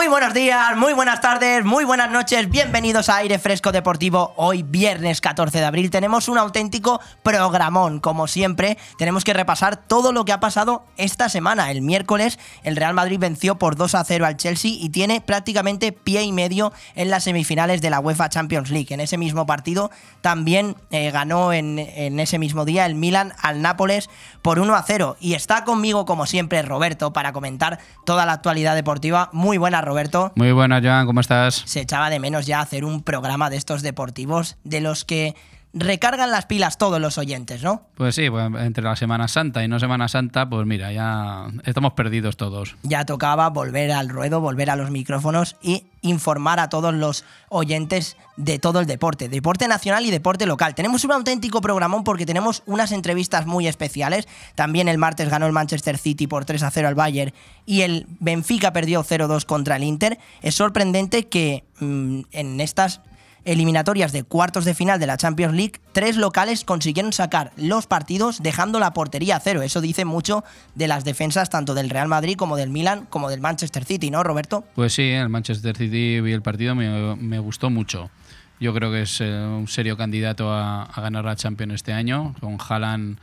Muy buenos días, muy buenas tardes, muy buenas noches, bienvenidos a Aire Fresco Deportivo. Hoy viernes 14 de abril tenemos un auténtico programón, como siempre. Tenemos que repasar todo lo que ha pasado esta semana. El miércoles el Real Madrid venció por 2 a 0 al Chelsea y tiene prácticamente pie y medio en las semifinales de la UEFA Champions League. En ese mismo partido también eh, ganó en, en ese mismo día el Milan al Nápoles por 1 a 0. Y está conmigo, como siempre, Roberto, para comentar toda la actualidad deportiva. Muy buena Roberto. Muy buenas, Joan, ¿cómo estás? Se echaba de menos ya hacer un programa de estos deportivos de los que recargan las pilas todos los oyentes, ¿no? Pues sí, pues entre la Semana Santa y no Semana Santa, pues mira, ya estamos perdidos todos. Ya tocaba volver al ruedo, volver a los micrófonos y informar a todos los oyentes de todo el deporte, deporte nacional y deporte local. Tenemos un auténtico programón porque tenemos unas entrevistas muy especiales. También el martes ganó el Manchester City por 3 a 0 al Bayern y el Benfica perdió 0-2 contra el Inter. Es sorprendente que mmm, en estas eliminatorias de cuartos de final de la Champions League, tres locales consiguieron sacar los partidos dejando la portería a cero. Eso dice mucho de las defensas tanto del Real Madrid como del Milan como del Manchester City, ¿no, Roberto? Pues sí, el Manchester City vi el partido, me, gustó mucho. Yo creo que es eh, un serio candidato a, a, ganar la Champions este año. Con Haaland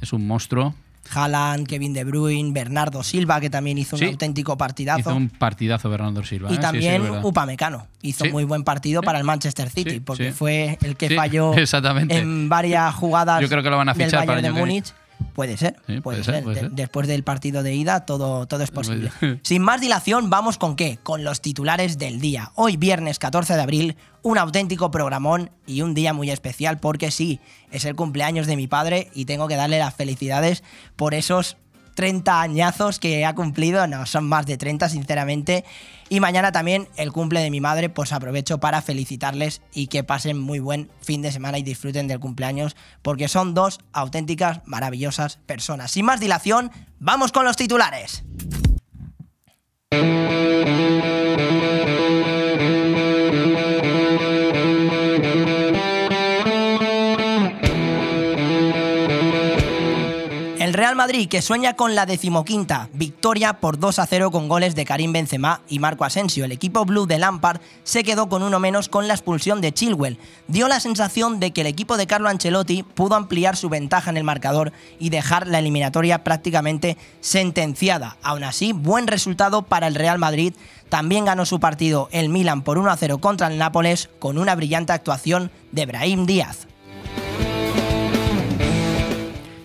es un monstruo. Haaland, Kevin De Bruyne, Bernardo Silva, que también hizo un auténtico partidazo. Hizo un partidazo Bernardo Silva. Y ¿eh? Sí, también sí. Upamecano hizo muy buen partido para el Manchester City, porque fue el que falló en varias jugadas Yo creo que lo van a del fichar para el de que Múnich. Puede ser, Sí, puede, puede ser. ser, puede De- ser. Después del partido de ida, todo, todo es posible. Sin más dilación, vamos con qué? Con los titulares del día. Hoy, viernes 14 de abril, un auténtico programón y un día muy especial porque sí, es el cumpleaños de mi padre y tengo que darle las felicidades por esos 30 añazos que ha cumplido, no, son más de 30 sinceramente. Y mañana también el cumple de mi madre, pues aprovecho para felicitarles y que pasen muy buen fin de semana y disfruten del cumpleaños, porque son dos auténticas, maravillosas personas. Sin más dilación, vamos con los titulares. Madrid, que sueña con la decimoquinta victoria por 2 a 0 con goles de Karim Benzema y Marco Asensio. El equipo blue de Lampard se quedó con uno menos con la expulsión de Chilwell. Dio la sensación de que el equipo de Carlo Ancelotti pudo ampliar su ventaja en el marcador y dejar la eliminatoria prácticamente sentenciada. Aún así, buen resultado para el Real Madrid. También ganó su partido el Milan por 1 a 0 contra el Nápoles con una brillante actuación de Brahim Díaz.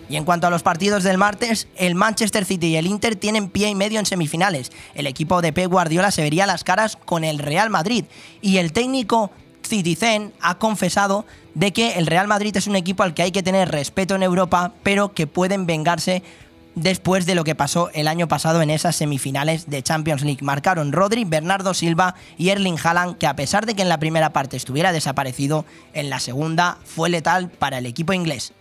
Y en cuanto a los partidos del martes, el Manchester City y el Inter tienen pie y medio en semifinales. El equipo de Pep Guardiola se vería las caras con el Real Madrid y el técnico Citizen ha confesado de que el Real Madrid es un equipo al que hay que tener respeto en Europa, pero que pueden vengarse después de lo que pasó el año pasado en esas semifinales de Champions League. Marcaron Rodri, Bernardo Silva y Erling Haaland, que a pesar de que en la primera parte estuviera desaparecido, en la segunda fue letal para el equipo inglés.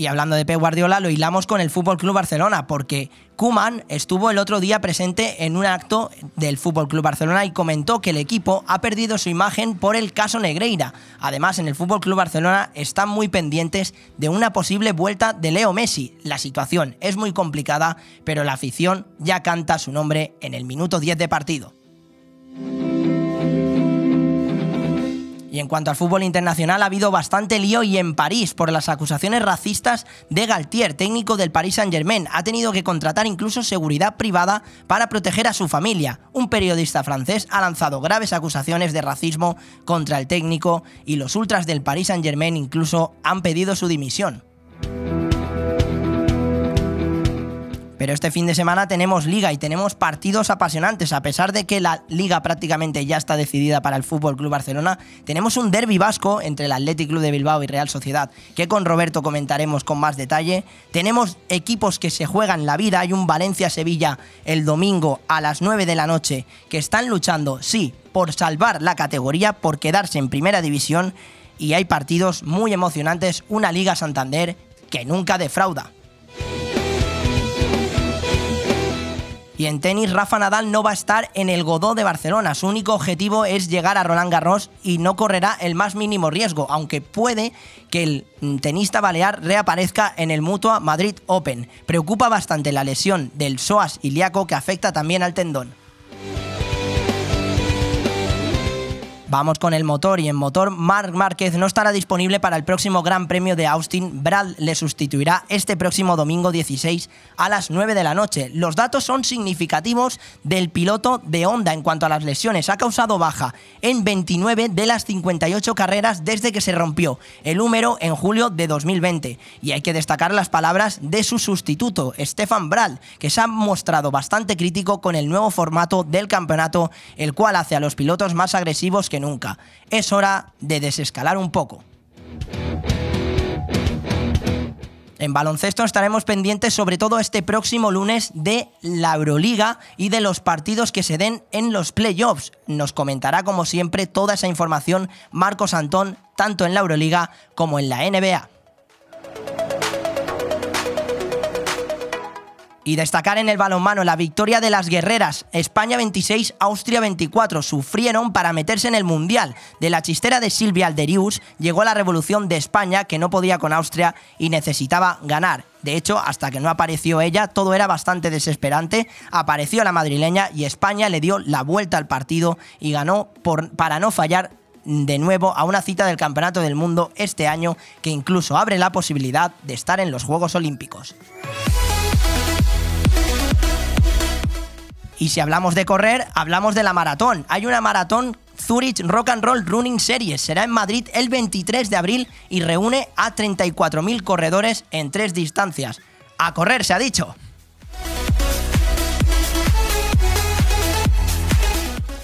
Y hablando de Pep Guardiola, lo hilamos con el Fútbol Club Barcelona, porque Kuman estuvo el otro día presente en un acto del Fútbol Club Barcelona y comentó que el equipo ha perdido su imagen por el caso Negreira. Además, en el Fútbol Club Barcelona están muy pendientes de una posible vuelta de Leo Messi. La situación es muy complicada, pero la afición ya canta su nombre en el minuto 10 de partido. Y en cuanto al fútbol internacional, ha habido bastante lío y en París por las acusaciones racistas de Galtier, técnico del Paris Saint-Germain. Ha tenido que contratar incluso seguridad privada para proteger a su familia. Un periodista francés ha lanzado graves acusaciones de racismo contra el técnico y los ultras del Paris Saint-Germain incluso han pedido su dimisión. Pero este fin de semana tenemos liga y tenemos partidos apasionantes. A pesar de que la liga prácticamente ya está decidida para el Fútbol Club Barcelona, tenemos un derby vasco entre el Athletic Club de Bilbao y Real Sociedad, que con Roberto comentaremos con más detalle. Tenemos equipos que se juegan la vida. Hay un Valencia-Sevilla el domingo a las 9 de la noche que están luchando, sí, por salvar la categoría, por quedarse en primera división. Y hay partidos muy emocionantes. Una Liga Santander que nunca defrauda. Y en tenis, Rafa Nadal no va a estar en el Godó de Barcelona. Su único objetivo es llegar a Roland Garros y no correrá el más mínimo riesgo, aunque puede que el tenista balear reaparezca en el Mutua Madrid Open. Preocupa bastante la lesión del psoas ilíaco que afecta también al tendón. Vamos con el motor y en motor Marc Márquez no estará disponible para el próximo Gran Premio de Austin. Brad le sustituirá este próximo domingo 16 a las 9 de la noche. Los datos son significativos del piloto de Honda en cuanto a las lesiones. Ha causado baja en 29 de las 58 carreras desde que se rompió el número en julio de 2020. Y hay que destacar las palabras de su sustituto, Stefan Brad, que se ha mostrado bastante crítico con el nuevo formato del campeonato, el cual hace a los pilotos más agresivos que nunca. Es hora de desescalar un poco. En baloncesto estaremos pendientes sobre todo este próximo lunes de la Euroliga y de los partidos que se den en los playoffs. Nos comentará como siempre toda esa información Marcos Antón, tanto en la Euroliga como en la NBA. Y destacar en el balonmano la victoria de las guerreras, España 26, Austria 24, sufrieron para meterse en el Mundial. De la chistera de Silvia Alderius llegó la revolución de España que no podía con Austria y necesitaba ganar. De hecho, hasta que no apareció ella, todo era bastante desesperante. Apareció la madrileña y España le dio la vuelta al partido y ganó para no fallar de nuevo a una cita del Campeonato del Mundo este año que incluso abre la posibilidad de estar en los Juegos Olímpicos. Y si hablamos de correr, hablamos de la maratón. Hay una maratón Zurich Rock and Roll Running Series. Será en Madrid el 23 de abril y reúne a 34.000 corredores en tres distancias. A correr, se ha dicho.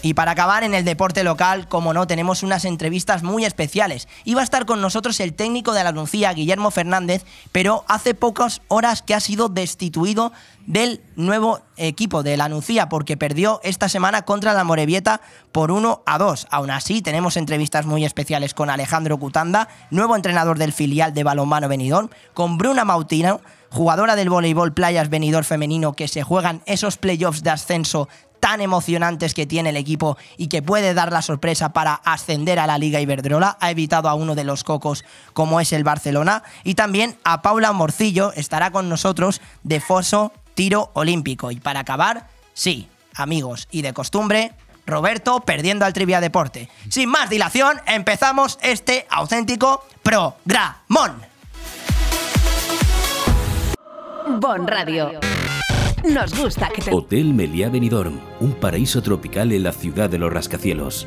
Y para acabar en el deporte local, como no, tenemos unas entrevistas muy especiales. Iba a estar con nosotros el técnico de la Nuncía, Guillermo Fernández, pero hace pocas horas que ha sido destituido del nuevo equipo de la Nuncía porque perdió esta semana contra la Morevieta por 1 a 2. Aún así, tenemos entrevistas muy especiales con Alejandro Cutanda, nuevo entrenador del filial de balonmano Benidorm, con Bruna Mautino, jugadora del voleibol Playas Benidorm femenino que se juegan esos playoffs de ascenso tan emocionantes que tiene el equipo y que puede dar la sorpresa para ascender a la Liga Iberdrola. Ha evitado a uno de los cocos como es el Barcelona. Y también a Paula Morcillo estará con nosotros de Foso Tiro Olímpico. Y para acabar, sí, amigos, y de costumbre, Roberto perdiendo al Trivia Deporte. Sin más dilación, empezamos este auténtico programón. Bon Radio. Nos gusta que te... Hotel Meliá Benidorm, un paraíso tropical en la ciudad de los rascacielos.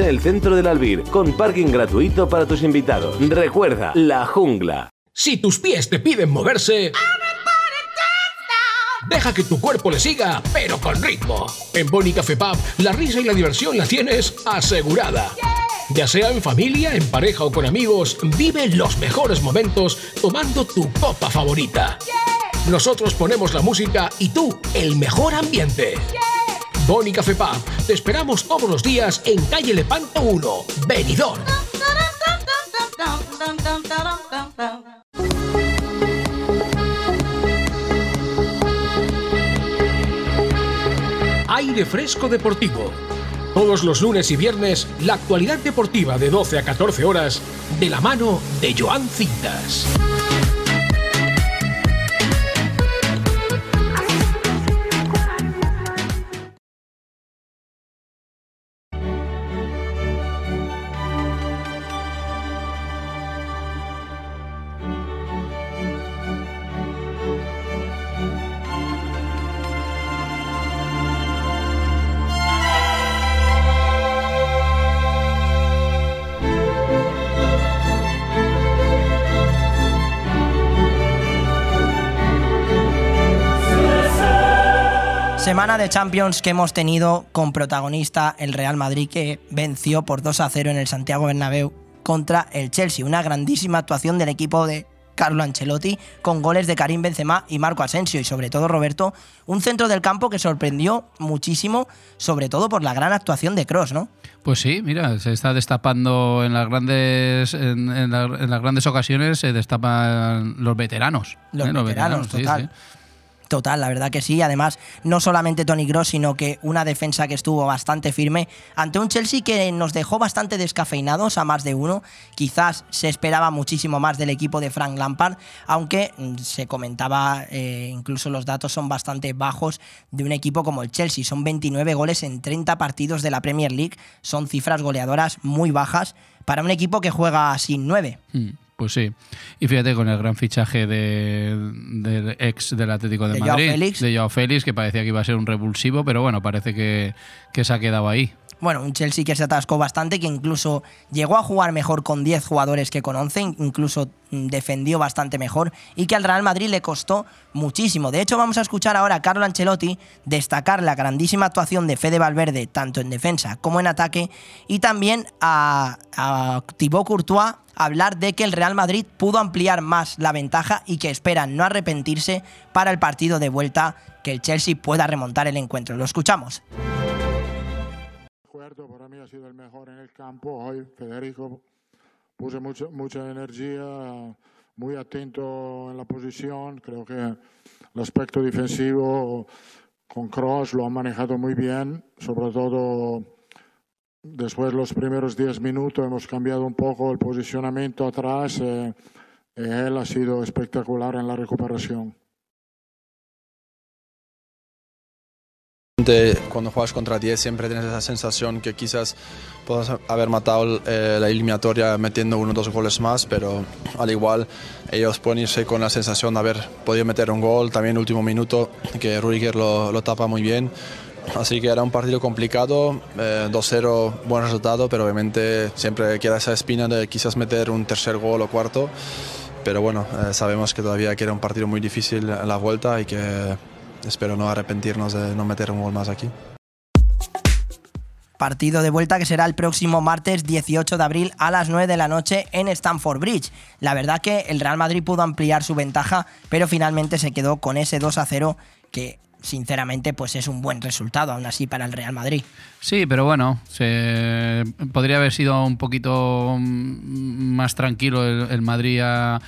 el centro del Albir, con parking gratuito para tus invitados. Recuerda, La Jungla. Si tus pies te piden moverse... Deja que tu cuerpo le siga, pero con ritmo. En Boni Café Pub, la risa y la diversión la tienes asegurada. Ya sea en familia, en pareja o con amigos, vive los mejores momentos tomando tu copa favorita. Nosotros ponemos la música y tú el mejor ambiente. Boni Café Pub, te esperamos todos los días en calle Lepanto 1, Benidorm. Aire Fresco Deportivo. Todos los lunes y viernes, la actualidad deportiva de 12 a 14 horas, de la mano de Joan Cintas. Semana de Champions que hemos tenido con protagonista el Real Madrid que venció por 2 a 0 en el Santiago Bernabéu contra el Chelsea. Una grandísima actuación del equipo de Carlo Ancelotti con goles de Karim Benzema y Marco Asensio y sobre todo Roberto, un centro del campo que sorprendió muchísimo, sobre todo por la gran actuación de Cross, ¿no? Pues sí, mira, se está destapando en las grandes en, las grandes ocasiones se destapan los veteranos. Los, ¿eh? veteranos, total. Total, la verdad que sí. Además, no solamente Tony Gross, sino que una defensa que estuvo bastante firme ante un Chelsea que nos dejó bastante descafeinados a más de uno. Quizás se esperaba muchísimo más del equipo de Frank Lampard, aunque mm, se comentaba, eh, incluso los datos son bastante bajos de un equipo como el Chelsea. Son 29 goles en 30 partidos de la Premier League. Son cifras goleadoras muy bajas para un equipo que juega sin 9. Pues sí. Y fíjate con el gran fichaje del ex del Atlético de, Madrid, de Joao Félix, que parecía que iba a ser un revulsivo, pero bueno, parece que, que se ha quedado ahí bueno, un Chelsea que se atascó bastante, que incluso llegó a jugar mejor con 10 jugadores que con 11, incluso mm, defendió bastante mejor y que al Real Madrid le costó muchísimo. De hecho, vamos a escuchar ahora a Carlo Ancelotti destacar la grandísima actuación de Fede Valverde, tanto en defensa como en ataque, y también a, a Thibaut Courtois hablar de que el Real Madrid pudo ampliar más la ventaja y que esperan no arrepentirse para el partido de vuelta que el Chelsea pueda remontar el encuentro. Lo escuchamos para mí ha sido el mejor en el campo. Hoy Federico puse mucha, mucha energía, muy atento en la posición. Creo que el aspecto defensivo con Cross lo ha manejado muy bien, sobre todo después de los primeros 10 minutos hemos cambiado un poco el posicionamiento atrás. Eh, él ha sido espectacular en la recuperación. Cuando juegas contra 10 siempre tienes esa sensación que quizás puedas haber matado eh, la eliminatoria metiendo uno o dos goles más, pero al igual ellos pueden irse con la sensación de haber podido meter un gol, también último minuto, que Rudiger lo, lo tapa muy bien. Así que era un partido complicado, 2-0 eh, buen resultado, pero obviamente siempre queda esa espina de quizás meter un tercer gol o cuarto. Pero bueno, eh, sabemos que todavía queda un partido muy difícil en la vuelta y que espero no arrepentirnos de no meter un gol más aquí. Partido de vuelta que será el próximo martes 18 de abril a las 9 de la noche en Stamford Bridge. La verdad que el Real Madrid pudo ampliar su ventaja, pero finalmente se quedó con ese 2 a 0 que sinceramente pues es un buen resultado aún así para el Real Madrid. Sí, pero bueno, se, podría haber sido un poquito más tranquilo el, Madrid a,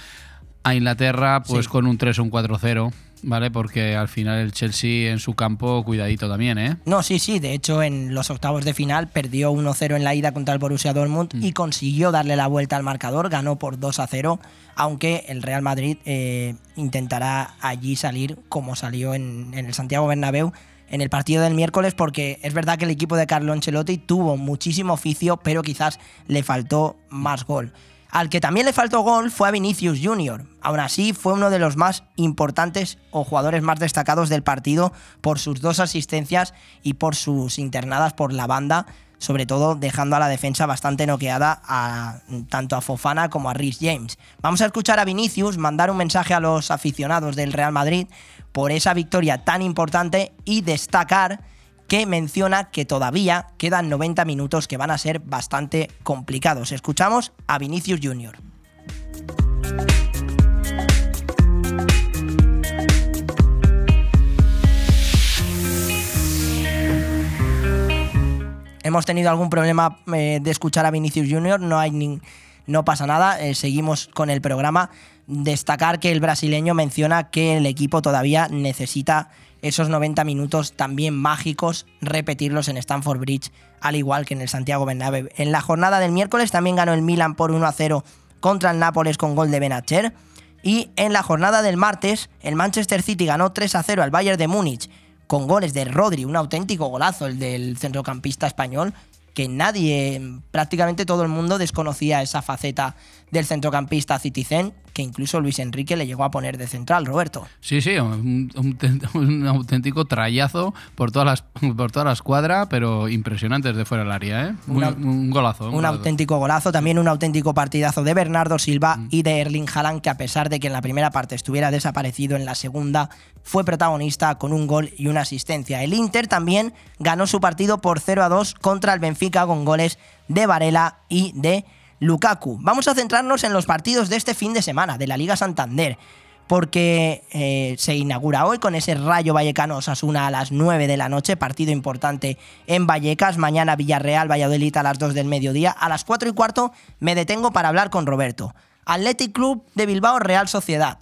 Inglaterra pues con un 3 o un 4-0. ¿Vale? Porque al final el Chelsea en su campo, cuidadito también, ¿eh? No, sí, sí. De hecho, en los octavos de final perdió 1-0 en la ida contra el Borussia Dortmund mm. y consiguió darle la vuelta al marcador. Ganó por 2-0, aunque el Real Madrid eh, intentará allí salir como salió en, en el Santiago Bernabéu en el partido del miércoles porque es verdad que el equipo de Carlo Ancelotti tuvo muchísimo oficio, pero quizás le faltó más gol. Al que también le faltó gol fue a Vinicius Jr. Aún así, fue uno de los más importantes o jugadores más destacados del partido por sus dos asistencias y por sus internadas por la banda, sobre todo dejando a la defensa bastante noqueada a, tanto a Fofana como a Rhys James. Vamos a escuchar a Vinicius mandar un mensaje a los aficionados del Real Madrid por esa victoria tan importante y destacar que menciona que todavía quedan 90 minutos que van a ser bastante complicados. Escuchamos a Vinicius Jr. Hemos tenido algún problema eh, de escuchar a Vinicius Jr., no hay no pasa nada, eh, seguimos con el programa. Destacar que el brasileño menciona que el equipo todavía necesita esos 90 minutos también mágicos, repetirlos en Stamford Bridge, al igual que en el Santiago Bernabéu. En la jornada del miércoles también ganó el Milan por 1 a 0 contra el Nápoles con gol de Benacher. Y en la jornada del martes, el Manchester City ganó 3 a 0 al Bayern de Múnich con goles de Rodri, un auténtico golazo el del centrocampista español, que nadie, prácticamente todo el mundo desconocía esa faceta del centrocampista Citizen, que incluso Luis Enrique le llegó a poner de central, Roberto. Sí, sí, un, un, auténtico trayazo por todas las por toda la escuadra, pero impresionante desde fuera del área, ¿eh? un golazo. Un, auténtico golazo, también un auténtico partidazo de Bernardo Silva mm. y de Erling Haaland, que a pesar de que en la primera parte estuviera desaparecido, en la segunda fue protagonista con un gol y una asistencia. El Inter también ganó su partido por 0 a 2 contra el Benfica con goles de Varela y de Lukaku. Vamos a centrarnos en los partidos de este fin de semana de la Liga Santander, porque eh, se inaugura hoy con ese Rayo Vallecano Osasuna a las 9 de la noche, partido importante en Vallecas, mañana Villarreal, Valladolid a las 2 del mediodía, a las 4 y cuarto me detengo para hablar con Roberto. Athletic Club de Bilbao Real Sociedad.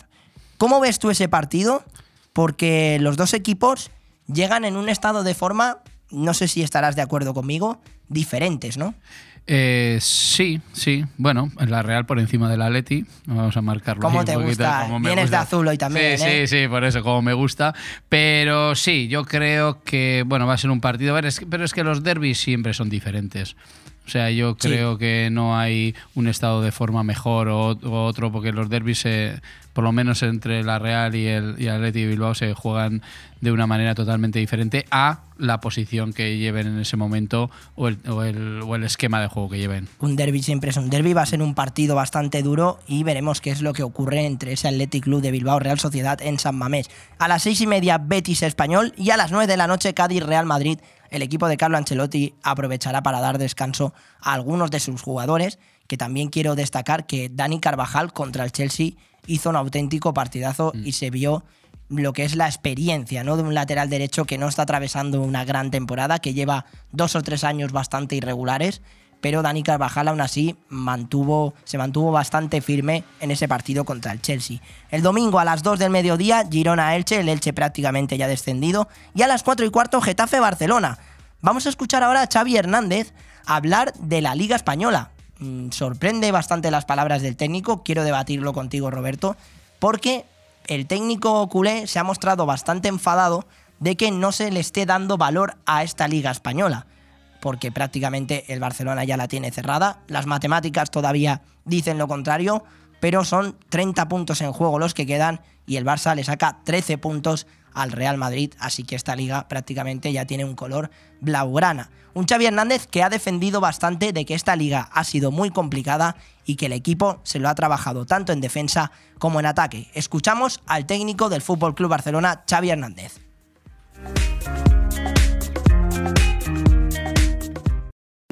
¿Cómo ves tú ese partido? Porque los dos equipos llegan en un estado de forma, no sé si estarás de acuerdo conmigo, diferentes, ¿no? Eh, sí, sí. Bueno, en la Real por encima del Atleti. Vamos a marcarlo. ¿Cómo te gusta? Vienes de azul hoy también. Sí, ¿eh? sí, sí, por eso, como me gusta. Pero sí, yo creo que, bueno, va a ser un partido. Pero es que los derbis siempre son diferentes. O sea, yo creo que no hay un estado de forma mejor o, otro, porque los derbis, por lo menos entre la Real y el, y Atleti Bilbao, se juegan de una manera totalmente diferente a la posición que lleven en ese momento o el, o el, o el esquema de juego que lleven. Un derby siempre es un derby, va a ser un partido bastante duro y veremos qué es lo que ocurre entre ese Athletic Club de Bilbao Real Sociedad en San Mamés. A las seis y media Betis Español y a las nueve de la noche Cádiz Real Madrid el equipo de Carlo Ancelotti aprovechará para dar descanso a algunos de sus jugadores, que también quiero destacar que Dani Carvajal contra el Chelsea hizo un auténtico partidazo mm. y se vio lo que es la experiencia ¿no? de un lateral derecho que no está atravesando una gran temporada, que lleva dos o tres años bastante irregulares pero Dani Carvajal aún así mantuvo, se mantuvo bastante firme en ese partido contra el Chelsea. El domingo a las 2 del mediodía, Girona-Elche, el Elche prácticamente ya descendido, y a las 4 y cuarto, Getafe-Barcelona. Vamos a escuchar ahora a Xavi Hernández hablar de la Liga Española. Mm, sorprende bastante las palabras del técnico, quiero debatirlo contigo Roberto, porque el técnico culé se ha mostrado bastante enfadado de que no se le esté dando valor a esta Liga Española porque prácticamente el Barcelona ya la tiene cerrada. Las matemáticas todavía dicen lo contrario, pero son 30 puntos en juego los que quedan y el Barça le saca 13 puntos al Real Madrid, así que esta liga prácticamente ya tiene un color blaugrana. Un Xavi Hernández que ha defendido bastante de que esta liga ha sido muy complicada y que el equipo se lo ha trabajado tanto en defensa como en ataque. Escuchamos al técnico del Fútbol Club Barcelona, Xavi Hernández.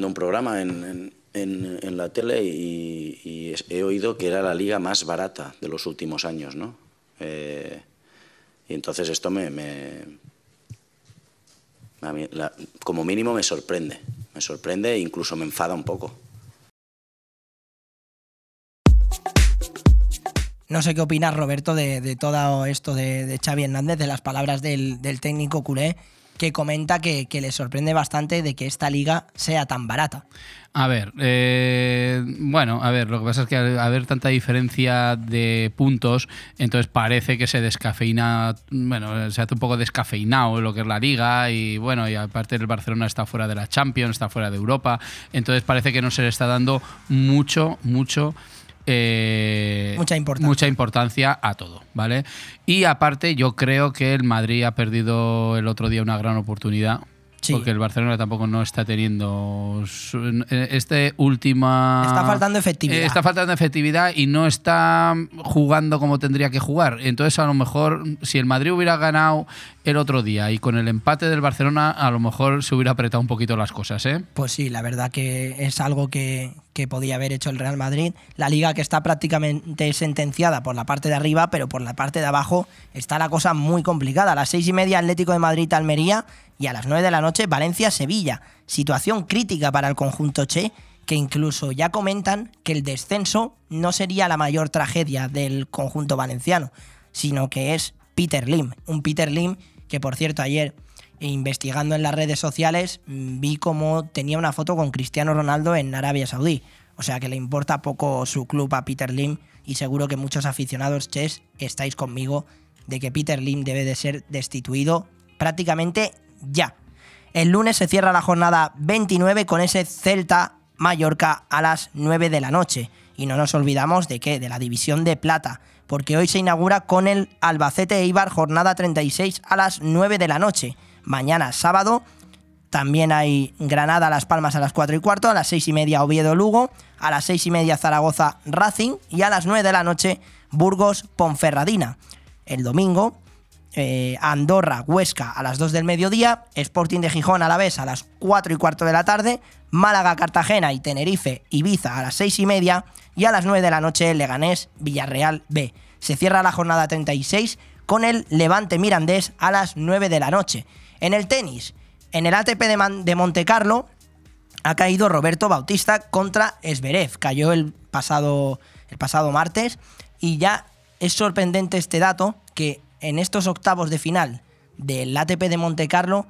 un programa en, la tele y, he oído que era la liga más barata de los últimos años, ¿no? Eh, y entonces esto me, como mínimo me sorprende, me sorprende e incluso me enfada un poco. No sé qué opinas, Roberto, de, todo esto de, Xavi Hernández, de las palabras del, del técnico culé que comenta que, le sorprende bastante de que esta liga sea tan barata. A ver, eh, bueno, a ver, lo que pasa es que al haber tanta diferencia de puntos, entonces parece que se descafeina, bueno, se hace un poco descafeinado lo que es la liga y bueno, y aparte el Barcelona está fuera de la Champions, está fuera de Europa, entonces parece que no se le está dando mucho, mucho eh, mucha, importancia. mucha importancia a todo, ¿vale? Y aparte, yo creo que el Madrid ha perdido el otro día una gran oportunidad porque el Barcelona tampoco no está teniendo este última está faltando efectividad. Eh, está faltando efectividad y no está jugando como tendría que jugar. Entonces a lo mejor si el Madrid hubiera ganado el otro día y con el empate del Barcelona a lo mejor se hubiera apretado un poquito las cosas ¿eh? pues sí la verdad que es algo que, que podía haber hecho el Real Madrid. La liga que está prácticamente sentenciada por la parte de arriba pero por la parte de abajo está la cosa muy complicada. A las seis y media Atlético de Madrid Almería y a las 9 de la noche Valencia-Sevilla. Situación crítica para el conjunto Che, que incluso ya comentan que el descenso no sería la mayor tragedia del conjunto valenciano, sino que es Peter Lim. Un Peter Lim que, por cierto, ayer investigando en las redes sociales vi cómo tenía una foto con Cristiano Ronaldo en Arabia Saudí. O sea que le importa poco su club a Peter Lim y seguro que muchos aficionados chess estáis conmigo de que Peter Lim debe de ser destituido prácticamente ya. El lunes se cierra la jornada 29 con ese Celta Mallorca a las 9 de la noche. Y no nos olvidamos de qué, de la división de plata, porque hoy se inaugura con el Albacete Eibar jornada 36 a las 9 de la noche. Mañana sábado también hay Granada Las Palmas a las 4 y cuarto, a las 6 y media Oviedo Lugo, a las 6 y media Zaragoza Racing y a las 9 de la noche Burgos Ponferradina. El domingo eh, Andorra Huesca a las 2 del mediodía, Sporting de Gijón a la vez a las 4 y cuarto de la tarde, Málaga Cartagena y Tenerife Ibiza a las 6 y media y a las 9 de la noche Leganés Villarreal B. Se cierra la jornada 36 con el Levante Mirandés a las 9 de la noche. En el tenis, en el ATP de, de Monte Carlo ha caído Roberto Bautista contra Esberev. Cayó el pasado, el pasado martes y ya es sorprendente este dato que en estos octavos de final del ATP de Monte Carlo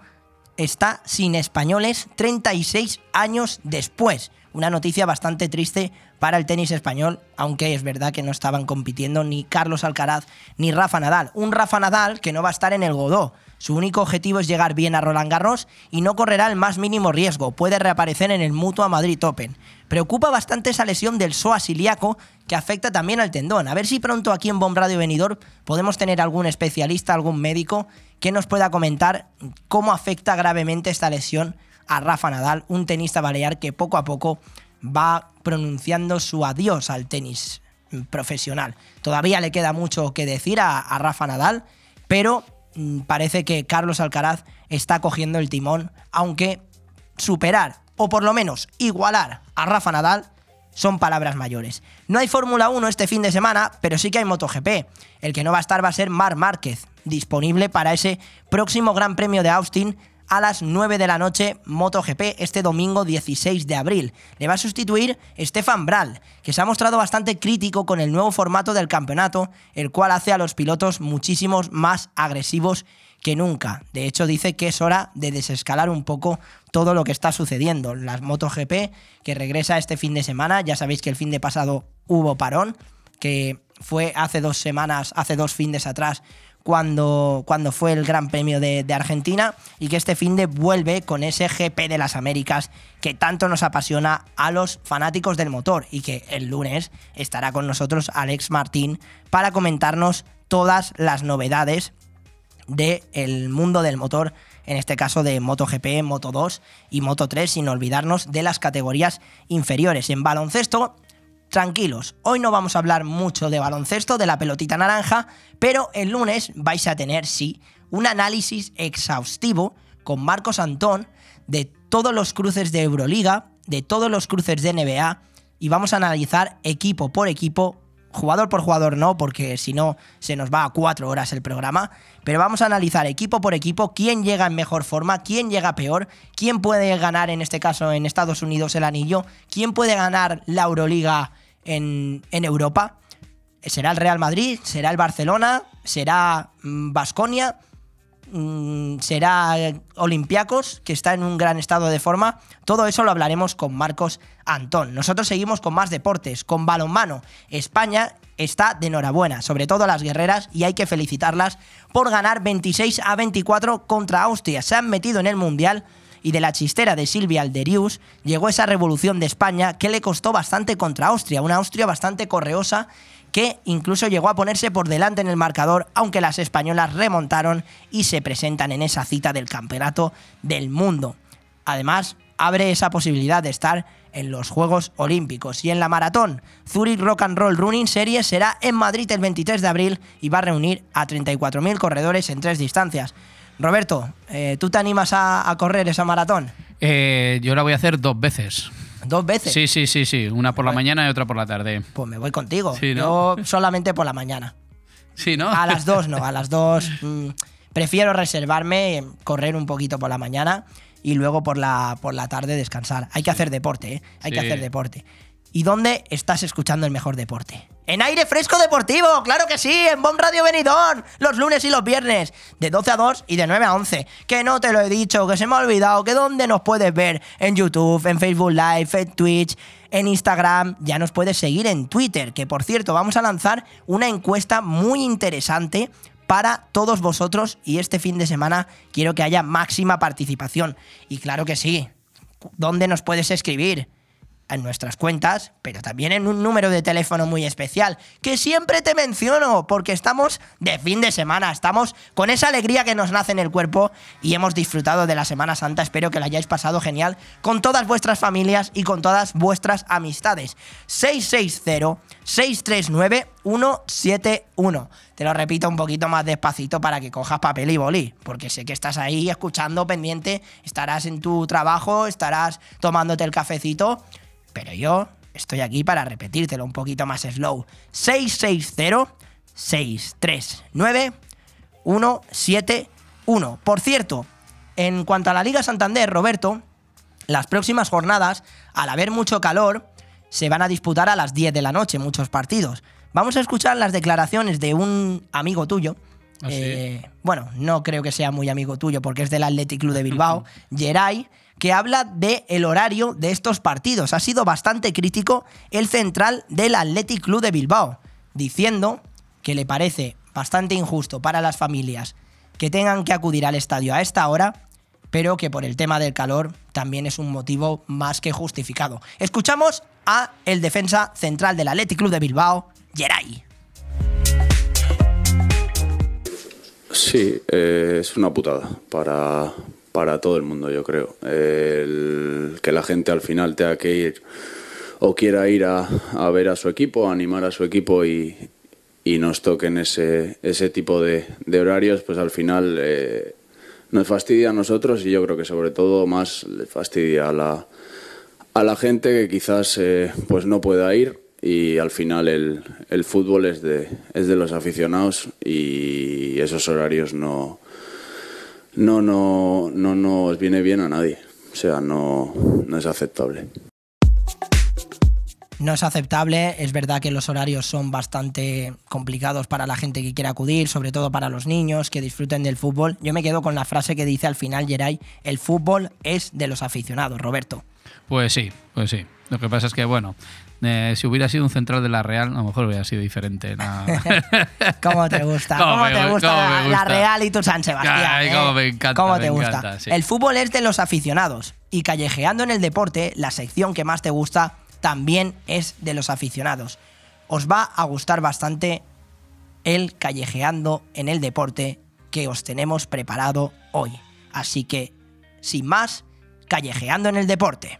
está sin españoles 36 años después. Una noticia bastante triste para el tenis español, aunque es verdad que no estaban compitiendo ni Carlos Alcaraz ni Rafa Nadal. Un Rafa Nadal que no va a estar en el Godó. Su único objetivo es llegar bien a Roland Garros y no correrá el más mínimo riesgo. Puede reaparecer en el Mutua Madrid Open. Preocupa bastante esa lesión del psoas ilíaco que afecta también al tendón. A ver si pronto aquí en Bomb Radio Venidor podemos tener algún especialista, algún médico que nos pueda comentar cómo afecta gravemente esta lesión a Rafa Nadal, un tenista balear que poco a poco va pronunciando su adiós al tenis profesional. Todavía le queda mucho que decir a, Rafa Nadal, pero parece que Carlos Alcaraz está cogiendo el timón, aunque superar o por lo menos igualar a Rafa Nadal son palabras mayores. No hay Fórmula 1 este fin de semana, pero sí que hay MotoGP. El que no va a estar va a ser Mar Márquez, disponible para ese próximo Gran Premio de Austin a las 9 de la noche MotoGP este domingo 16 de abril. Le va a sustituir Stefan Bral, que se ha mostrado bastante crítico con el nuevo formato del campeonato, el cual hace a los pilotos muchísimos más agresivos que nunca. De hecho, dice que es hora de desescalar un poco todo lo que está sucediendo. Las MotoGP, que regresa este fin de semana, ya sabéis que el fin de pasado hubo parón, que fue hace dos semanas, hace dos fines atrás, cuando, cuando fue el Gran Premio de, Argentina y que este fin de vuelve con ese GP de las Américas que tanto nos apasiona a los fanáticos del motor y que el lunes estará con nosotros Alex Martín para comentarnos todas las novedades del mundo del motor, en este caso de MotoGP, Moto 2 y Moto 3, sin olvidarnos de las categorías inferiores. En baloncesto tranquilos, hoy no vamos a hablar mucho de baloncesto, de la pelotita naranja, pero el lunes vais a tener, sí, un análisis exhaustivo con Marcos Antón de todos los cruces de Euroliga, de todos los cruces de NBA, y vamos a analizar equipo por equipo, jugador por jugador no, porque si no se nos va a cuatro horas el programa, pero vamos a analizar equipo por equipo quién llega en mejor forma, quién llega peor, quién puede ganar en este caso en Estados Unidos el anillo, quién puede ganar la Euroliga en, Europa. ¿Será el Real Madrid? ¿Será el Barcelona? ¿Será Vasconia? Mm, ¿Será Olympiacos, que está en un gran estado de forma? Todo eso lo hablaremos con Marcos Antón. Nosotros seguimos con más deportes, con balonmano. España está de enhorabuena, sobre todo las guerreras, y hay que felicitarlas por ganar 26 a 24 contra Austria. Se han metido en el Mundial y de la chistera de Silvia Alderius llegó esa revolución de España que le costó bastante contra Austria, una Austria bastante correosa que incluso llegó a ponerse por delante en el marcador, aunque las españolas remontaron y se presentan en esa cita del Campeonato del Mundo. Además, abre esa posibilidad de estar en los Juegos Olímpicos. Y en la maratón, Zurich Rock and Roll Running Series será en Madrid el 23 de abril y va a reunir a 34.000 corredores en tres distancias. Roberto, eh, ¿tú te animas a, correr esa maratón? Eh, yo la voy a hacer dos veces. ¿Dos veces? Sí, sí, sí, sí. Una por la mañana y otra por la tarde. Pues me voy contigo. Yo solamente por la mañana. Sí, ¿no? A las dos no, a las dos. Mm, prefiero reservarme, correr un poquito por la mañana y luego por la, por la tarde descansar. Hay que hacer deporte, ¿eh? Hay que hacer deporte. ¿Y dónde estás escuchando el mejor deporte? En aire fresco deportivo, claro que sí, en Bomb Radio Benidorm, los lunes y los viernes, de 12 a 2 y de 9 a 11. Que no te lo he dicho, que se me ha olvidado, que dónde nos puedes ver, en YouTube, en Facebook Live, en Twitch, en Instagram, ya nos puedes seguir en Twitter, que por cierto, vamos a lanzar una encuesta muy interesante para todos vosotros y este fin de semana quiero que haya máxima participación. Y claro que sí, ¿dónde nos puedes escribir? En nuestras cuentas, pero también en un número de teléfono muy especial, que siempre te menciono, porque estamos de fin de semana, estamos con esa alegría que nos nace en el cuerpo y hemos disfrutado de la Semana Santa. Espero que la hayáis pasado genial con todas vuestras familias y con todas vuestras amistades. 660-639-171. Te lo repito un poquito más despacito para que cojas papel y boli, porque sé que estás ahí escuchando pendiente, estarás en tu trabajo, estarás tomándote el cafecito pero yo estoy aquí para repetírtelo un poquito más slow. 660-639-171. Por cierto, en cuanto a la Liga Santander, Roberto, las próximas jornadas, al haber mucho calor, se van a disputar a las 10 de la noche muchos partidos. Vamos a escuchar las declaraciones de un amigo tuyo. ¿Ah, eh, bueno, no creo que sea muy amigo tuyo porque es del Athletic Club de Bilbao, Geray, que habla del el horario de estos partidos. Ha sido bastante crítico el central del Athletic Club de Bilbao, diciendo que le parece bastante injusto para las familias que tengan que acudir al estadio a esta hora, pero que por el tema del calor también es un motivo más que justificado. Escuchamos a el defensa central del Athletic Club de Bilbao, Geray. Sí, eh, es una putada para, para todo el mundo, yo creo. El, que la gente al final tenga que ir o quiera ir a, a ver a su equipo, a animar a su equipo y, y nos toquen ese, ese tipo de, de horarios, pues al final eh, nos fastidia a nosotros y yo creo que sobre todo más le fastidia a la, a la gente que quizás eh, pues no pueda ir y al final el, el fútbol es de, es de los aficionados y esos horarios no, no, no, no nos viene bien a nadie. O sea, no, no es aceptable. No es aceptable, es verdad que los horarios son bastante complicados para la gente que quiere acudir, sobre todo para los niños que disfruten del fútbol. Yo me quedo con la frase que dice al final Geray, el fútbol es de los aficionados, Roberto. Pues sí, pues sí. Lo que pasa es que, bueno, eh, si hubiera sido un central de la Real, a lo mejor hubiera sido diferente. la- ¿Cómo te gusta? ¿Cómo ¿Cómo, me te gu- gusta, la? Real y tu San Sebastián? Ay, eh? cómo me encanta, ¿Cómo me te gusta? encanta, sí. El fútbol es de los aficionados y callejeando en el deporte, la sección que más te gusta, también es de los aficionados. Os va a gustar bastante el callejeando en el deporte que os tenemos preparado hoy. Así que, sin más, callejeando en el deporte.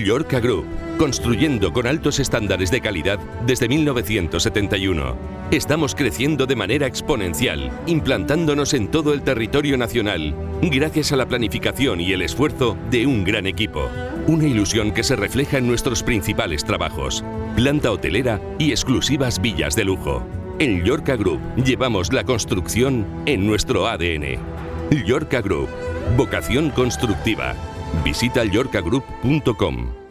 Llorca Group, construyendo con altos estándares de calidad desde 1971. Estamos creciendo de manera exponencial, implantándonos en todo el territorio nacional, gracias a la planificación y el esfuerzo de un gran equipo. Una ilusión que se refleja en nuestros principales trabajos, planta hotelera y exclusivas villas de lujo. En Llorca Group llevamos la construcción en nuestro ADN. Llorca Group, vocación constructiva. Visita llorcagroup.com.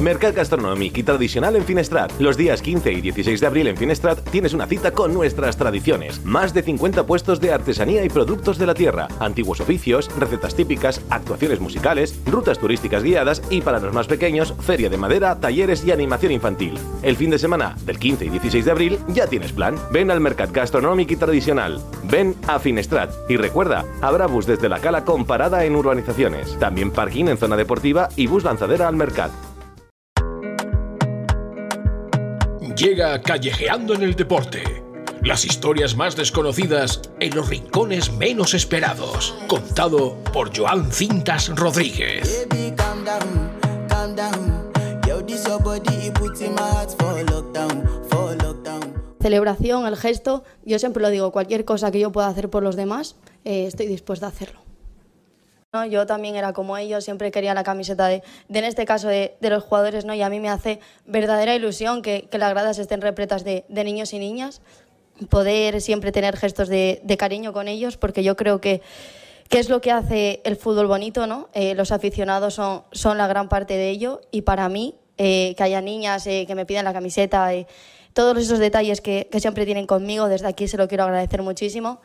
Mercat Gastronòmic i Tradicional en Finestrat. Los días 15 y 16 de abril en Finestrat tienes una cita con nuestras tradiciones. Más de 50 puestos de artesanía y productos de la tierra, antiguos oficios, recetas típicas, actuaciones musicales, rutas turísticas guiadas y para los más pequeños, feria de madera, talleres y animación infantil. El fin de semana del 15 y 16 de abril ya tienes plan. Ven al Mercat Gastronòmic y Tradicional. Ven a Finestrat. Y recuerda, habrá bus desde la cala con parada en urbanizaciones. También parking en zona deportiva y bus lanzadera al Mercat. Llega Callejeando en el Deporte. Las historias más desconocidas en los rincones menos esperados. Contado por Joan Cintas Rodríguez. Celebración, el gesto, yo siempre lo digo, cualquier cosa que yo pueda hacer por los demás, eh, estoy dispuesta a hacerlo. ¿No? Yo también era como ellos, siempre quería la camiseta de, en este caso, de, los jugadores, ¿no? y a mí me hace verdadera ilusión que, que las gradas estén repletas de, de niños y niñas, poder siempre tener gestos de, cariño con ellos, porque yo creo que, qué es lo que hace el fútbol bonito, ¿no? Eh, los aficionados son, son la gran parte de ello y para mí, eh, que haya niñas eh, que me pidan la camiseta, y todos esos detalles que, que, siempre tienen conmigo, desde aquí se lo quiero agradecer muchísimo.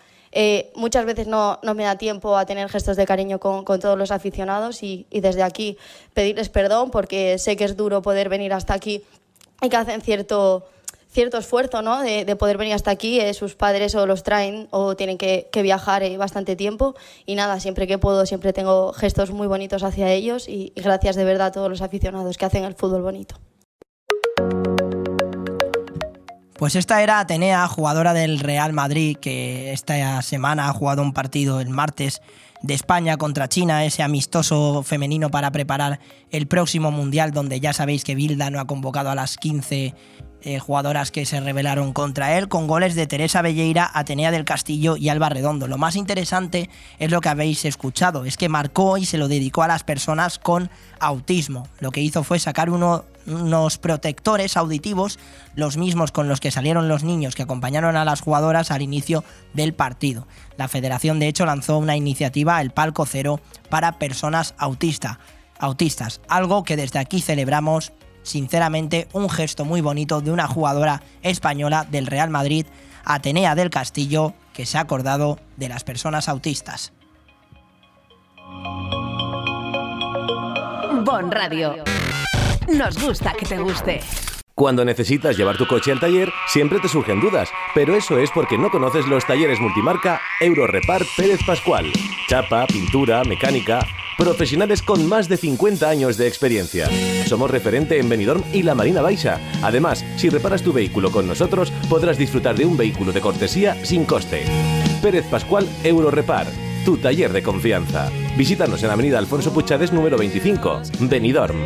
Muchas veces no, no, me da tiempo a tener gestos de cariño con, con todos los aficionados y, y desde aquí pedirles perdón porque sé que es duro poder venir hasta aquí y que hacen cierto cierto esfuerzo ¿no? de, poder venir hasta aquí. Eh, sus padres o los traen o tienen que, viajar eh, bastante tiempo. Y nada, siempre que puedo, siempre tengo gestos muy bonitos hacia ellos y, y gracias de verdad a todos los aficionados que hacen el fútbol bonito. Pues esta era Atenea, jugadora del Real Madrid, que esta semana ha jugado un partido el martes de España contra China, ese amistoso femenino para preparar el próximo Mundial, donde ya sabéis que Bilda no ha convocado a las 15 eh, jugadoras que se rebelaron contra él, con goles de Teresa Belleira, Atenea del Castillo y Alba Redondo. Lo más interesante es lo que habéis escuchado, es que marcó y se lo dedicó a las personas con autismo. Lo que hizo fue sacar unos protectores auditivos, los mismos con los que salieron los niños que acompañaron a las jugadoras al inicio del partido. La federación de hecho lanzó una iniciativa, el Palco Cero, para personas autistas, algo que desde aquí celebramos sinceramente un gesto muy bonito de una jugadora española del Real Madrid, Atenea del Castillo, que se ha acordado de las personas autistas. Bon Radio. Nos gusta que te guste. Cuando necesitas llevar tu coche al taller, siempre te surgen dudas, pero eso es porque no conoces los talleres multimarca Eurorepar Pérez Pascual. Chapa, pintura, mecánica, profesionales con más de 50 años de experiencia. Somos referente en Benidorm y la Marina Baixa. Además, si reparas tu vehículo con nosotros, podrás disfrutar de un vehículo de cortesía sin coste. Pérez Pascual Eurorepar, tu taller de confianza. Visítanos en Avenida Alfonso Puchades número 25, Benidorm.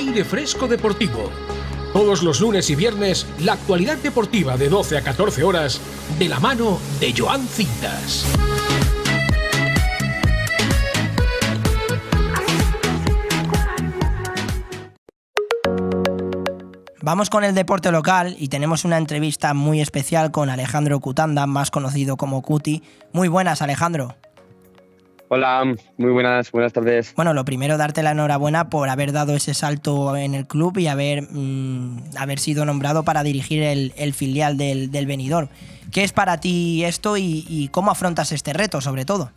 Aire Fresco Deportivo. Todos los lunes y viernes, la actualidad deportiva de 12 a 14 horas, de la mano de Joan Cintas. Vamos con el deporte local y tenemos una entrevista muy especial con Alejandro Cutanda, más conocido como Cuti. Muy buenas, Alejandro. Hola, muy buenas, buenas tardes. Bueno, lo primero, darte la enhorabuena por haber dado ese salto en el club y haber, mm, haber sido nombrado para dirigir el, filial del, del Benidorm. ¿Qué es para ti esto y, cómo afrontas este reto, sobre todo?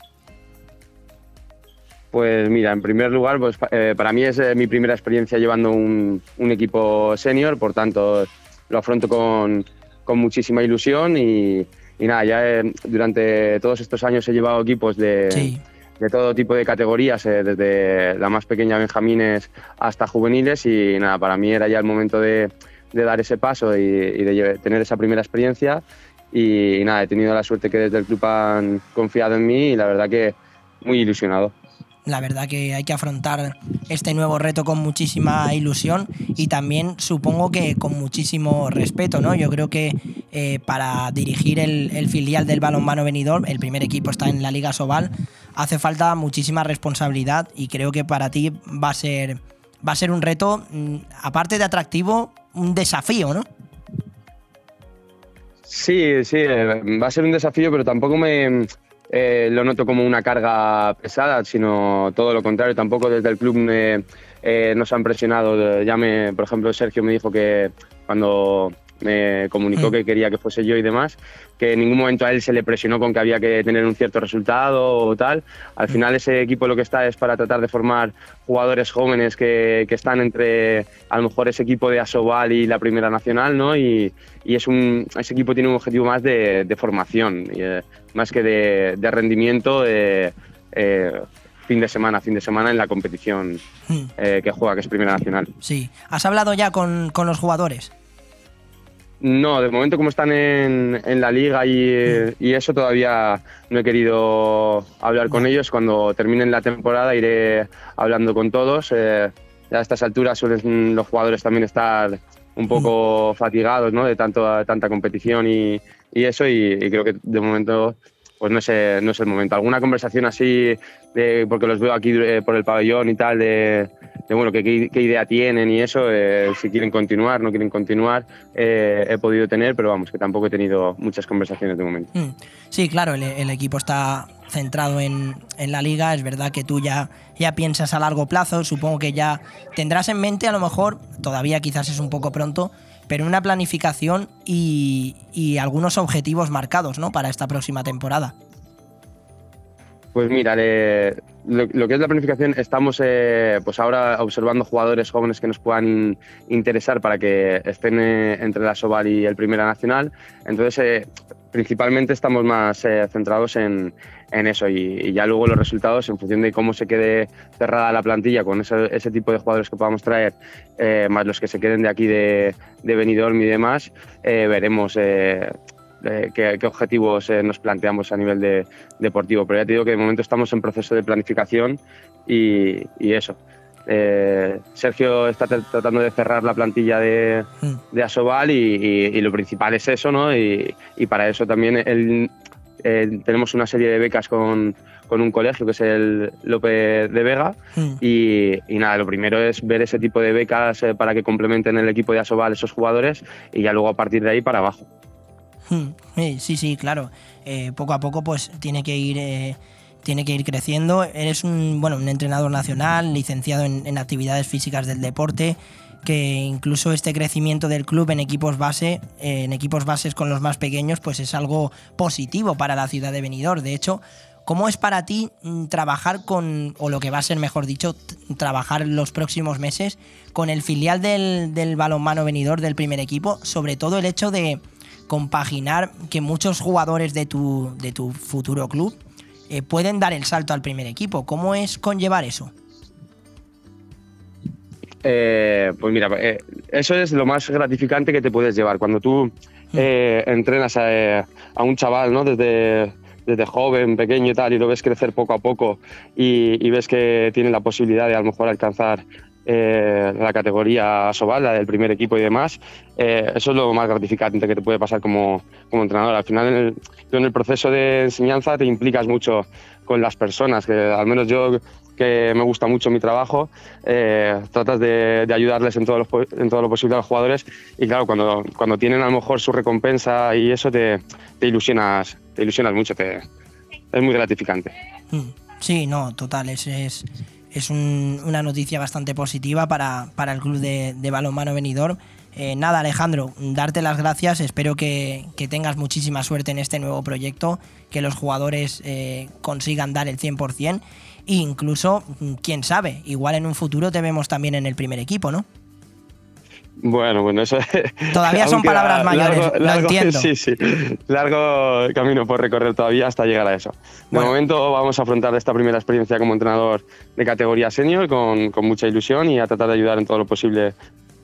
Pues mira, en primer lugar, pues eh, para mí es eh, mi primera experiencia llevando un, equipo senior, por tanto lo afronto con, muchísima ilusión y, nada, ya eh, durante todos estos años he llevado equipos de, de todo tipo de categorías, eh, desde la más pequeña Benjamines hasta juveniles y nada, para mí era ya el momento de, dar ese paso y, de tener esa primera experiencia y, nada, he tenido la suerte que desde el club han confiado en mí y la verdad que muy ilusionado. La verdad que hay que afrontar este nuevo reto con muchísima ilusión y también supongo que con muchísimo respeto, ¿no? Yo creo que eh, para dirigir el, el, filial del balonmano venidor, el primer equipo está en la Liga Sobal, hace falta muchísima responsabilidad y creo que para ti va a ser, va a ser un reto, mm, aparte de atractivo, un desafío, ¿no? Sí, sí, va a ser un desafío, pero tampoco me eh, lo noto como una carga pesada, sino todo lo contrario. Tampoco desde el club me, eh, nos han presionado. Ya me, por ejemplo, Sergio me dijo que cuando me comunicó mm. que quería que fuese yo y demás, que en ningún momento a él se le presionó con que había que tener un cierto resultado o tal. Al final ese equipo lo que está es para tratar de formar jugadores jóvenes que, que están entre a lo mejor ese equipo de Asobal y la Primera Nacional, ¿no? Y, y es un, ese equipo tiene un objetivo más de, de formación, y, eh, más que de, de rendimiento. Eh, fin de semana, fin de semana en la competición mm. eh, que juega, que es Primera Nacional. Sí. ¿Has hablado ya con, con los jugadores? No, de momento como están en, en la liga y, y, eso todavía no he querido hablar con ellos. Cuando terminen la temporada iré hablando con todos. Eh, a estas alturas suelen los jugadores también estar un poco fatigados ¿no? de tanto, tanta competición y, y eso y, y, creo que de momento pues no es, no es el momento. Alguna conversación así, de, porque los veo aquí eh, por el pabellón y tal, de, de bueno, qué, qué, idea tienen y eso, eh, si quieren continuar, no quieren continuar, eh, he podido tener, pero vamos, que tampoco he tenido muchas conversaciones de momento. Mm. Sí, claro, el, el, equipo está centrado en, en, la liga, es verdad que tú ya, ya piensas a largo plazo, supongo que ya tendrás en mente, a lo mejor, todavía quizás es un poco pronto, pero una planificación y, algunos objetivos marcados ¿no? para esta próxima temporada. Pues mira, lo, lo, que es la planificación, estamos eh, pues ahora observando jugadores jóvenes que nos puedan interesar para que estén eh, entre la Soval y el Primera Nacional. Entonces, eh, principalmente estamos más eh, centrados en, en eso y, ya luego los resultados, en función de cómo se quede cerrada la plantilla con ese, ese tipo de jugadores que podamos traer, eh, más los que se queden de aquí de, de Benidorm y demás, veremos eh, qué, objetivos eh, nos planteamos a nivel de, deportivo. Pero ya te digo que de momento estamos en proceso de planificación y eso. Eh, Sergio está tratando de cerrar la plantilla de, de Asobal y, y, y, lo principal es eso, ¿no? Y, para eso también eh, tenemos una serie de becas con, con, un colegio que es el López de Vega mm. y, nada, lo primero es ver ese tipo de becas eh, para que complementen el equipo de Asobal esos jugadores y ya luego a partir de ahí para abajo. Hmm, sí, sí, claro. Eh, poco a poco, pues tiene que ir. Tiene que ir creciendo. Eres un, bueno, un entrenador nacional, licenciado en, actividades físicas del deporte, que incluso este crecimiento del club en equipos base, en equipos bases con los más pequeños, pues es algo positivo para la ciudad de Benidorm. De hecho, ¿cómo es para ti mm, trabajar con, o lo que va a ser, mejor dicho, trabajar los próximos meses con el filial del, balonmano Benidorm del primer equipo? Sobre todo el hecho de compaginar que muchos jugadores de tu, de tu futuro club eh, pueden dar el salto al primer equipo. ¿Cómo es conllevar eso? Eh, pues mira, eh, eso es lo más gratificante que te puedes llevar. Cuando tú mm. eh, entrenas a, a, un chaval, ¿no? Desde, desde joven, pequeño y tal, y lo ves crecer poco a poco y, y ves que tiene la posibilidad de a lo mejor alcanzar eh, la categoría Sobal, la del primer equipo y demás, eh, eso es lo más gratificante que te puede pasar como, como entrenador. Al final, en el, en el proceso de enseñanza te implicas mucho con las personas, que al menos yo que me gusta mucho mi trabajo, eh, tratas de, de, ayudarles en todo, lo, en todo lo posible a los jugadores y claro, cuando, cuando tienen a lo mejor su recompensa y eso te, te ilusionas, te ilusionas mucho, te, es muy gratificante. Mm, sí, no, total, es, es, es un, una noticia bastante positiva para, para el club de, balonmano venidor. Eh, nada, Alejandro, darte las gracias. Espero que, que, tengas muchísima suerte en este nuevo proyecto, que los jugadores eh, consigan dar el 100%. E incluso, quién sabe, igual en un futuro te vemos también en el primer equipo, ¿no? Bueno, bueno, eso Todavía son palabras mayores, largo, lo largo, entiendo. Sí, sí, largo camino por recorrer todavía hasta llegar a eso. De bueno. momento vamos a afrontar esta primera experiencia como entrenador de categoría senior con, con mucha ilusión y a tratar de ayudar en todo lo posible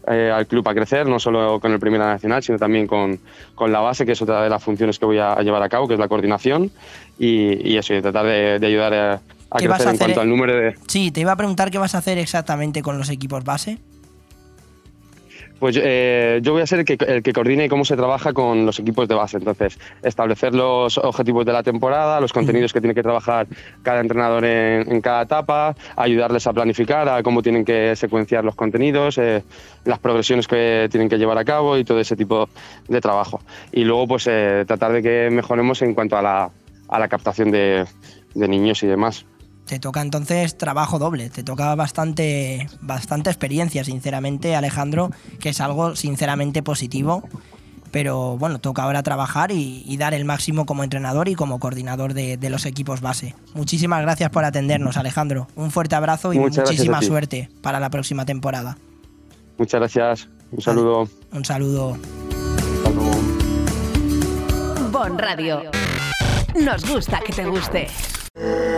eh, al club a crecer, no solo con el Primera Nacional, sino también con, con, la base, que es otra de las funciones que voy a, a llevar a cabo, que es la coordinación, y, y eso, y tratar de, de ayudar a, a crecer a en cuanto al número de... Sí, te iba a preguntar qué vas a hacer exactamente con los equipos base. Pues eh, yo voy a ser el que, el que coordine cómo se trabaja con los equipos de base. Entonces, establecer los objetivos de la temporada, los contenidos que tiene que trabajar cada entrenador en, en cada etapa, ayudarles a planificar a cómo tienen que secuenciar los contenidos, eh, las progresiones que tienen que llevar a cabo y todo ese tipo de trabajo. Y luego, pues, eh, tratar de que mejoremos en cuanto a la, a la captación de, de niños y demás. Te toca entonces trabajo doble, te toca bastante, bastante experiencia, sinceramente, Alejandro, que es algo sinceramente positivo. Pero bueno, toca ahora trabajar y, y dar el máximo como entrenador y como coordinador de, de, los equipos base. Muchísimas gracias por atendernos, Alejandro. Un fuerte abrazo y Muchas muchísima suerte para la próxima temporada. Muchas gracias. Un saludo. Un saludo. Bon Radio. Nos gusta que te guste.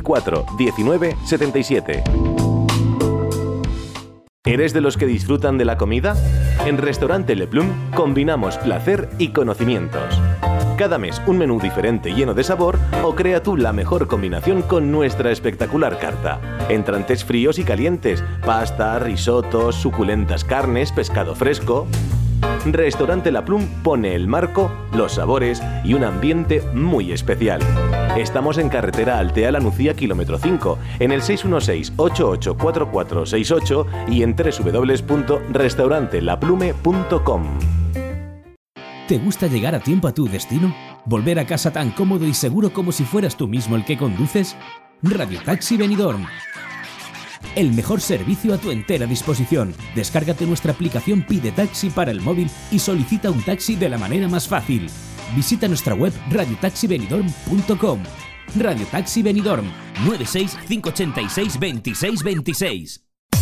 24 19 77. ¿Eres de los que disfrutan de la comida? En Restaurante Le Plum combinamos placer y conocimientos. Cada mes un menú diferente lleno de sabor o crea tú la mejor combinación con nuestra espectacular carta. Entrantes fríos y calientes, pasta, risotos, suculentas carnes, pescado fresco. Restaurante La Plum pone el marco, los sabores y un ambiente muy especial. Estamos en carretera Altea La Nucía, kilómetro 5, en el 616-884468 y en www.restaurantelaplume.com. ¿Te gusta llegar a tiempo a tu destino? ¿Volver a casa tan cómodo y seguro como si fueras tú mismo el que conduces? Radio Taxi Benidorm. El mejor servicio a tu entera disposición. Descárgate nuestra aplicación Pide Taxi para el móvil y solicita un taxi de la manera más fácil. Visita nuestra web radiotaxibenidorm.com. Radio Taxi Benidorm 96 586 26 26.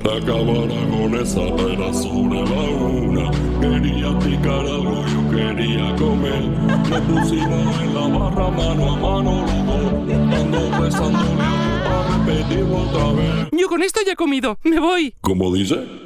Acabara con esa pena sobre la una. Quería picar algo, yo quería comer. Nos pusimos en la barra mano a mano los dos. Estando besándole a otra vez. Yo con esto ya he comido. Me voy. ¿Cómo dice?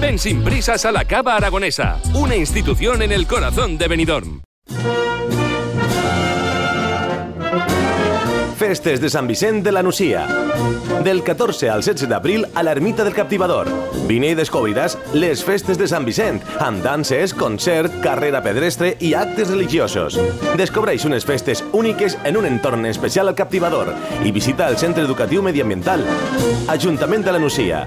Ven sin prisas a la Cava Aragonesa, una institución en el corazón de Benidorm. Festes de Sant Vicent de la Nucia. Del 14 al 16 d'abril a l'Ermita del Captivador. Vine i descobriràs les festes de Sant Vicent, amb danses, concert, carrera pedestre i actes religiosos. Descobreix unes festes úniques en un entorn especial al Captivador i visita el Centre Educatiu Mediambiental. Ajuntament de la Nucia.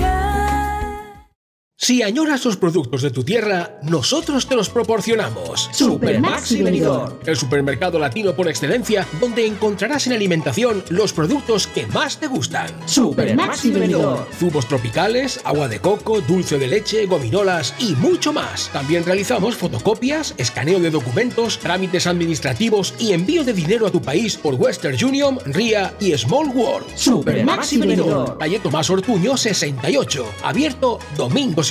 Si añoras los productos de tu tierra, nosotros te los proporcionamos. Supermaxi Benidorm. El supermercado latino por excelencia, donde encontrarás en alimentación los productos que más te gustan. Supermaxi Benidorm. Zumos tropicales, agua de coco, dulce de leche, gominolas y mucho más. También realizamos fotocopias, escaneo de documentos, trámites administrativos y envío de dinero a tu país por Western Union, RIA y Small World. Supermaxi Benidorm. Calle Tomás Ortuño 68, abierto domingos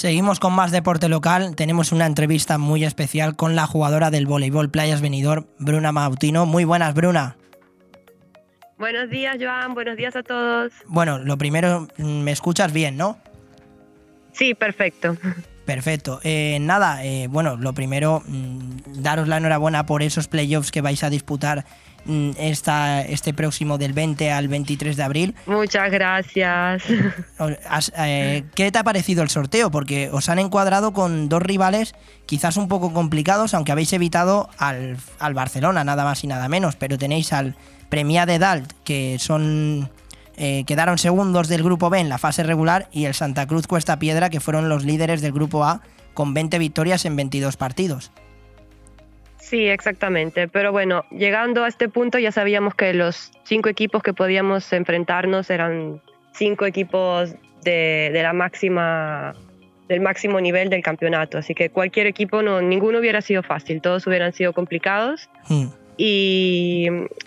Seguimos con más deporte local. Tenemos una entrevista muy especial con la jugadora del voleibol Playas Benidorm, Bruna Mautino. Muy buenas, Bruna. Buenos días, Joan. Buenos días a todos. Bueno, lo primero, mm, me escuchas bien, ¿no? Sí, perfecto. Perfecto. Eh, nada, eh, bueno, lo primero, mm, daros la enhorabuena por esos playoffs que vais a disputar esta, este próximo del 20 al 23 de abril. Muchas gracias. Eh, ¿Qué te ha parecido el sorteo? Porque os han encuadrado con dos rivales quizás un poco complicados, aunque habéis evitado al, al Barcelona, nada más y nada menos, pero tenéis al Premia de Dalt, que son eh, quedaron segundos del grupo B en la fase regular, y el Santa Cruz Cuesta Piedra, que fueron los líderes del grupo A con 20 victorias en 22 partidos. Sí, exactamente. Pero bueno, llegando a este punto ya sabíamos que los cinco equipos que podíamos enfrentarnos eran cinco equipos de, de la máxima del máximo nivel del campeonato. Así que cualquier equipo, no, ninguno hubiera sido fácil, todos hubieran sido complicados. Y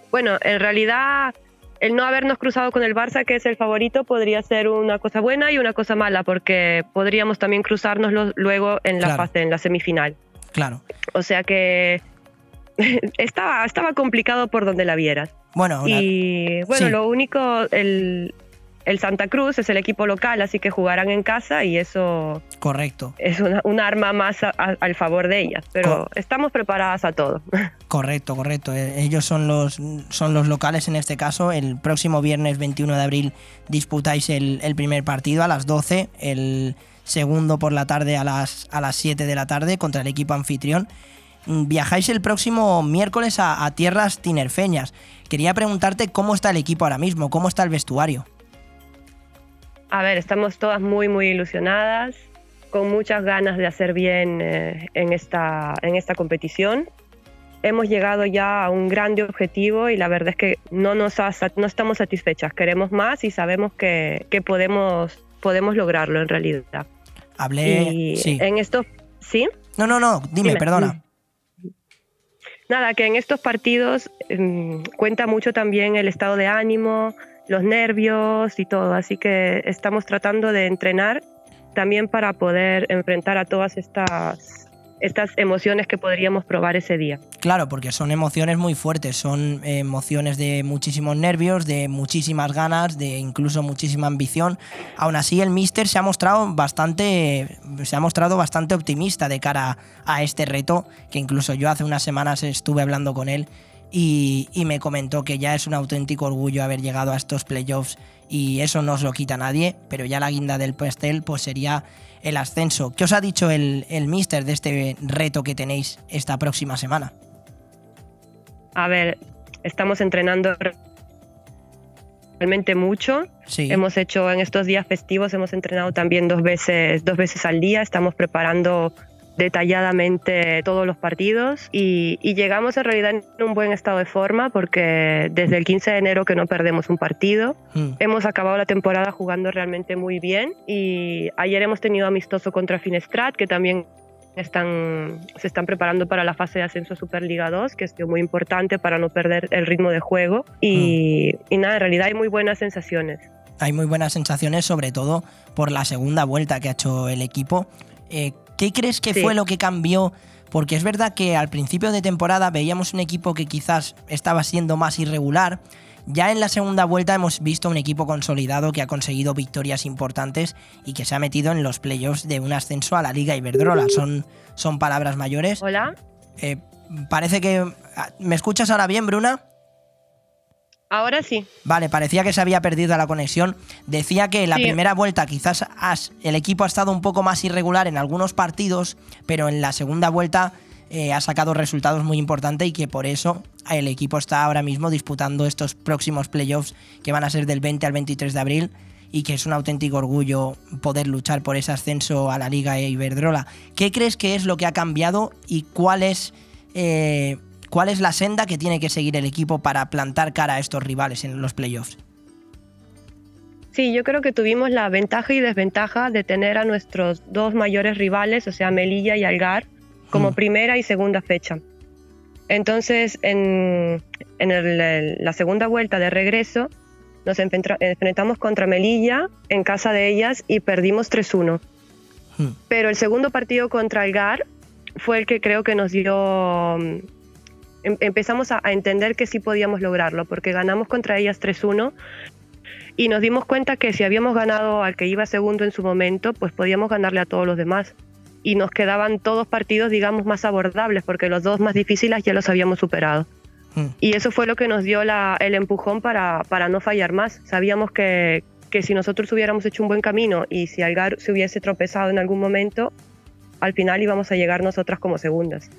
bueno, en realidad el no habernos cruzado con el Barça, que es el favorito, podría ser una cosa buena y una cosa mala, porque podríamos también cruzarnos luego en la Claro. fase, en la semifinal. Claro. O sea que estaba, estaba complicado por donde la vieras. Bueno, Y bueno, sí. lo único, el, el Santa Cruz es el equipo local, así que jugarán en casa y eso correcto. es una, un arma más a- a- al favor de ellas. Pero estamos preparadas a todo. Correcto, correcto. Eh, Ellos son los, son los locales en este caso. El próximo viernes 21 de abril disputáis el, el primer partido a las 12, el segundo por la tarde a las, a las 7 de la tarde contra el equipo anfitrión. Mm, Viajáis el próximo miércoles a, a tierras tinerfeñas. Quería preguntarte cómo está el equipo ahora mismo, cómo está el vestuario. A ver, estamos todas muy, muy ilusionadas, con muchas ganas de hacer bien eh, en, esta, en esta competición. Hemos llegado ya a un grande objetivo y la verdad es que no, nos ha no estamos satisfechas. Queremos más y sabemos que, que podemos, podemos lograrlo en realidad. Hablé. Y sí. en estos... ¿Sí? No, no, no, dime, Dime. perdona. Nada, que en estos partidos mm, cuenta mucho también el estado de ánimo, los nervios y todo, así que estamos tratando de entrenar también para poder enfrentar a todas estas, estas emociones que podríamos probar ese día. Claro, porque son emociones muy fuertes, son emociones de muchísimos nervios, de muchísimas ganas, de incluso muchísima ambición. Aún así, el Mister se ha mostrado bastante, se ha mostrado bastante optimista de cara a este reto, que incluso yo hace unas semanas estuve hablando con él y, y me comentó que ya es un auténtico orgullo haber llegado a estos playoffs y eso no os lo quita nadie, pero ya la guinda del pastel pues sería el ascenso. ¿Qué os ha dicho el, el Mister de este reto que tenéis esta próxima semana? A ver, estamos entrenando realmente mucho. Sí. Hemos hecho en estos días festivos, hemos entrenado también dos veces, dos veces al día. Estamos preparando detalladamente todos los partidos y, y llegamos en realidad en un buen estado de forma porque desde el 15 de enero que no perdemos un partido. Mm. Hemos acabado la temporada jugando realmente muy bien y ayer hemos tenido amistoso contra Finestrat que también están, se están preparando para la fase de ascenso Superliga 2, que es muy importante para no perder el ritmo de juego. Y, y nada, en realidad hay muy buenas sensaciones. Hay muy buenas sensaciones, sobre todo por la segunda vuelta que ha hecho el equipo. Eh, ¿Qué crees que Sí. fue lo que cambió? Porque es verdad que al principio de temporada veíamos un equipo que quizás estaba siendo más irregular, Ya en la segunda vuelta hemos visto un equipo consolidado que ha conseguido victorias importantes y que se ha metido en los playoffs de un ascenso a la Liga Iberdrola. ¿Son, son palabras mayores? Hola. Eh, parece que... ¿Me escuchas ahora bien, Bruna? Ahora sí. Vale, parecía que se había perdido la conexión. Decía que la Sí. primera vuelta quizás has- el equipo ha estado un poco más irregular en algunos partidos, pero en la segunda vuelta eh, ha sacado resultados muy importantes y que por eso el equipo está ahora mismo disputando estos próximos playoffs que van a ser del 20 al 23 de abril y que es un auténtico orgullo poder luchar por ese ascenso a la Liga Iberdrola. ¿Qué crees que es lo que ha cambiado y cuál es, eh, cuál es la senda que tiene que seguir el equipo para plantar cara a estos rivales en los playoffs? Sí, yo creo que tuvimos la ventaja y desventaja de tener a nuestros dos mayores rivales, o sea, Melilla y Algar, como Mm. primera y segunda fecha. Entonces, en, en el- el- la segunda vuelta de regreso, nos enfrentamos contra Melilla en casa de ellas y perdimos 3-1. Hmm. Pero el segundo partido contra Algar fue el que creo que nos dio... em- empezamos a, a entender que sí podíamos lograrlo, porque ganamos contra ellas 3-1 y nos dimos cuenta que si habíamos ganado al que iba segundo en su momento, pues podíamos ganarle a todos los demás. Y nos quedaban todos partidos, digamos, más abordables, porque los dos más difíciles ya los habíamos superado. Hmm. Y eso fue lo que nos dio la- el empujón para, para no fallar más. Sabíamos que, que si nosotros hubiéramos hecho un buen camino y si Algar se hubiese tropezado en algún momento, al final íbamos a llegar nosotras como segundas.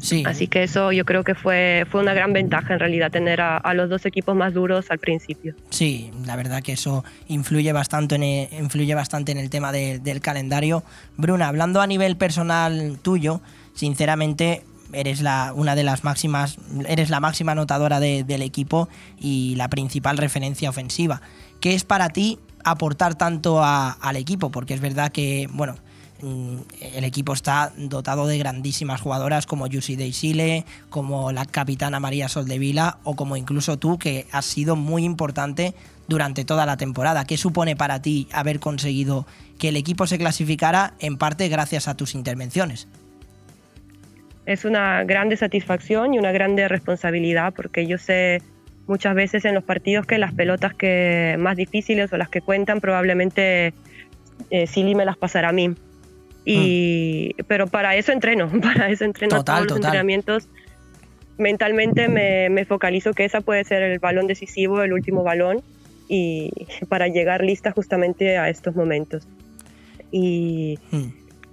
Sí. Así que eso yo creo que fue, fue una gran ventaja en realidad, tener a, a los dos equipos más duros al principio. Sí, la verdad que eso influye bastante en el, influye bastante en el tema de- del calendario. Bruna, hablando a nivel personal tuyo, sinceramente eres la, una de las máximas, eres la máxima anotadora de- del equipo y la principal referencia ofensiva. ¿Qué es para ti aportar tanto a- al equipo? Porque es verdad que, bueno, el equipo está dotado de grandísimas jugadoras como Yusi Deisile, como la capitana María Soldevila o como incluso tú, que has sido muy importante durante toda la temporada. ¿Qué supone para ti haber conseguido que el equipo se clasificara en parte gracias a tus intervenciones? es una grande satisfacción y una grande responsabilidad porque yo sé muchas veces en los partidos que las pelotas que más difíciles o las que cuentan probablemente eh, Silly me las pasará a mí. Y, Pero para eso entreno, para eso entreno Total, todos los total. entrenamientos. Mentalmente me, me focalizo que esa puede ser el balón decisivo, el último balón, y para llegar lista justamente a estos momentos. Y, Hmm.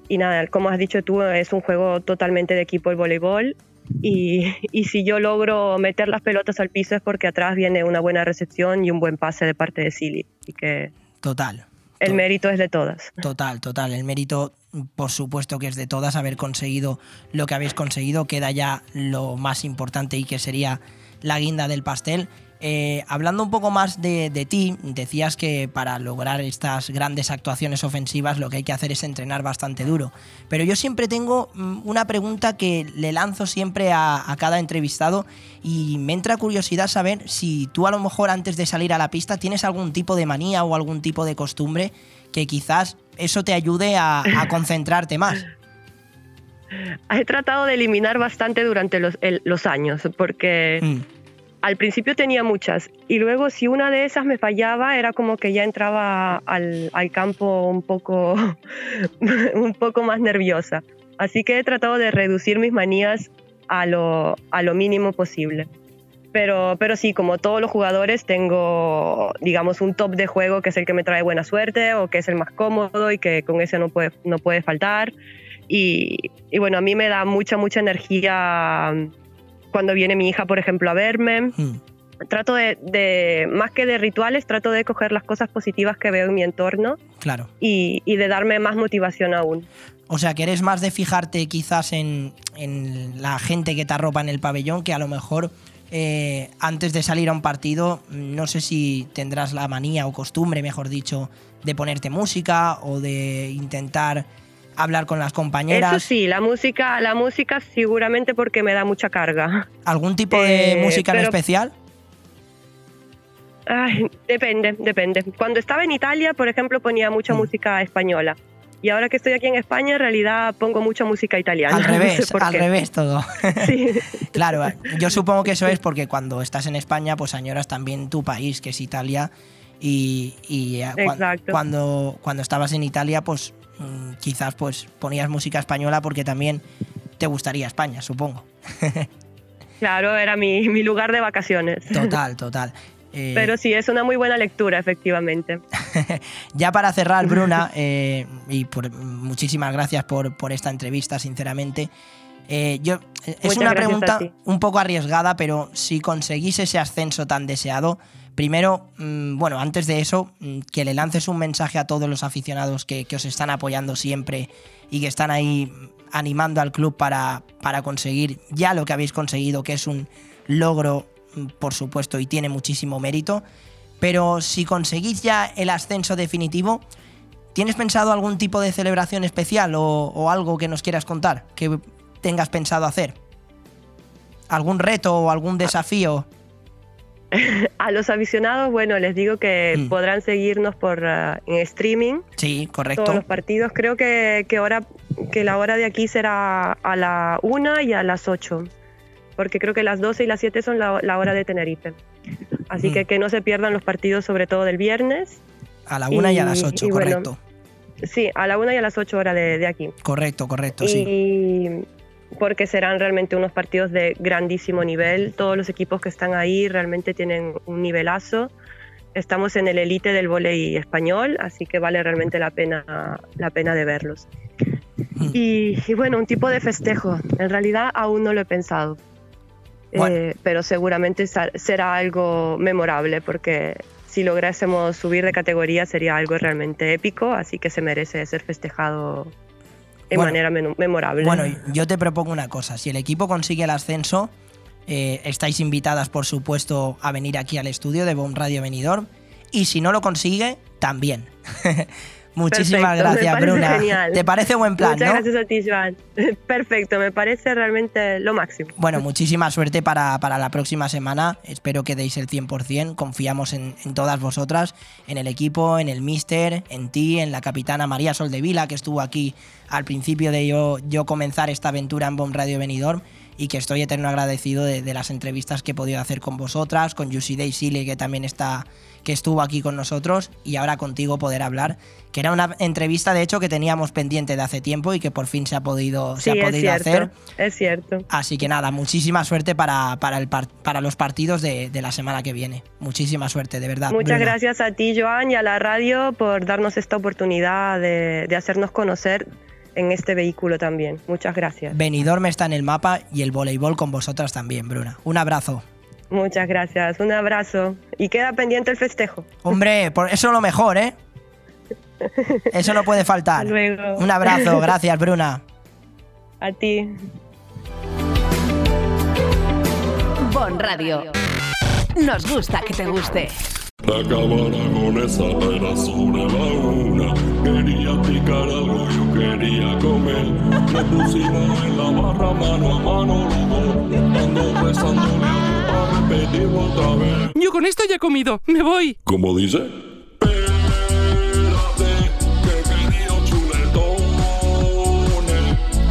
y nada, como has dicho tú, es un juego totalmente de equipo el voleibol. Y, y si yo logro meter las pelotas al piso es porque atrás viene una buena recepción y un buen pase de parte de Silly. Así que Total. El mérito es de todas. Total, total. El mérito, por supuesto que es de todas, haber conseguido lo que habéis conseguido. Queda ya lo más importante y que sería la guinda del pastel. Eh, hablando un poco más de, de ti, decías que para lograr estas grandes actuaciones ofensivas lo que hay que hacer es entrenar bastante duro. Pero yo siempre tengo mm, una pregunta que le lanzo siempre a, a cada entrevistado y me entra curiosidad saber si tú a lo mejor antes de salir a la pista tienes algún tipo de manía o algún tipo de costumbre que quizás eso te ayude a, a concentrarte más. He tratado de eliminar bastante durante los, el- los años porque Mm. Al principio tenía muchas y luego si una de esas me fallaba era como que ya entraba al, campo un poco, un poco más nerviosa. Así que he tratado de reducir mis manías a lo, a lo mínimo posible. Pero, pero sí, como todos los jugadores, tengo, digamos, un top de juego que es el que me trae buena suerte o que es el más cómodo y que con ese no puede, no puede faltar. Y bueno, a mí me da mucha, mucha energía cuando viene mi hija, por ejemplo, a verme. Trato de, de, más que de rituales, trato de coger las cosas positivas que veo en mi entorno Claro. y, y de darme más motivación aún. O sea, que eres más de fijarte quizás en, en la gente que te arropa en el pabellón, que a lo mejor eh, antes de salir a un partido, no sé si tendrás la manía o costumbre, mejor dicho, de ponerte música o de intentar hablar con las compañeras. Eso sí, la música, la música seguramente porque me da mucha carga. ¿Algún tipo de Eh, música en especial? Ay, depende, depende. Cuando estaba en Italia, por ejemplo, ponía mucha música española. Y ahora que estoy aquí en España, en realidad pongo mucha música italiana. Al no sé revés, al qué. revés todo. claro, yo supongo que eso es porque cuando estás en España, pues añoras también tu país, que es Italia. Y, y, eh, cuando, cuando estabas en Italia, pues mm, quizás pues ponías música española porque también te gustaría España, supongo. Claro, era mi, mi lugar de vacaciones. Total, total. Eh, Pero sí, es una muy buena lectura, efectivamente. Ya para cerrar, Bruna, eh, y por, muchísimas gracias por, por esta entrevista, sinceramente. Eh, yo, es Muchas una pregunta un poco arriesgada, pero si conseguís ese ascenso tan deseado, primero, mm, bueno, antes de eso, mm, que le lances un mensaje a todos los aficionados que, que os están apoyando siempre y que están ahí animando al club para, para conseguir ya lo que habéis conseguido, que es un logro, mm, por supuesto, y tiene muchísimo mérito. Pero si conseguís ya el ascenso definitivo, ¿tienes pensado algún tipo de celebración especial o, o algo que nos quieras contar que tengas pensado hacer? ¿Algún reto o algún desafío? A los aficionados, bueno, les digo que Mm. podrán seguirnos por ah, en streaming. Sí, Todos correcto. los partidos. Creo que, que, hora, que la hora de aquí será a la 1 y a las 8. Porque creo que las 12 y las 7 son la, la hora de Tenerife. Así Mm. que que no se pierdan los partidos, sobre todo del viernes. A la una y, a las Y- ocho, y bueno, correcto. Sí, a la 1 y a las 8 horas de, de aquí. Correcto, correcto, sí. Porque serán realmente unos partidos de grandísimo nivel. Todos los equipos que están ahí realmente tienen un nivelazo. Estamos en el elite del vóley español, así que vale realmente la pena, la pena de verlos. Y, y bueno, un tipo de festejo. En realidad aún no lo he pensado. Eh, pero seguramente será algo memorable porque si lográsemos subir de categoría sería algo realmente épico, así que se merece ser festejado de Bueno. manera memorable. Bueno, yo te propongo una cosa. Si el equipo consigue el ascenso, eh, estáis invitadas, por supuesto, a venir aquí al estudio de Bomb Radio Benidorm. Y si no lo consigue, también. Muchísimas Perfecto, gracias, Bruna. genial. ¿Te parece buen plan, Muchas no? gracias a ti, Joan. Perfecto, me parece realmente lo máximo. Bueno, muchísima suerte para, para la próxima semana. Espero que deis el 100%. Confiamos en, en todas vosotras, en el equipo, en el mister, en ti, en la capitana María Soldevila, que estuvo aquí al principio de yo, yo comenzar esta aventura en Bomb Radio Benidorm y que estoy eterno agradecido de, de las entrevistas que he podido hacer con vosotras, con Yusi Day Sile, que también está que estuvo aquí con nosotros y ahora contigo poder hablar, que era una entrevista de hecho que teníamos pendiente de hace tiempo y que por fin se ha podido, se ha es podido cierto, hacer. es cierto. Así que nada, muchísima suerte para, para, el par- para los partidos de, de la semana que viene. Muchísima suerte, de verdad. Muchas Bruna. gracias a ti, Joan, y a la radio por darnos esta oportunidad de, de hacernos conocer en este vehículo también. Muchas gracias. Benidorm está en el mapa y el voleibol con vosotras también, Bruna. Un abrazo. Muchas gracias. Un abrazo. Y queda pendiente el festejo. Hombre, por eso lo mejor, ¿eh? Eso no puede faltar. Luego. Un abrazo, gracias, Bruna. A ti. Bon Radio. Nos gusta que te guste. Acabara con esa era sobre la una. Quería picar algo, yo quería comer. Nos pusimos en la barra mano a mano los dos. Dando a. Yo con esto ya he comido. Me voy. ¿Cómo dice? Espérate, que querido chuletones.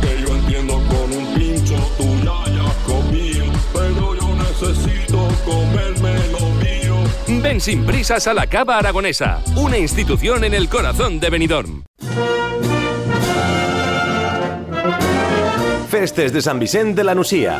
Que yo entiendo con un pincho tú ya hayas comido. Pero yo necesito comerme lo mío. Ven sin prisas a la Cava Aragonesa, una institución en el corazón de Benidorm. Festes de Sant Vicent de la Nucia.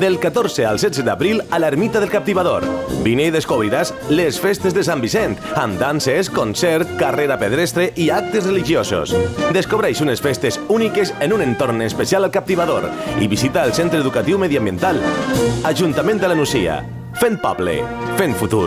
Del 14 al 16 d'abril a l'Ermita del Captivador. Vine i descobriràs les festes de Sant Vicent, amb danses, concert, carrera pedestre i actes religiosos. Descobreix unes festes úniques en un entorn especial al Captivador i visita el Centre Educatiu Mediambiental. Ajuntament de la Nucia. Fent poble, fent futur.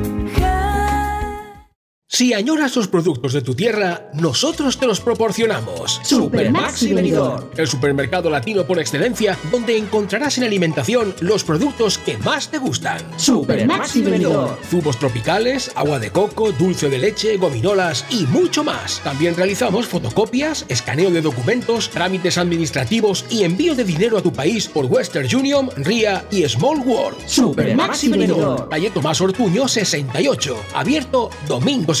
Si añoras los productos de tu tierra, nosotros te los proporcionamos. Super Maxi Venidor. El supermercado latino por excelencia, donde encontrarás en alimentación los productos que más te gustan. Super Maxi Venidor. Zumos tropicales, agua de coco, dulce de leche, gominolas y mucho más. También realizamos fotocopias, escaneo de documentos, trámites administrativos y envío de dinero a tu país por Western Union, RIA y Small World. Super Maxi Venidor. Calle Tomás Ortuño 68, abierto domingos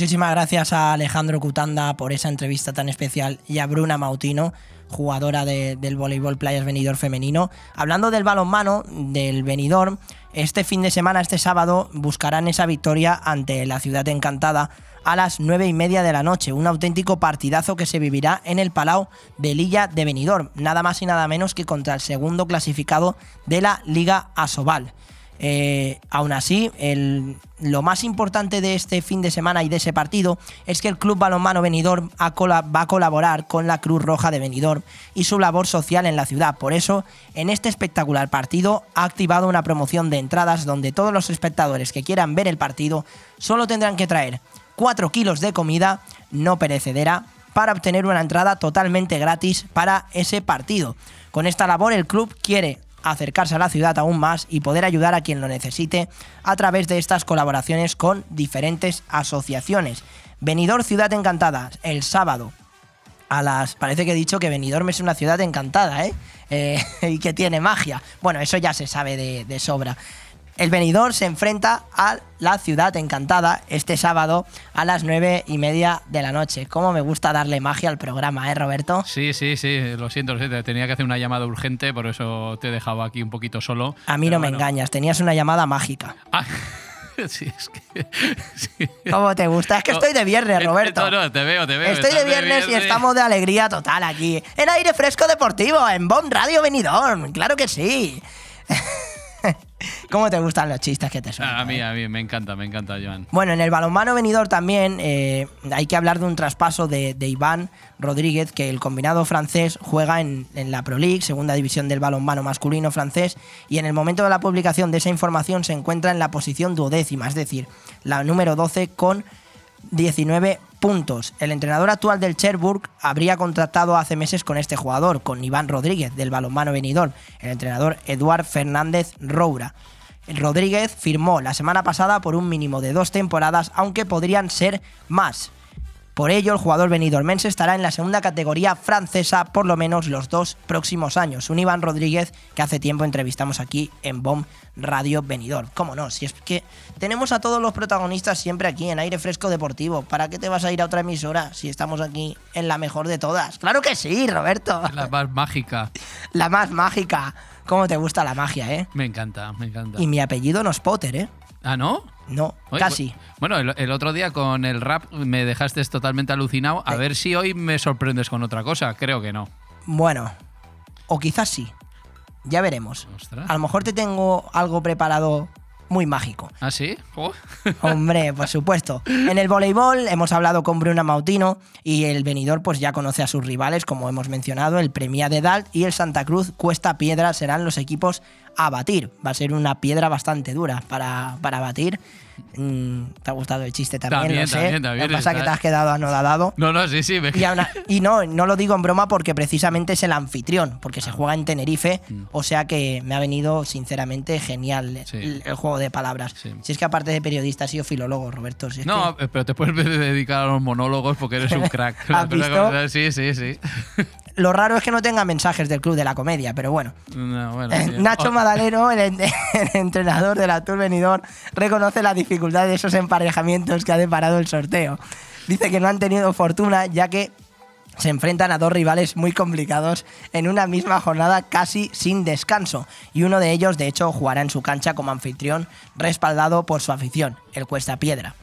Muchísimas gracias a Alejandro Cutanda por esa entrevista tan especial y a Bruna Mautino, jugadora de- del voleibol Playas Benidorm femenino. Hablando del balonmano del Benidorm, este fin de semana, este sábado, buscarán esa victoria ante la Ciudad Encantada a las nueve y media de la noche. Un auténtico partidazo que se vivirá en el Palau de Lilla de Benidorm, nada más y nada menos que contra el segundo clasificado de la Liga Asobal. Eh, aún así, lo más importante de este fin de semana y de ese partido es que el Club Balonmano Benidorm va a colaborar con la Cruz Roja de Benidorm y su labor social en la ciudad. Por eso, en este espectacular partido ha activado una promoción de entradas donde todos los espectadores que quieran ver el partido solo tendrán que traer 4 kilos de comida no perecedera para obtener una entrada totalmente gratis para ese partido. Con esta labor el club quiere acercarse a la ciudad aún más y poder ayudar a quien lo necesite a través de estas colaboraciones con diferentes asociaciones. Benidorm Ciudad Encantada, el sábado a las... Parece que he dicho que Benidorm es una ciudad encantada, ¿eh? Eh, y que tiene magia. Bueno, eso ya se sabe de sobra. El Benidorm se enfrenta a la ciudad encantada este sábado a las nueve y media de la noche. ¿Cómo me gusta darle magia al programa, eh, Roberto? Sí, sí, sí, lo siento, lo siento. Tenía que hacer una llamada urgente, por eso te he dejado aquí un poquito solo. A mí no me engañas, tenías una llamada mágica. Sí, es que. sí. ¿Cómo te gusta? Es que No, estoy de viernes, eh, Roberto. No, no, te veo, te veo. Estoy de viernes y estamos de alegría total aquí. En aire fresco deportivo, en Bomb Radio Benidorm. Claro que sí. ¿Cómo te gustan los chistes que te suenan? A mí, a mí, me encanta, me encanta, Joan. Bueno, en el balonmano venidor también eh, hay que hablar de un traspaso de, de Iván Rodríguez, que el combinado francés juega en, en la Pro League, segunda división del balonmano masculino francés, y en el momento de la publicación de esa información se encuentra en la posición duodécima, es decir, la número 12 con 19 puntos. El entrenador actual del Cherbourg habría contratado hace meses con este jugador, con Iván Rodríguez del balonmano venidor, el entrenador Eduard Fernández Roura. Rodríguez firmó la semana pasada por un mínimo de dos temporadas, aunque podrían ser más. Por ello, el jugador benidormense estará en la segunda categoría francesa por lo menos los dos próximos años. Un Iván Rodríguez que hace tiempo entrevistamos aquí en BOM Radio Benidorm. ¿Cómo no? Si es que tenemos a todos los protagonistas siempre aquí en Aire Fresco Deportivo. ¿Para qué te vas a ir a otra emisora si estamos aquí en la mejor de todas? Claro que sí, Roberto. La más mágica. La más mágica. ¿Cómo te gusta la magia, eh? Me encanta, me encanta. Y mi apellido no es Potter, ¿eh? ¿Ah, no? No, Oye, casi. bu- Bueno, el, el otro día con el rap me dejaste totalmente alucinado. A ver si hoy me sorprendes con otra cosa. Creo que no. Bueno, o quizás sí. Ya veremos. Ostras. A lo mejor te tengo algo preparado muy mágico. ¿Ah, sí? Oh. Hombre, por supuesto. En el voleibol hemos hablado con Bruna Mautino y el venidor pues ya conoce a sus rivales, como hemos mencionado, el Premia de Dalt y el Santa Cruz Cuesta Piedra serán los equipos a batir. Va a ser una piedra bastante dura para, para batir. Mm, ¿Te ha gustado el chiste también? También, lo sé. también, también, Lo que pasa es que te has quedado anodadado. No, no, sí, sí. me- Y, no, no lo digo en broma porque precisamente es el anfitrión, porque Ah. se juega en Tenerife, Mm. o sea que me ha venido sinceramente genial el, el juego de palabras. Si es que aparte de periodista, ha sido filólogo, Roberto. si es No, pero te puedes dedicar a los monólogos porque eres un crack. ¿Has visto? Sí, sí, sí. Lo raro es que no tenga mensajes del Club de la Comedia, pero bueno. No, bueno, Eh. Nacho Oh, Madaleno, el, en- el entrenador del Tour Benidorm, reconoce la dificultad de esos emparejamientos que ha deparado el sorteo. Dice que no han tenido fortuna ya que se enfrentan a dos rivales muy complicados en una misma jornada casi sin descanso. Y uno de ellos, de hecho, jugará en su cancha como anfitrión, respaldado por su afición, el Cuesta Piedra.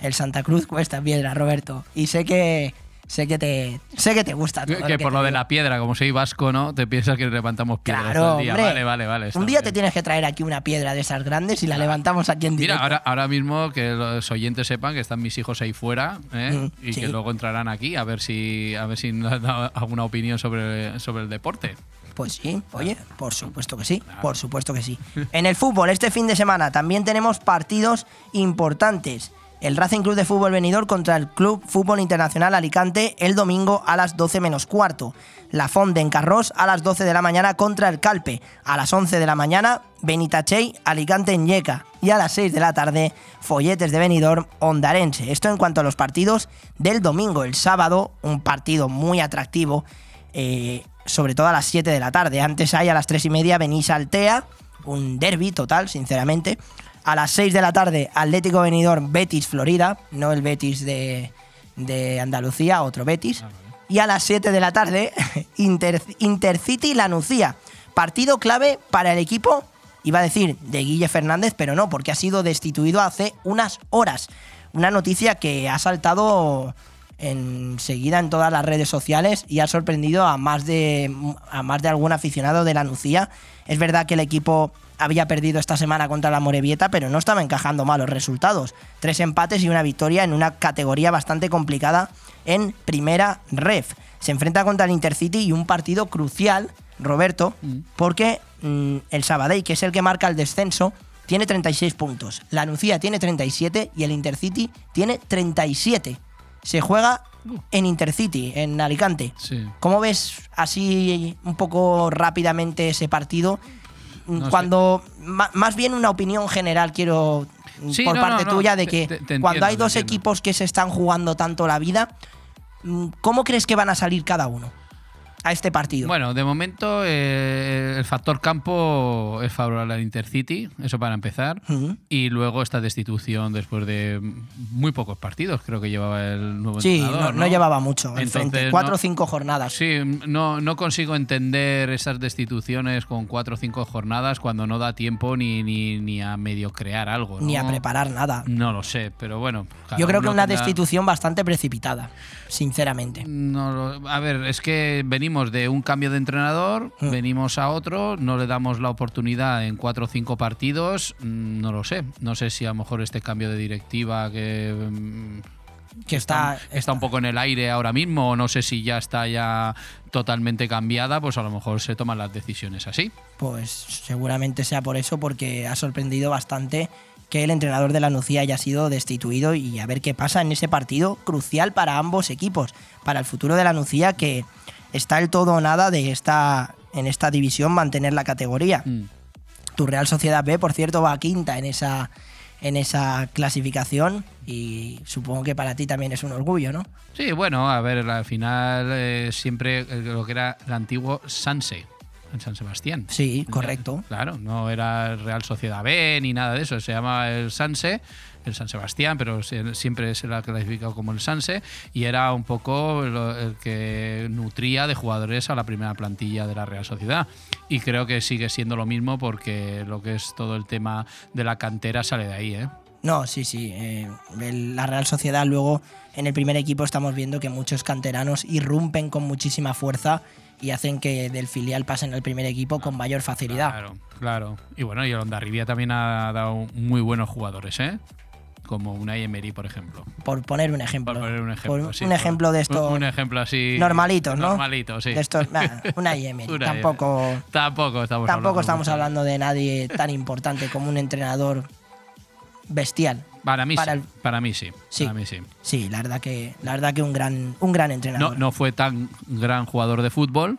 El Santa Cruz Cuesta Piedra, Roberto. Y sé que sé que te sé que te gusta. Todo que que por te lo de digo. la piedra, como soy vasco, ¿no? Te piensas que levantamos piedras Claro, todo el día. hombre. Vale, vale, vale. Un día bien. te tienes que traer aquí una piedra de esas grandes y la levantamos aquí en directo. Mira, ahora, ahora mismo que los oyentes sepan que están mis hijos ahí fuera ¿eh? Mm, y sí. que luego entrarán aquí a ver si a ver si nos dan alguna opinión sobre, sobre el deporte. Pues sí, oye, por supuesto que sí, por supuesto que sí. En el fútbol, este fin de semana también tenemos partidos importantes. El Racing Club de Fútbol Venidor contra el Club Fútbol Internacional Alicante el domingo a las 12 menos cuarto. La Font en Carros a las 12 de la mañana contra el Calpe. A las 11 de la mañana, Benitachey, Alicante en Yeca. Y a las 6 de la tarde, Folletes de Benidorm, Ondarense. Esto en cuanto a los partidos del domingo. El sábado, un partido muy atractivo eh, sobre todo a las 7 de la tarde. Antes hay a las 3 y media Benís Altea, un derby total, sinceramente. A las 6 de la tarde, Atlético Benidorm, Betis Florida, no el Betis de, de Andalucía, otro Betis. Y a las 7 de la tarde, Inter, Intercity Lanucía. Partido clave para el equipo, iba a decir, de Guille Fernández, pero no, porque ha sido destituido hace unas horas. Una noticia que ha saltado enseguida en todas las redes sociales y ha sorprendido a más de, a más de algún aficionado de la Nucía. Es verdad que el equipo había perdido esta semana contra la Morevieta, pero no estaba encajando malos resultados. Tres empates y una victoria en una categoría bastante complicada en primera ref. Se enfrenta contra el Intercity y un partido crucial, Roberto, porque mm, el Sabadell, que es el que marca el descenso, tiene 36 puntos. La Nucía tiene 37 y el Intercity tiene 37. Se juega en Intercity, en Alicante. Sí. ¿Cómo ves así un poco rápidamente ese partido? No. Cuando, más bien una opinión general quiero Sí, por no, parte tuya de que te- te cuando hay dos equipos que se están jugando tanto la vida, mm, ¿cómo crees que van a salir cada uno a este partido? Bueno, de momento eh, el factor campo es favorable al Intercity, eso para empezar. Y luego esta destitución después de muy pocos partidos, creo que llevaba el nuevo sí, no, entrenador. no llevaba mucho Entonces, frente. Cuatro no- o cinco jornadas. Sí, no, no consigo entender esas destituciones con cuatro o cinco jornadas cuando no da tiempo ni, ni, ni a medio crear algo. Ni a preparar nada. No lo sé, pero bueno. Yo creo que una tendrá- destitución bastante precipitada, sinceramente. No, a ver, es que venimos de un cambio de entrenador, Mm. venimos a otro, no le damos la oportunidad en cuatro o cinco partidos, mm, no lo sé. No sé si a lo mejor este cambio de directiva que, mm, Que está, está un poco en el aire ahora mismo, o no sé si ya está ya totalmente cambiada, pues a lo mejor se toman las decisiones así. Pues seguramente sea por eso, porque ha sorprendido bastante que el entrenador de la Nucía haya sido destituido y a ver qué pasa en ese partido crucial para ambos equipos, para el futuro de la Nucía que está el todo o nada de esta en esta división mantener la categoría. Mm. Tu Real Sociedad B, por cierto, va a quinta en esa en esa clasificación y supongo que para ti también es un orgullo, ¿no? Sí, bueno, a ver, al final eh, siempre eh, lo que era el antiguo Sanse, en San Sebastián. Sí, correcto. Claro, no era el Real Sociedad B ni nada de eso, se llama el Sanse, el San Sebastián, pero siempre se lo ha clasificado como el Sanse y era un poco el que nutría de jugadores a la primera plantilla de la Real Sociedad. Y creo que sigue siendo lo mismo porque lo que es todo el tema de la cantera sale de ahí, ¿eh? No, sí, sí. eh, la Real Sociedad luego en el primer equipo estamos viendo que muchos canteranos irrumpen con muchísima fuerza y hacen que del filial pasen al primer equipo con mayor facilidad. Claro, claro. Y bueno, y el Ondarribia también ha dado muy buenos jugadores, ¿eh? Como una Emery, por ejemplo. Por poner un ejemplo. Por poner un ejemplo, Por sí, un por- ejemplo de estos Un, un ejemplo así. normalitos, ¿no? Normalito, sí. De estos, nah, una Emery. Tampoco Tampoco estamos tampoco hablando estamos mucho. hablando de nadie tan importante como un entrenador bestial. Para mí Para sí. el- Para mí sí. Sí. Para mí sí. Sí, la verdad que la verdad que un gran un gran entrenador. No, no fue tan gran jugador de fútbol,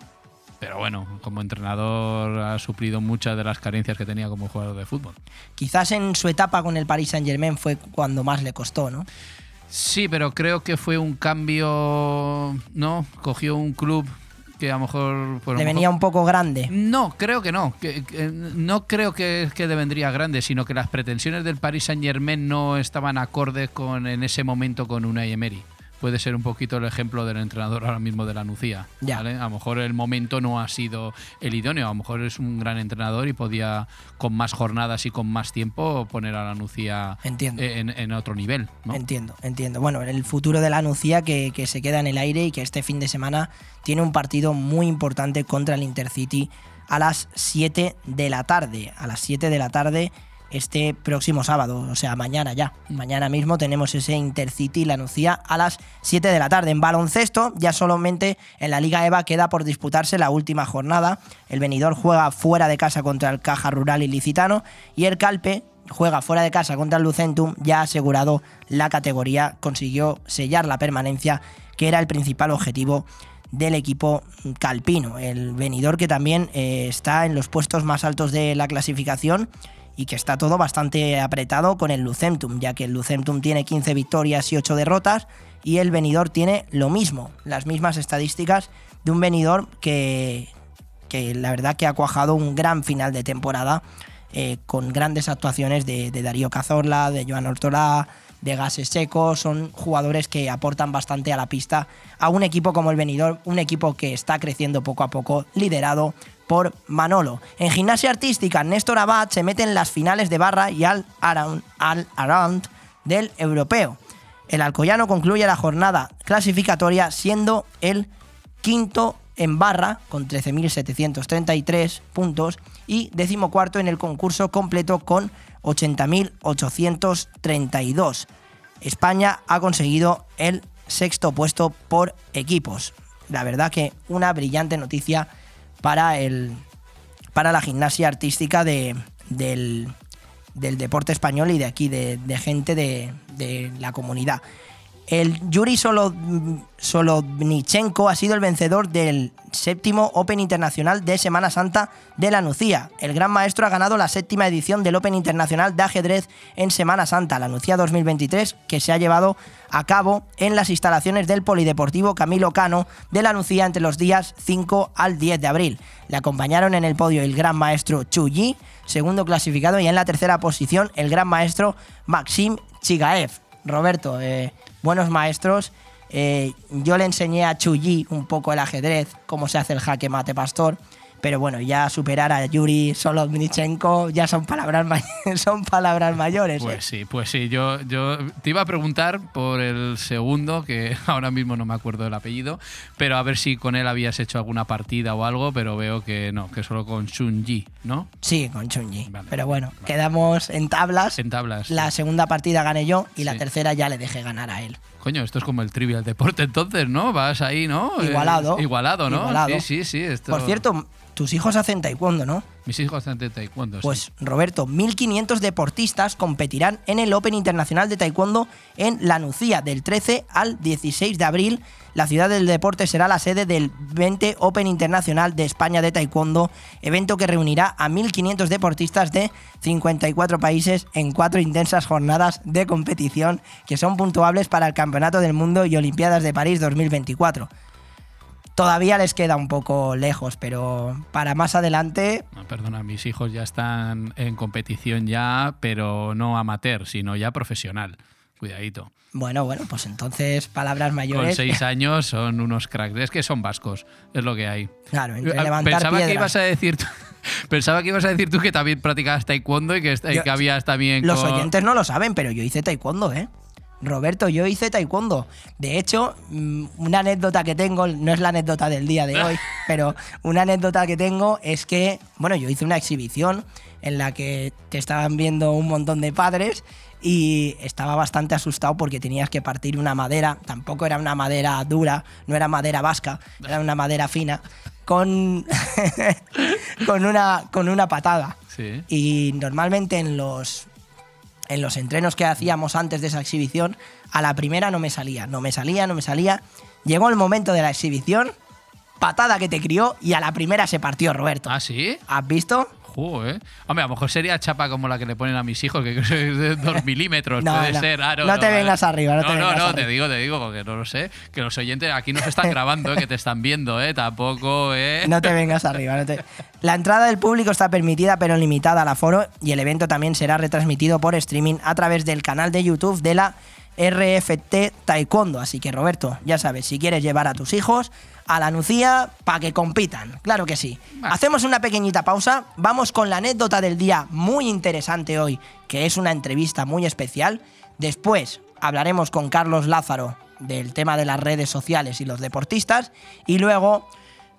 pero bueno, como entrenador ha suplido muchas de las carencias que tenía como jugador de fútbol. Quizás en su etapa con el Paris Saint-Germain fue cuando más le costó, ¿no? Sí, pero creo que fue un cambio, ¿no? Cogió un club que a lo mejor... pues, Le venía un poco grande. No, creo que no. Que, que no creo que, que le vendría grande, sino que las pretensiones del Paris Saint Germain no estaban acordes con en ese momento con una Emery. Puede ser un poquito el ejemplo del entrenador ahora mismo de la Nucía. A lo mejor el momento no ha sido el idóneo, a lo mejor es un gran entrenador y podía con más jornadas y con más tiempo poner a la Nucía Entiendo. en, en otro nivel. ¿no? Entiendo, entiendo. Bueno, el futuro de la Nucía que, que se queda en el aire y que este fin de semana tiene un partido muy importante contra el Intercity a las 7 de la tarde. A las 7 de la tarde este próximo sábado, o sea, mañana ya. Mañana mismo tenemos ese Intercity La Nucía a las 7 de la tarde. En baloncesto, ya solamente en la Liga EVA queda por disputarse la última jornada. El venidor juega fuera de casa contra el Caja Rural Ilicitano y el Calpe juega fuera de casa contra el Lucentum, ya ha asegurado la categoría, consiguió sellar la permanencia, que era el principal objetivo del equipo calpino. El venidor que también eh, está en los puestos más altos de la clasificación y que está todo bastante apretado con el Lucentum, ya que el Lucentum tiene 15 victorias y 8 derrotas y el venidor tiene lo mismo, las mismas estadísticas de un venidor que, que la verdad que ha cuajado un gran final de temporada eh, con grandes actuaciones de, Darío Cazorla, de Joan Ortolá, de Gases Secos, son jugadores que aportan bastante a la pista a un equipo como el Benidorm, un equipo que está creciendo poco a poco, liderado por Manolo. En gimnasia artística, Néstor Abad se mete en las finales de barra y al around, al around del europeo. El alcoyano concluye la jornada clasificatoria siendo el quinto en barra con 13.733 puntos y decimocuarto en el concurso completo con 80.832. España ha conseguido el sexto puesto por equipos. La verdad que una brillante noticia para, el, para la gimnasia artística de, del, del deporte español y de aquí, de, gente de, de la comunidad. El Yuri Solo, Solodnichenko ha sido el vencedor del séptimo Open Internacional de Semana Santa de la Nucía. El gran maestro ha ganado la séptima edición del Open Internacional de Ajedrez en Semana Santa, la Nucía 2023, que se ha llevado a cabo en las instalaciones del Polideportivo Camilo Cano de la Nucía entre los días 5 al 10 de abril. Le acompañaron en el podio el gran maestro Chu Yi, segundo clasificado, y en la tercera posición el gran maestro Maxim Chigaev. Roberto, eh, buenos maestros. Eh, yo le enseñé a Chuyi un poco el ajedrez, cómo se hace el jaque mate pastor. Pero bueno, ya superar a Yuri Solodnichenko ya son palabras, son palabras mayores. ¿eh? Pues sí, pues sí. Yo, yo te iba a preguntar por el segundo, que ahora mismo no me acuerdo del apellido, pero a ver si con él habías hecho alguna partida o algo, pero veo que no, que solo con Shun-Ji, ¿no? Sí, con Chunji. Pero bueno, quedamos en tablas. En tablas. La segunda partida gané yo y la tercera ya le dejé ganar a él. Coño, esto es como el trivial deporte entonces, ¿no? Vas ahí, ¿no? Eh, Igualado. igualado, ¿no? Igualado. Sí, sí, sí. Esto... Por cierto, tus hijos hacen taekwondo, ¿no? Mis hijos hacen taekwondo. sí. Pues Roberto, 1.500 deportistas competirán en el Open Internacional de Taekwondo en La Nucía del 13 al 16 de abril. La ciudad del deporte será la sede del 20 Open Internacional de España de Taekwondo, evento que reunirá a 1.500 deportistas de 54 países en cuatro intensas jornadas de competición que son puntuables para el Campeonato del Mundo y Olimpiadas de París 2024. Todavía les queda un poco lejos, pero para más adelante No, perdona, mis hijos ya están en competición ya, pero no amateur, sino ya profesional. Cuidadito. Bueno, bueno, pues entonces palabras Con mayores. seis años son unos cracks. Es que son vascos, es lo que hay. Claro, entre Eh, levantar Pensaba que piedras. ibas a decir tú, pensaba que ibas a decir tú que también practicabas taekwondo y que, Yo- que habías también Los con- oyentes no lo saben, pero yo hice taekwondo, ¿eh? Roberto, yo hice taekwondo. De hecho, mm, una anécdota que tengo, no es la anécdota del día de hoy, pero una anécdota que tengo es que, bueno, yo hice una exhibición en la que te estaban viendo un montón de padres y estaba bastante asustado porque tenías que partir una madera, tampoco era una madera dura, no era madera vasca, era una madera fina, con, con, una, con una patada. Sí. Y normalmente en los, en los entrenos que hacíamos antes de esa exhibición, a la primera no me salía, no me salía, no me salía. Llegó el momento de la exhibición, patada que te crió y a la primera se partió Roberto. ¿Ah, sí? ¿Has visto? Joder. Hombre, a lo mejor sería chapa como la que le ponen a mis hijos, que es de dos milímetros. No, puede no. ser. Ah, No te vengas arriba, no te no, vengas no, arriba. te digo, te digo, porque no lo sé. Que los oyentes aquí nos están grabando, eh, que te están viendo, ¿eh? Tampoco, ¿eh? No te vengas arriba. no te- La entrada del público está permitida pero limitada al aforo y el evento también será retransmitido por streaming a través del canal de YouTube de la RFT Taekwondo. Así que Roberto, ya sabes, si quieres llevar a tus hijos a la Nucía para que compitan, claro que sí. Hacemos una pequeñita pausa, vamos con la anécdota del día muy interesante hoy, que es una entrevista muy especial. Después hablaremos con Carlos Lázaro del tema de las redes sociales y los deportistas. Y luego,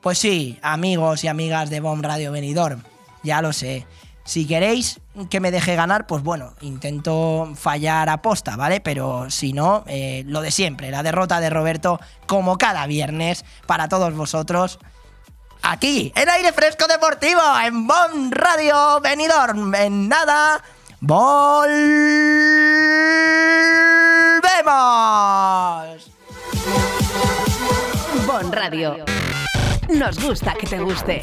pues sí, amigos y amigas de Bomb Radio Benidorm, ya lo sé. Si queréis que me deje ganar, pues bueno, intento fallar a posta, ¿vale? Pero si no, eh, lo de siempre, la derrota de Roberto, como cada viernes, para todos vosotros. Aquí, en aire fresco deportivo, en Bon Radio Benidorm. En nada, volvemos. Bon Radio. Nos gusta que te guste.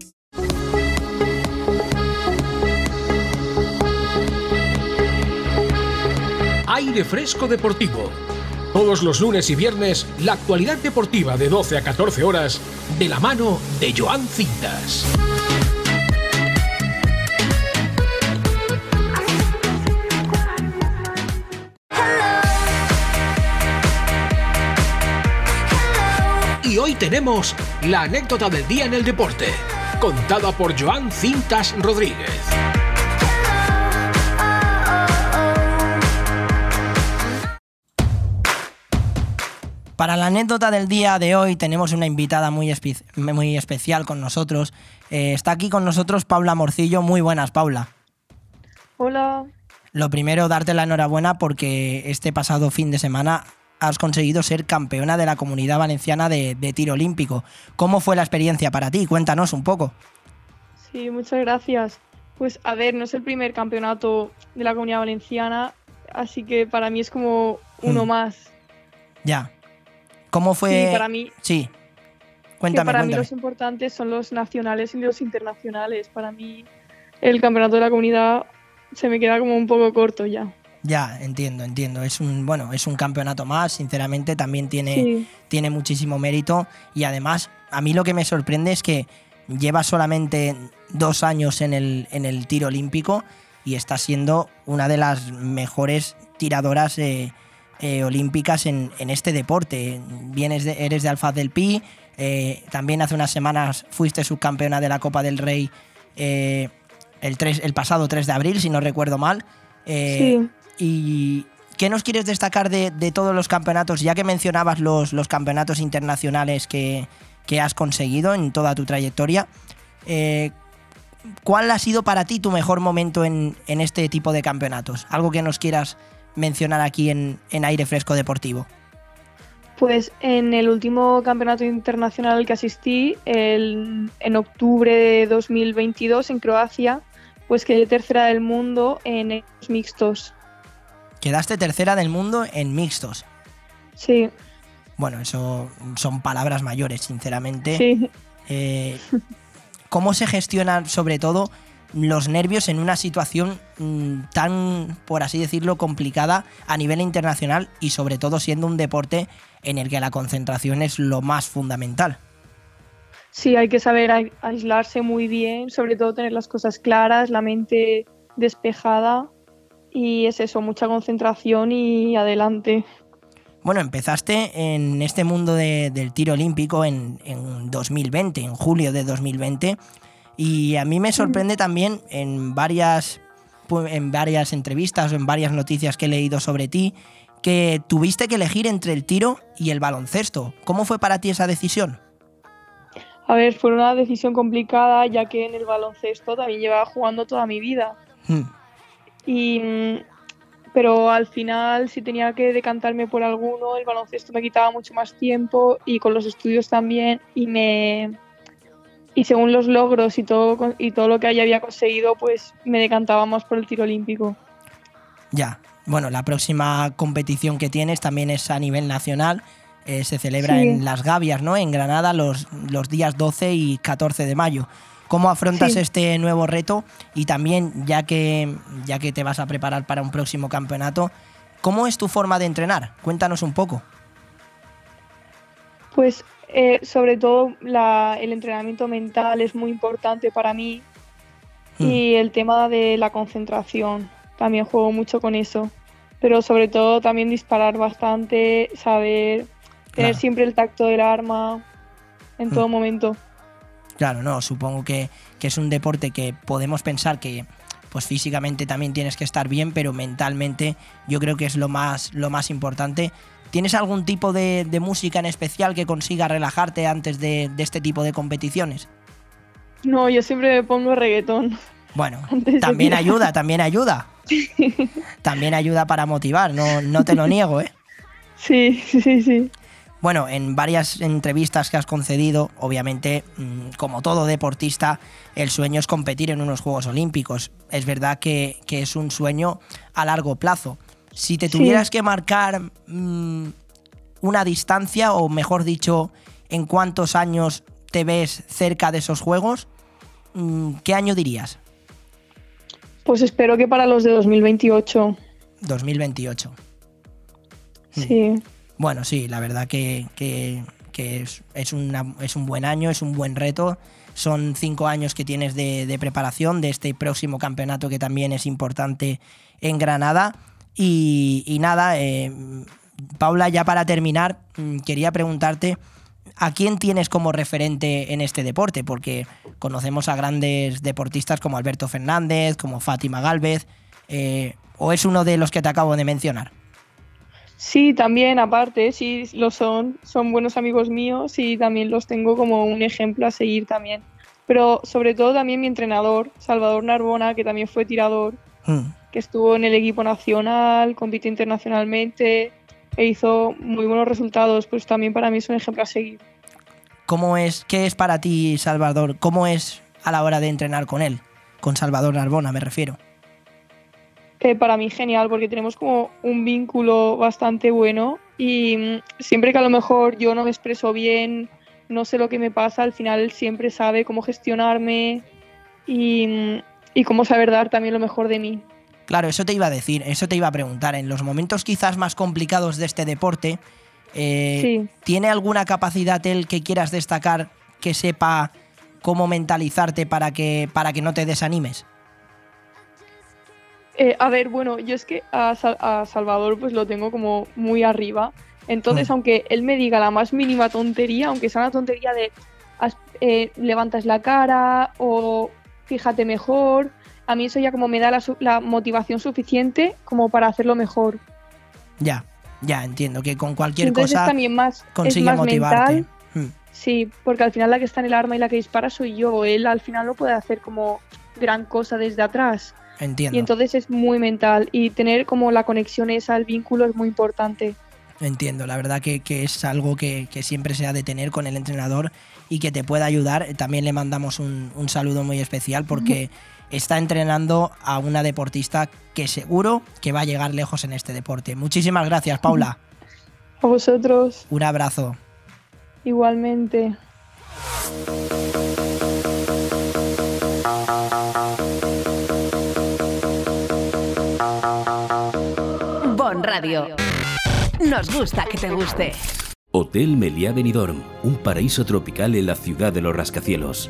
Aire Fresco Deportivo. Todos los lunes y viernes, la actualidad deportiva de 12 a 14 horas, de la mano de Joan Cintas. Y hoy tenemos la anécdota del día en el deporte, contada por Joan Cintas Rodríguez. Para la anécdota del día de hoy tenemos una invitada muy, espe- muy especial con nosotros. Eh, está aquí con nosotros Paula Morcillo. Muy buenas, Paula. Hola. Lo primero, darte la enhorabuena porque este pasado fin de semana has conseguido ser campeona de la comunidad valenciana de, de tiro olímpico. ¿Cómo fue la experiencia para ti? Cuéntanos un poco. Sí, muchas gracias. Pues a ver, no es el primer campeonato de la comunidad valenciana, así que para mí es como uno Mm. más. Ya. ¿Cómo fue? Sí, para mí- Sí. que Cuéntame, para mí cuéntame. los importantes son los nacionales y los internacionales. Para mí el campeonato de la comunidad se me queda como un poco corto ya. Ya, entiendo, entiendo. Es un, bueno, es un campeonato más, sinceramente, también tiene, Sí. tiene muchísimo mérito. Y además, a mí lo que me sorprende es que lleva solamente dos años en el, en el tiro olímpico y está siendo una de las mejores tiradoras eh, eh, olímpicas en, en este deporte. Vienes de- eres de Alfaz del Pi, eh, también hace unas semanas fuiste subcampeona de la Copa del Rey eh, el, 3, el pasado 3 de abril, si no recuerdo mal. Eh, ¿Y qué nos quieres destacar de, de todos los campeonatos? Ya que mencionabas los, los campeonatos internacionales que, que has conseguido en toda tu trayectoria, ¿cuál ha sido para ti tu mejor momento en, en este tipo de campeonatos? Algo que nos quieras mencionar aquí en, en Aire Fresco Deportivo. Pues en el último campeonato internacional al que asistí, el- en octubre de 2022 en Croacia, pues quedé tercera del mundo en mixtos. Quedaste tercera del mundo en mixtos. Sí, Bueno, eso son palabras mayores, sinceramente. sí. Eh, ¿Cómo se gestionan, sobre todo, los nervios en una situación mm, tan, por así decirlo, complicada a nivel internacional y sobre todo siendo un deporte en el que la concentración es lo más fundamental? Sí, hay que saber ai- aislarse muy bien, sobre todo tener las cosas claras, la mente despejada y es eso, mucha concentración y adelante. Bueno, empezaste en este mundo de- del tiro olímpico en, en 2020, en julio de 2020, y a mí me sorprende también en varias, en varias entrevistas o en varias noticias que he leído sobre ti, que tuviste que elegir entre el tiro y el baloncesto. ¿Cómo fue para ti esa decisión? A ver, fue una decisión complicada ya que en el baloncesto también llevaba jugando toda mi vida. Hmm, Y, pero al final, si tenía que decantarme por alguno, el baloncesto me quitaba mucho más tiempo y con los estudios también. Y me y según los logros y todo, y todo lo que ya había conseguido, pues me decantaba más por el tiro olímpico. Ya. Bueno, la próxima competición que tienes también es a nivel nacional. Eh, se celebra Sí. en Las Gavias, ¿no? En Granada los, los días 12 y 14 de mayo. ¿Cómo afrontas Sí. este nuevo reto? Y también, ya que, ya que te vas a preparar para un próximo campeonato, ¿cómo es tu forma de entrenar? Cuéntanos un poco. Pues eh, sobre todo la- el entrenamiento mental es muy importante para mí y el tema de la concentración, también juego mucho con eso, pero sobre todo también disparar bastante, saber tener Claro. siempre el tacto del arma en todo momento. Claro, no, supongo que, que es un deporte que podemos pensar que pues físicamente también tienes que estar bien, pero mentalmente yo creo que es lo más, lo más importante. ¿Tienes algún tipo de, de música en especial que consiga relajarte antes de, de este tipo de competiciones? No, yo siempre me pongo reggaetón. Bueno, también ayuda, también ayuda. También ayuda para motivar, no, no te lo niego, ¿eh? Sí, sí, sí. Bueno, en varias entrevistas que has concedido, obviamente, mm, como todo deportista, el sueño es competir en unos Juegos Olímpicos. Es verdad que, que es un sueño a largo plazo. Si te Sí. tuvieras que marcar mm, una distancia, o mejor dicho, en cuántos años te ves cerca de esos Juegos, mm, ¿qué año dirías? Pues espero que para los de 2028. 2028. Sí. Bueno, sí, la verdad que, que- que es, es una- es un buen año, es un buen reto. Son cinco años que tienes de, de preparación de este próximo campeonato que también es importante en Granada. Y, y nada, eh, Paula, ya para terminar, mm, quería preguntarte a quién tienes como referente en este deporte, porque conocemos a grandes deportistas como Alberto Fernández, como Fátima Galvez, eh, o es uno de los que te acabo de mencionar. Sí, también, aparte, sí lo son. Son buenos amigos míos y también los tengo como un ejemplo a seguir también. Pero sobre todo también mi entrenador, Salvador Narbona, que también fue tirador, Mm. Que estuvo en el equipo nacional, compitió internacionalmente e hizo muy buenos resultados. Pues también para mí es un ejemplo a seguir. ¿Cómo es, qué es para ti, Salvador? ¿Cómo es a la hora de entrenar con él? Con Salvador Narbona, me refiero. Eh, para mí genial porque tenemos como un vínculo bastante bueno y mm, siempre que a lo mejor yo no me expreso bien, no sé lo que me pasa, al final él siempre sabe cómo gestionarme y, mm, y cómo saber dar también lo mejor de mí. Claro, eso te iba a decir, eso te iba a preguntar. En los momentos quizás más complicados de este deporte, eh, Sí. ¿tiene alguna capacidad él que quieras destacar que sepa cómo mentalizarte para que, para que no te desanimes? Eh, a ver, bueno, yo es que a, Sal- a Salvador pues lo tengo como muy arriba. Entonces, Mm. aunque él me diga la más mínima tontería, aunque sea una tontería de "Has- eh, levantas la cara o fíjate mejor, a mí eso ya como me da la, motivación suficiente como para hacerlo mejor. Ya, ya entiendo que con cualquier Entonces cosa también más, es consigue más motivarte. mental. Mm, Sí, porque al final la que está en el arma y la que dispara soy yo. Él al final no puede hacer como gran cosa desde atrás. Entiendo. Y entonces es muy mental. Y tener como la conexión esa, el vínculo es muy importante. Entiendo, la verdad que, que es algo que, que siempre se ha de tener con el entrenador y que te pueda ayudar. También le mandamos un, un saludo muy especial porque está entrenando a una deportista que seguro que va a llegar lejos en este deporte. Muchísimas gracias, Paula. A vosotros, Un abrazo. igualmente. Bon Radio. Nos gusta que te guste. Hotel Meliá Benidorm, un paraíso tropical en la ciudad de los rascacielos.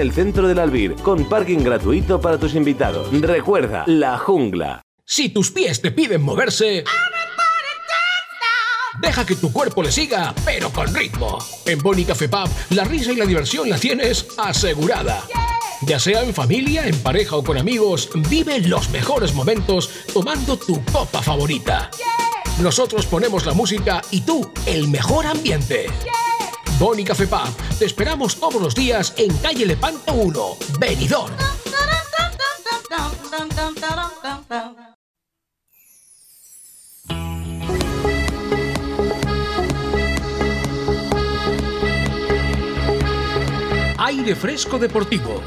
el centro del Albir, con parking gratuito para tus invitados. Recuerda, La Jungla. Si tus pies te piden moverse... Deja que tu cuerpo le siga, pero con ritmo. En Boni Café Pub, la risa y la diversión la tienes asegurada. Ya sea en familia, en pareja o con amigos, vive los mejores momentos tomando tu copa favorita. Nosotros ponemos la música y tú el mejor ambiente. Boni Café Pub, te esperamos todos los días en calle Lepanto 1, Benidorm. Aire Fresco Deportivo.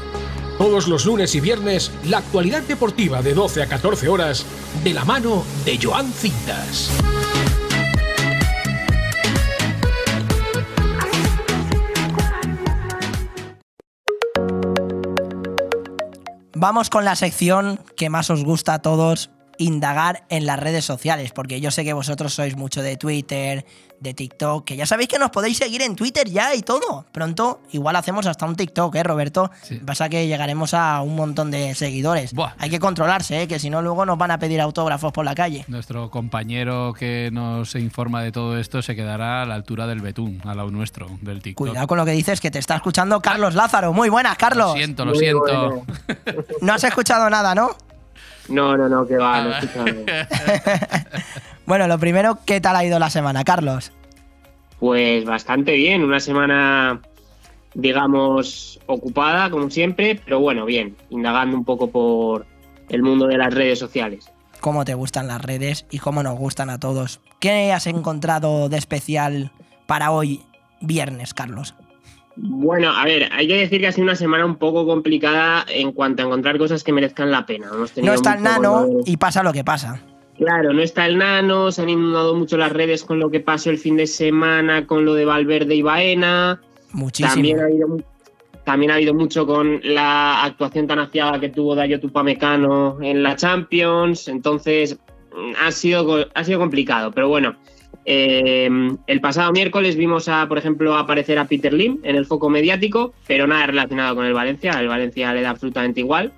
Todos los lunes y viernes, la actualidad deportiva de 12 a 14 horas, de la mano de Joan Cintas. Vamos con la sección que más os gusta a todos, indagar en las redes sociales, porque yo sé que vosotros sois mucho de Twitter, de TikTok, que ya sabéis que nos podéis seguir en Twitter ya y todo. Pronto igual hacemos hasta un TikTok, ¿eh, Roberto? Pasa que llegaremos a un montón de seguidores. Hay que controlarse, ¿eh? que si no luego nos van a pedir autógrafos por la calle. Nuestro compañero que nos informa de todo esto se quedará a la altura del betún, al lado nuestro, del TikTok. Cuidado con lo que dices, que te está escuchando Carlos Lázaro. Muy buenas, Carlos. Lo siento, lo siento. No has escuchado nada, ¿no? No, no, no, que va, no nada. Bueno, lo primero, ¿qué tal ha ido la semana, Carlos? Pues bastante bien, una semana, digamos, ocupada, como siempre, pero bueno, bien, indagando un poco por el mundo de las redes sociales. ¿Cómo te gustan las redes y cómo nos gustan a todos? ¿Qué has encontrado de especial para hoy, viernes, Carlos? Bueno, a ver, hay que decir que ha sido una semana un poco complicada en cuanto a encontrar cosas que merezcan la pena. Hemos No está el nano y pasa lo que pasa. Claro, no está el nano, se han inundado mucho las redes con lo que pasó el fin de semana, con lo de Valverde y Baena. Muchísimo. También ha habido, también ha habido mucho con la actuación tan aciaga que tuvo Dayo Tupamecano en la Champions. Entonces, mm, ha sido, ha sido complicado. Pero bueno, eh, el pasado miércoles vimos, a, por ejemplo, aparecer a Peter Lim en el foco mediático, pero nada relacionado con el Valencia. El Valencia le da absolutamente igual.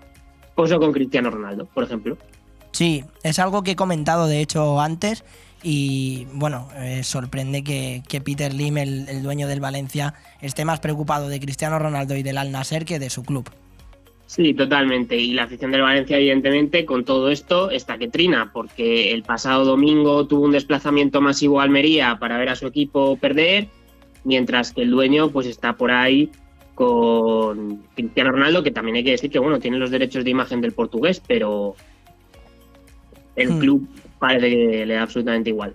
Pues o con Cristiano Ronaldo, por ejemplo. Sí, es algo que he comentado de hecho antes y bueno, eh, sorprende que, que Peter Lim, el, el dueño del Valencia, esté más preocupado de Cristiano Ronaldo y del Al Nasser que de su club. Sí, totalmente. Y la afición del Valencia, evidentemente, con todo esto está que trina, porque el pasado domingo tuvo un desplazamiento masivo a Almería para ver a su equipo perder, mientras que el dueño pues está por ahí con Cristiano Ronaldo, que también hay que decir que bueno, tiene los derechos de imagen del portugués, pero el Hmm. club parece que le da absolutamente igual.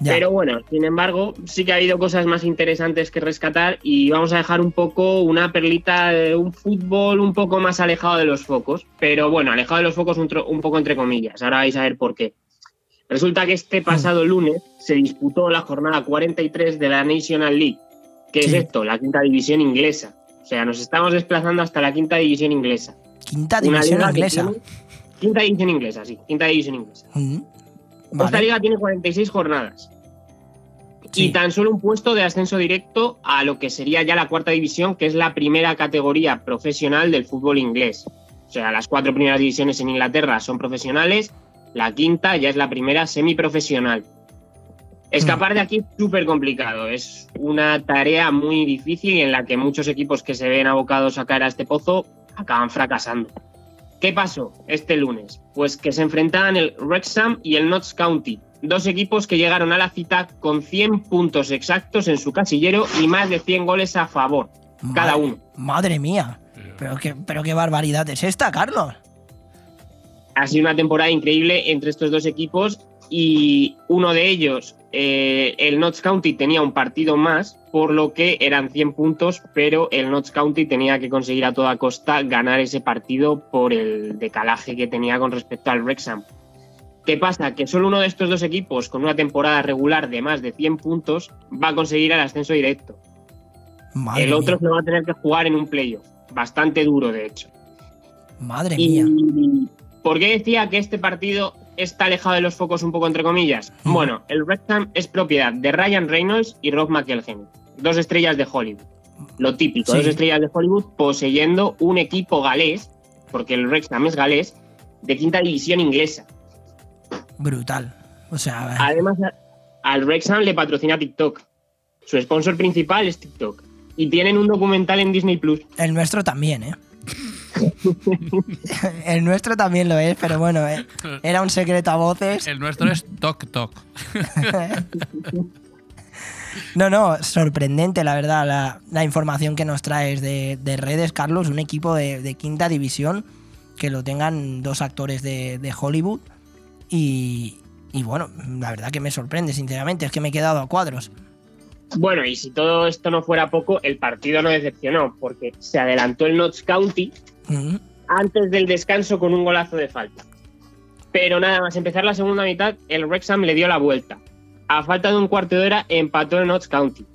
Ya. Pero bueno, sin embargo, sí que ha habido cosas más interesantes que rescatar y vamos a dejar un poco una perlita de un fútbol un poco más alejado de los focos. Pero bueno, alejado de los focos un, poco entre comillas. Ahora vais a ver por qué. Resulta que este pasado lunes se disputó la jornada 43 de la National League, que es esto, la quinta división inglesa. O sea, nos estamos desplazando hasta la quinta división inglesa. Quinta división inglesa. tiene- Quinta división inglesa, sí, quinta división inglesa. Vale. liga tiene 46 jornadas. Y tan solo un puesto de ascenso directo a lo que sería ya la cuarta división, que es la primera categoría profesional del fútbol inglés. O sea, las cuatro primeras divisiones en Inglaterra son profesionales, la quinta ya es la primera semiprofesional. Escapar de aquí es súper complicado, es una tarea muy difícil en la que muchos equipos que se ven abocados a caer a este pozo acaban fracasando. ¿Qué pasó este lunes? Pues que se enfrentaban el Wrexham y el Notts County, dos equipos que llegaron a la cita con 100 puntos exactos en su casillero y más de 100 goles a favor, cada uno. Madre mía. Pero qué, pero qué barbaridad es esta, Carlos. Ha sido una temporada increíble entre estos dos equipos y uno de ellos, eh, el Notts County, tenía un partido más, por lo que eran 100 puntos, pero el Notts County tenía que conseguir a toda costa ganar ese partido por el decalaje que tenía con respecto al Wrexham. ¿Qué pasa? Que solo uno de estos dos equipos, con una temporada regular de más de 100 puntos, va a conseguir el ascenso directo. Madre el otro mía. se va a tener que jugar en un playoff, bastante duro de hecho. Madre Y- mía. ¿Por qué decía que este partido está alejado de los focos un poco entre comillas? Bueno, el Wrexham es propiedad de Ryan Reynolds y Rob McElhenney, dos estrellas de Hollywood. Lo típico, Sí. dos estrellas de Hollywood poseyendo un equipo galés, porque el Wrexham es galés, de quinta división inglesa. Brutal. O sea, Además, al Wrexham le patrocina TikTok. Su sponsor principal es TikTok. Y tienen un documental en Disney Plus. el nuestro también, ¿eh? el nuestro también lo es, pero bueno, eh, era un secreto a voces. El nuestro es Tok Tok. No, no, sorprendente, la verdad, la, la información que nos traes de, de redes, Carlos. Un equipo de, de quinta división que lo tengan dos actores de, de Hollywood. Y, y bueno, la verdad que me sorprende, sinceramente. Es que me he quedado a cuadros. Bueno, y si todo esto no fuera poco, el partido no decepcionó, porque se adelantó el Notts County Antes del descanso con un golazo de falta. Pero nada más empezar la segunda mitad, el Wrexham le dio la vuelta. A falta de un cuarto de hora empató el Notts County.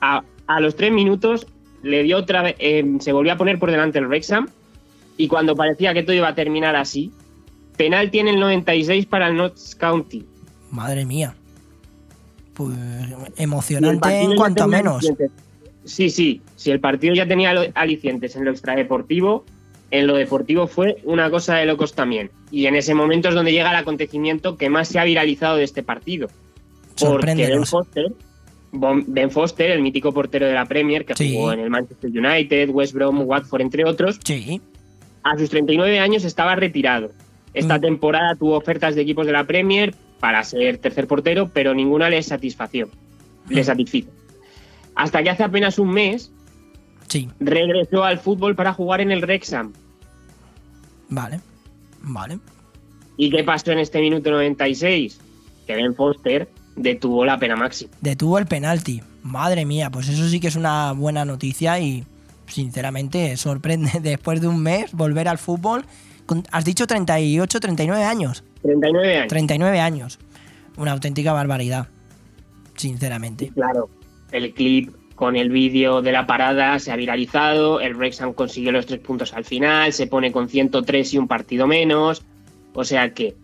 A, a los tres minutos le dio otra vez, eh, se volvió a poner por delante el Wrexham y cuando parecía que todo iba a terminar así, penal tiene el 96 para el Notts County. Madre mía. Pues emocionante en cuanto menos. alicientes. Sí, sí, si el partido ya tenía alicientes en lo extradeportivo, en lo deportivo fue una cosa de locos también. Y en ese momento es donde llega el acontecimiento que más se ha viralizado de este partido. Porque Ben. Foster, Ben Foster, el mítico portero de la Premier, que Sí. jugó en el Manchester United, West Brom, Watford, entre otros, Sí. a sus 39 años estaba retirado. Esta Mm. temporada tuvo ofertas de equipos de la Premier para ser tercer portero, pero ninguna le satisfació. Le Mm. satisfizo. Hasta que hace apenas un mes Sí, regresó al fútbol para jugar en el Wrexham. vale. Vale. ¿Y qué pasó en este minuto 96? Que Ben Foster detuvo la pena máxima. Detuvo el penalti. Madre mía, pues eso sí que es una buena noticia y sinceramente sorprende después de un mes volver al fútbol. Has dicho 38, 39 años. 39 años. 39 años. Una auténtica barbaridad. Sinceramente. Claro, el clip con el vídeo de la parada se ha viralizado, el Wrexham consiguió los tres puntos al final, se pone con 103 y un partido menos, o sea que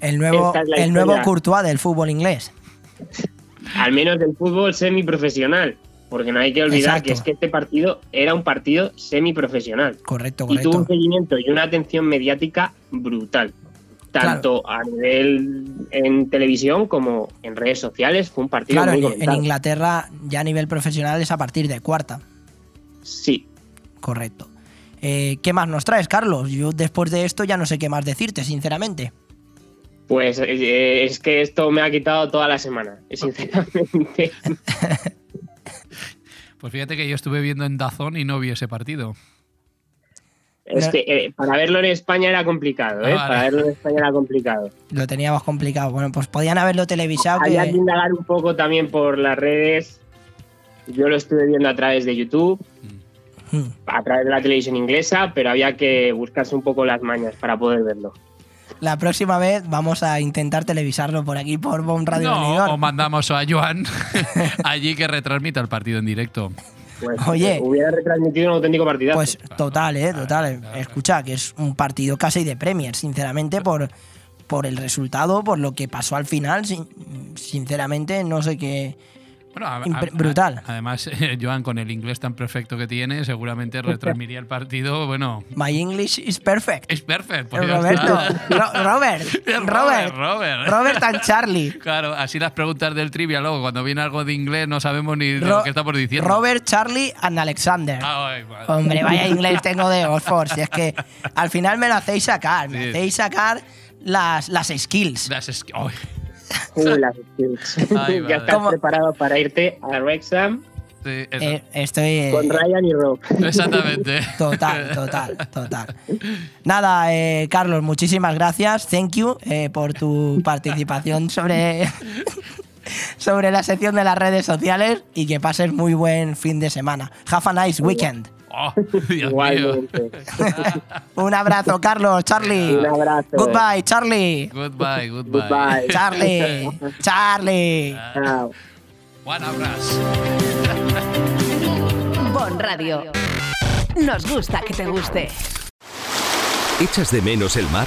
El nuevo, es el nuevo. Courtois del fútbol inglés. al menos del fútbol semiprofesional, porque no hay que olvidar Exacto. que es que este partido era un partido semiprofesional Correcto, y tuvo un correcto. seguimiento y una atención mediática brutal. Tanto a nivel en televisión como en redes sociales, fue un partido Claro, muy en. Inglaterra ya a nivel profesional es a partir de cuarta. Sí. Correcto. Eh, ¿Qué más nos traes, Carlos? Yo después de esto ya no sé qué más decirte, sinceramente. Pues eh, es que esto me ha quitado toda la semana, sinceramente. Pues fíjate que yo estuve viendo en Dazón y no vi ese partido. Es que eh, para verlo en España era complicado, ¿eh? Ah, vale. Para verlo en España era complicado. Lo teníamos complicado. Bueno, pues podían haberlo televisado. Había que Que... indagar un poco también por las redes. Yo lo estuve viendo a través de YouTube, Hmm. a través de la televisión inglesa, pero había que buscarse un poco las mañas para poder verlo. La próxima vez vamos a intentar televisarlo por aquí, por Bon Radio No, o mandamos a Joan allí que retransmita el partido en directo. Pues, Oye. hubiera retransmitido un auténtico partidazo. Pues total, eh, total. Escucha, que es un partido casi de Premier, sinceramente, por, por el resultado, por lo que pasó al final. sin- sinceramente, no sé qué. Bueno, a- Impre- a- brutal. Además, eh, Joan, con el inglés tan perfecto que tiene, seguramente retransmitiría el partido. Bueno, My English is perfect. es perfecto. pues ya Roberto. Ro- Robert, Robert, Robert, Robert. And Charlie. Claro, así las preguntas del trivia, luego cuando viene algo de inglés no sabemos ni de Ro- lo que estamos diciendo. Robert, Charlie and Alexander. Ay, madre. Hombre, vaya inglés tengo de Oxford. Si es que al final me lo hacéis sacar, me Sí. hacéis sacar las, las skills. Las es- Ay, ya estás ¿Cómo? preparado para irte a Wrexham sí. Eh, estoy. con Ryan y Rob. Exactamente. Total, total, total. Nada, eh, Carlos, muchísimas gracias. Thank you eh, por tu participación sobre, sobre la sección de las redes sociales y que pases muy buen fin de semana. Have a nice weekend. Oh, Dios mío. Igualmente. Un abrazo, Carlos, Charlie. Un abrazo. Goodbye, Charlie. Goodbye, goodbye. Goodbye. Charlie, Charlie. Chao. Un abrazo. Bon Radio. Nos gusta que te guste. ¿Echas de menos el mar?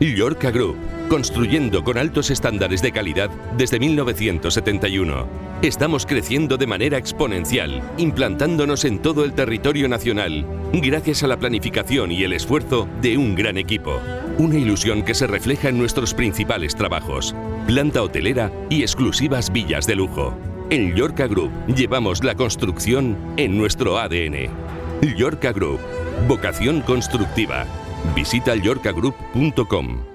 Llorca Group, construyendo con altos estándares de calidad desde 1971. Estamos creciendo de manera exponencial, implantándonos en todo el territorio nacional, gracias a la planificación y el esfuerzo de un gran equipo. Una ilusión que se refleja en nuestros principales trabajos, planta hotelera y exclusivas villas de lujo. En Llorca Group llevamos la construcción en nuestro ADN. Llorca Group, vocación constructiva. Visita llorcagroup.com.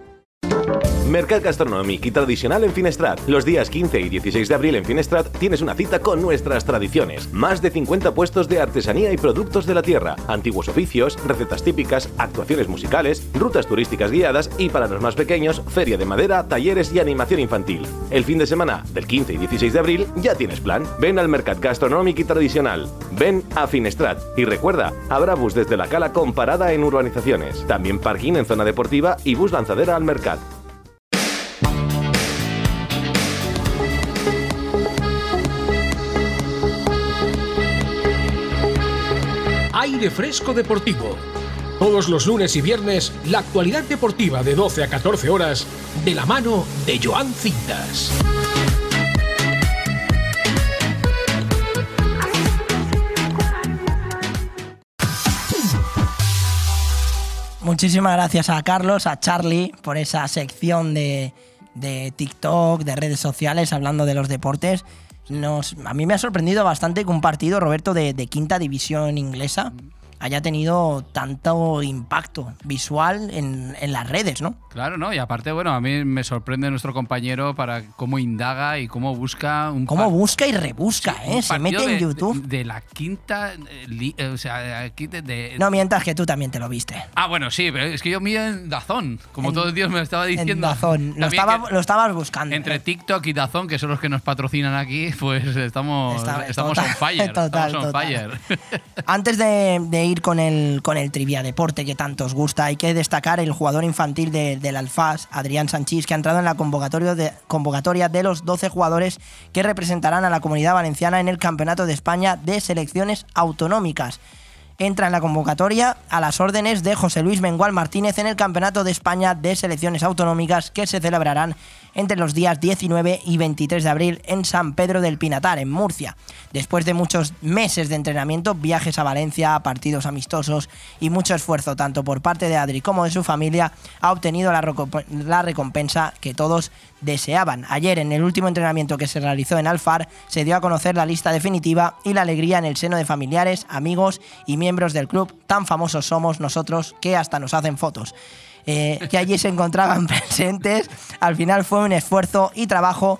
Mercat Gastronòmic y Tradicional en Finestrat. Los días 15 y 16 de abril en Finestrat tienes una cita con nuestras tradiciones. Más de 50 puestos de artesanía y productos de la tierra, antiguos oficios, recetas típicas, actuaciones musicales, rutas turísticas guiadas y para los más pequeños, feria de madera, talleres y animación infantil. El fin de semana del 15 y 16 de abril ya tienes plan. Ven al Mercat Gastronòmic y Tradicional. Ven a Finestrat. Y recuerda, habrá bus desde la cala con parada en urbanizaciones. También parking en zona deportiva y bus lanzadera al Mercat. Aire Fresco Deportivo. Todos los lunes y viernes, la actualidad deportiva de 12 a 14 horas, de la mano de Joan Cintas. Muchísimas gracias a Carlos, a Charlie, por esa sección de, de TikTok, de redes sociales, hablando de los deportes. Nos, a mí me ha sorprendido bastante que un partido, Roberto, de, de quinta división inglesa haya tenido tanto impacto visual en, en las redes, ¿no? Claro, ¿no? Y aparte, bueno, a mí me sorprende nuestro compañero para cómo indaga y cómo busca un Cómo busca y rebusca, ¿eh? Se mete en de- YouTube. De, de la quinta, eh, li- eh, o sea, aquí de, de- No mientas que tú también te lo viste. Ah, bueno, sí, pero es que yo miro en Dazón, como En- todo el Dios me lo estaba diciendo. En Dazón. Lo, estaba- lo estabas buscando. Entre TikTok y Dazón, que son los que nos patrocinan aquí, pues estamos, Está- estamos total, on fire. total, estamos on total. fire. Antes de, de con el, con el trivia deporte que tanto os gusta, hay que destacar el jugador infantil de- del Alfaz, Adrián Sanchís, que ha entrado en la convocatoria de, convocatoria de los 12 jugadores que representarán a la comunidad valenciana en el Campeonato de España de Selecciones Autonómicas. Entra en la convocatoria a las órdenes de José Luis Mengual Martínez en el Campeonato de España de Selecciones Autonómicas que se celebrarán entre los días 19 y 23 de abril en San Pedro del Pinatar, en Murcia. Después de muchos meses de entrenamiento, viajes a Valencia, partidos amistosos y mucho esfuerzo tanto por parte de Adri como de su familia, ha obtenido la, la recompensa que todos deseaban. Ayer, en el último entrenamiento que se realizó en Alfar, se dio a conocer la lista definitiva y la alegría en el seno de familiares, amigos y miembros del club. Tan famosos somos nosotros que hasta nos hacen fotos. Eh, que allí se encontraban presentes. Al final fue un esfuerzo y trabajo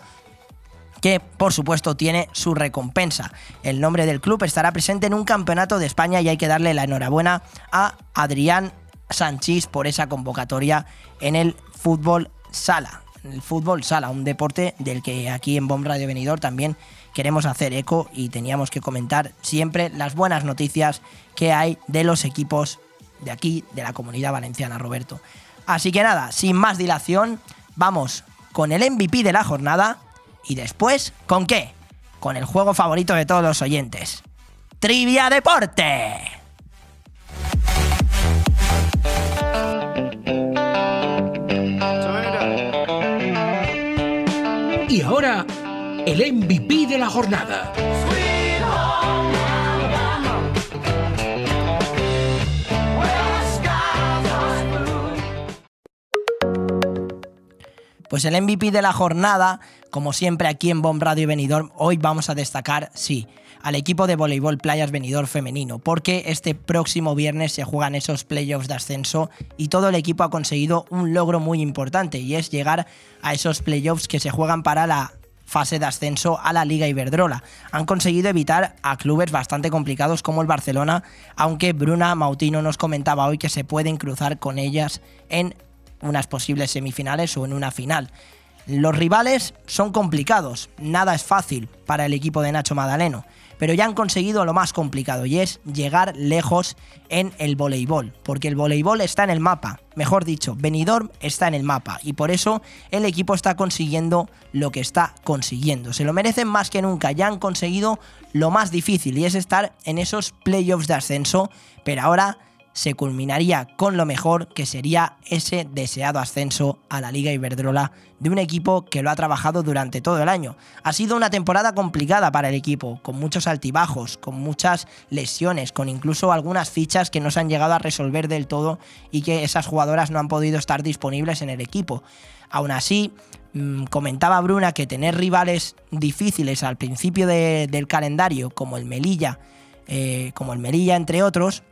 que por supuesto tiene su recompensa. El nombre del club estará presente en un campeonato de España y hay que darle la enhorabuena a Adrián Sanchís por esa convocatoria en el fútbol sala. El fútbol sala, un deporte del que aquí en Bomb Radio Venidor también queremos hacer eco y teníamos que comentar siempre las buenas noticias que hay de los equipos de aquí, de la comunidad valenciana, Roberto. Así que nada, sin más dilación, vamos con el MVP de la jornada y después, ¿con qué? Con el juego favorito de todos los oyentes. Trivia Deporte. Y ahora, el MVP de la jornada. Pues el MVP de la jornada, como siempre aquí en Bomb Radio y Benidorm, hoy vamos a destacar, sí, al equipo de voleibol Playas Benidorm femenino, porque este próximo viernes se juegan esos playoffs de ascenso y todo el equipo ha conseguido un logro muy importante y es llegar a esos playoffs que se juegan para la fase de ascenso a la Liga Iberdrola. Han conseguido evitar a clubes bastante complicados como el Barcelona, aunque Bruna Mautino nos comentaba hoy que se pueden cruzar con ellas en unas posibles semifinales o en una final. Los rivales son complicados, nada es fácil para el equipo de Nacho Madaleno, pero ya han conseguido lo más complicado y es llegar lejos en el voleibol, porque el voleibol está en el mapa, mejor dicho, Benidorm está en el mapa y por eso el equipo está consiguiendo lo que está consiguiendo. Se lo merecen más que nunca, ya han conseguido lo más difícil y es estar en esos playoffs de ascenso, pero ahora se culminaría con lo mejor que sería ese deseado ascenso a la Liga Iberdrola de un equipo que lo ha trabajado durante todo el año. Ha sido una temporada complicada para el equipo, con muchos altibajos, con muchas lesiones, con incluso algunas fichas que no se han llegado a resolver del todo y que esas jugadoras no han podido estar disponibles en el equipo. Aún así, mmm, comentaba Bruna que tener rivales difíciles al principio de, del calendario, como el Melilla, eh, como el Melilla entre otros,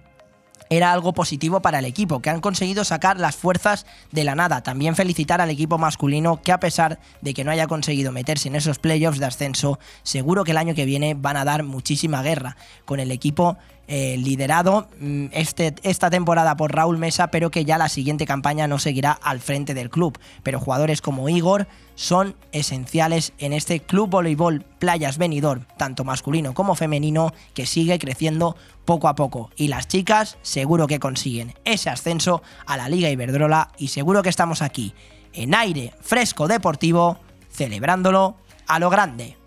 era algo positivo para el equipo, que han conseguido sacar las fuerzas de la nada. También felicitar al equipo masculino que a pesar de que no haya conseguido meterse en esos playoffs de ascenso, seguro que el año que viene van a dar muchísima guerra con el equipo eh, liderado mm, este, esta temporada por Raúl Mesa, pero que ya la siguiente campaña no seguirá al frente del club. Pero jugadores como Igor son esenciales en este club voleibol Playas Benidorm, tanto masculino como femenino, que sigue creciendo poco a poco. Y las chicas seguro que consiguen ese ascenso a la Liga Iberdrola y seguro que estamos aquí, en aire fresco deportivo, celebrándolo a lo grande.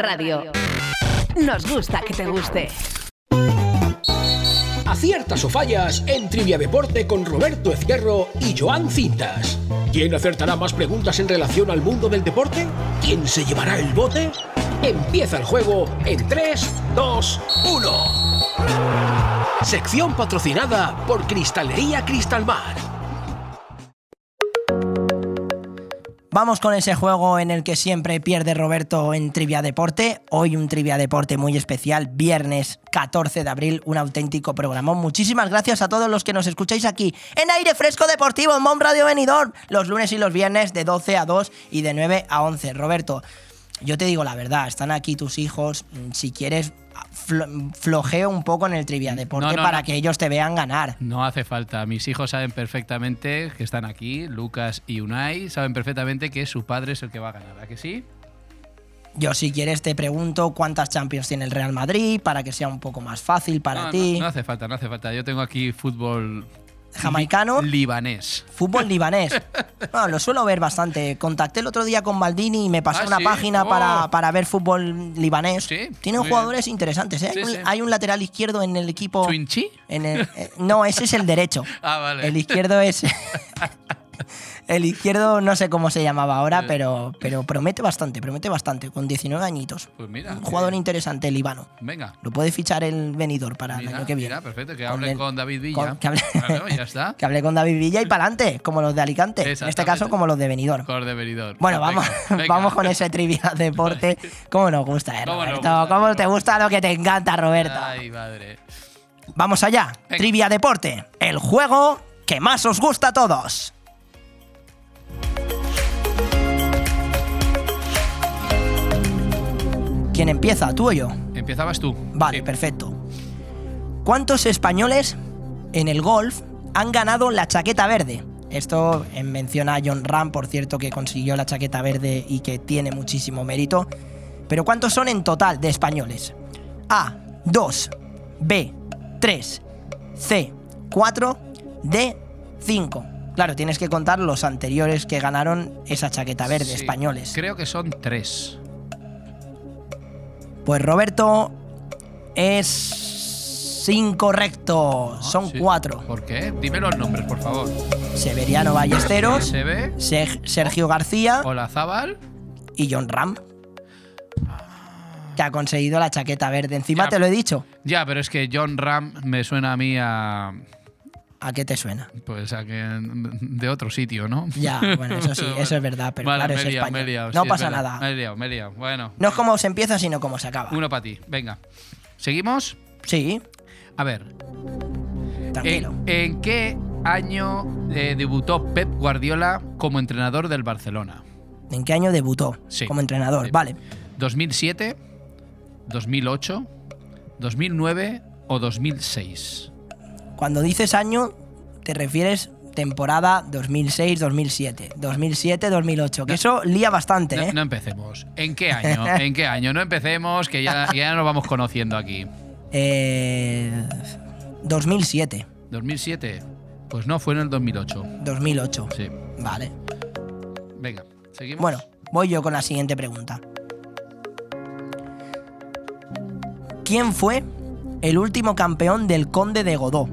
Radio. Nos gusta que te guste. Aciertas o fallas en Trivia Deporte con Roberto Ezquerro y Joan Cintas. ¿Quién acertará más preguntas en relación al mundo del deporte? ¿Quién se llevará el bote? Empieza el juego en 3, 2, 1. Sección patrocinada por Cristalería Cristalmar. Vamos con ese juego en el que siempre pierde Roberto en Trivia Deporte. Hoy un Trivia Deporte muy especial, viernes 14 de abril, un auténtico programón. Muchísimas gracias a todos los que nos escucháis aquí en Aire Fresco Deportivo en Mom Radio Benidorm, los lunes y los viernes de 12 a 2 y de 9 a 11. Roberto, yo te digo la verdad, están aquí tus hijos, si quieres flo- flojeo un poco en el Trivia Deporte No, no, para no. que ellos te vean ganar. No hace falta. Mis hijos saben perfectamente que están aquí, Lucas y Unai, saben perfectamente que su padre es el que va a ganar. ¿A que sí? Yo si quieres te pregunto cuántas Champions tiene el Real Madrid para que sea un poco más fácil para ti. no hace falta, no hace falta. Yo tengo aquí fútbol Jamaicano. libanés. Fútbol libanés. Bueno, lo suelo ver bastante. Contacté el otro día con Maldini y me pasó Ah, una ¿sí? página Oh. para, para ver fútbol libanés. Tienen jugadores interesantes, ¿eh? Sí, Hay un- sí. Hay un lateral izquierdo en el equipo. ¿Twinchi? En el, eh, no, ese es el derecho. Ah, vale. El izquierdo es. el izquierdo no sé cómo se llamaba Eh. ahora, pero, pero promete bastante, promete bastante, con 19 añitos. Pues mira. Un jugador interesante, el Libano. Venga. Lo puede fichar el venidor para el Mira, año que viene. mira, perfecto. Que Con hable con David Villa. con- que hable- Claro, ya está. Que hable con David Villa y para adelante, como los de Alicante. En este caso, como los de Benidorm. Cor de Benidorm. Bueno, vamos, Venga, vamos con ese trivia deporte. ¿Cómo nos gusta, eh, ¿Cómo nos Roberto? gusta, ¿Cómo te gusta lo que te encanta, Roberto? Ay, madre. Vamos allá. Trivia deporte. El juego que más os gusta a todos. ¿Quién empieza? ¿Tú o yo? Empezabas tú. Vale, perfecto. ¿Cuántos españoles en el golf han ganado la chaqueta verde? Esto en mención a John Ram, por cierto, que consiguió la chaqueta verde y que tiene muchísimo mérito. Pero ¿cuántos son en total de españoles? A, 2, B, 3, C, 4, D, 5. Claro, tienes que contar los anteriores que ganaron esa chaqueta verde, Sí, españoles. Creo que son tres. Pues Roberto es incorrecto. Son sí. cuatro. ¿Por qué? Dime los nombres, por favor. Severiano Ballesteros, SB, Ser- Sergio García Olazábal. y John Ram. Que ha conseguido la chaqueta verde. Encima Ya. te lo he dicho. Ya, pero es que John Ram me suena a mí a. ¿A qué te suena? Pues a que. de otro sitio, ¿no? Ya, bueno, eso sí, eso es verdad, pero Vale, claro, me es liado, liado, no sí, pasa nada. Me he liado, me he liado. Bueno. No es como se empieza, sino como se acaba. Uno para ti, venga. ¿Seguimos? Sí. A ver. Tranquilo. ¿En, en qué año eh, debutó Pep Guardiola como entrenador del Barcelona? ¿En qué año debutó Sí. como entrenador? Sí. Vale. ¿2007, 2008, 2009 o 2006? Cuando dices año, te refieres temporada 2006-2007. 2007-2008. Que eso lía bastante, No, ¿eh? no empecemos. ¿En qué año? ¿En qué año? No empecemos, que ya, ya nos vamos conociendo aquí. Eh, 2007. ¿2007? Pues no, fue en el 2008. 2008. Sí. Vale. Venga, seguimos. Bueno, voy yo con la siguiente pregunta. ¿Quién fue el último campeón del Conde de Godó?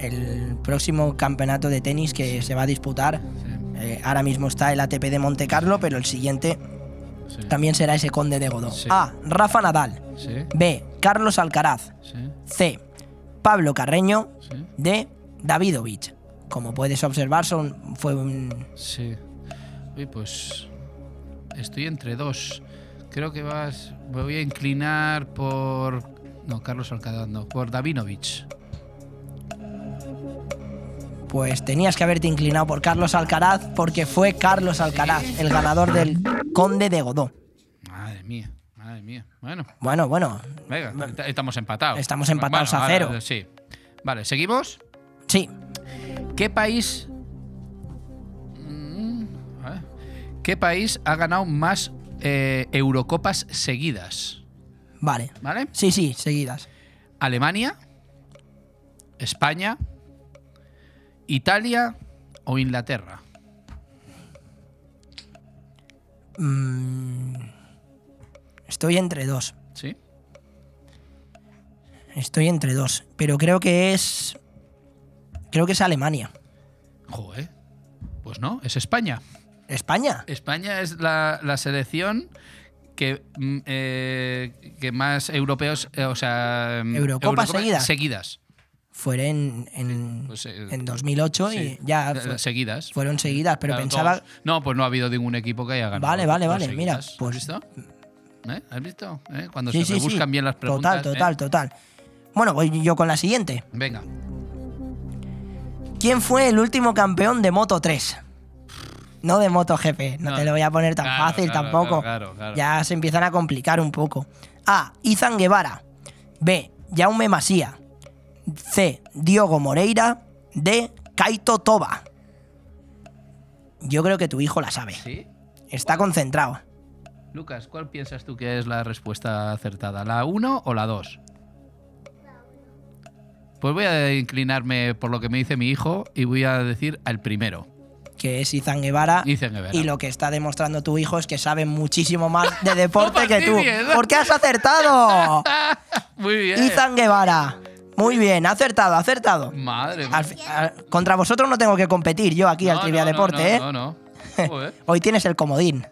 El próximo campeonato de tenis que se va a disputar. Eh, ahora mismo está el ATP de Monte Carlo, pero el siguiente también será ese Conde de Godó. Sí. A. Rafa Nadal. Sí, B. Carlos Alcaraz. C. Pablo Carreño. D. Davidovich. Como puedes observar, son, fue un, Sí. Uy, pues estoy entre dos. Creo que vas. Me voy a inclinar por. No, Carlos Alcaraz, no. Por Davinovich. Pues tenías que haberte inclinado por Carlos Alcaraz porque fue Carlos Alcaraz el ganador del Conde de Godó. Madre mía, madre mía. Bueno, Bueno, bueno, venga, est- estamos empatados. Estamos empatados a cero. sí. Vale, ¿seguimos? sí. ¿Qué país. Mm. ¿Qué país ha ganado más eh, Eurocopas seguidas? Vale. ¿Vale? Sí, sí, seguidas. ¿Alemania? ¿España? ¿Italia o Inglaterra? Mm, estoy entre dos. ¿Sí? Estoy entre dos. Pero creo que es. Creo que es Alemania. Joder. Pues no, es España. ¿España? España es la, la selección que, mm, eh, que más europeos, eh, o sea, mm, ¿Eurocopas seguidas? seguidas. Fueron en, en, Pues, eh, en 2008 sí. y ya. Fue- seguidas. Fueron seguidas, pero Claro, pensaba. todos. No, pues no ha habido ningún equipo que haya ganado. Vale, vale, vale, mira, pues- ¿Has visto? ¿Eh? ¿Has visto? ¿Eh? Cuando Sí, se sí, buscan bien las preguntas. Total, total, ¿eh? total. Bueno, voy yo con la siguiente. Venga. ¿Quién fue el último campeón de Moto 3? No de MotoGP, no, No. te lo voy a poner tan Claro, fácil claro, tampoco. Ya se empiezan a complicar un poco. A. Izan Guevara. B. Jaume Masía. C. Diogo Moreira. D. Kaito Toba. Yo creo que tu hijo la sabe. ¿Sí? Está concentrado. Lucas, ¿cuál piensas tú que es la respuesta acertada? ¿La 1 o la 2? Pues voy a inclinarme por lo que me dice mi hijo y voy a decir al primero. Que es Izan Guevara. Izan Guevara. Y lo que está demostrando tu hijo es que sabe muchísimo más de deporte que tú. fastidies. ¿Por qué has acertado? Muy bien. Izan Guevara. Muy bien, acertado, acertado. Madre mía. Al contra vosotros no tengo que competir yo aquí al No, Trivia no, no, Deporte, no, ¿eh? No, no. Joder. Hoy tienes el comodín,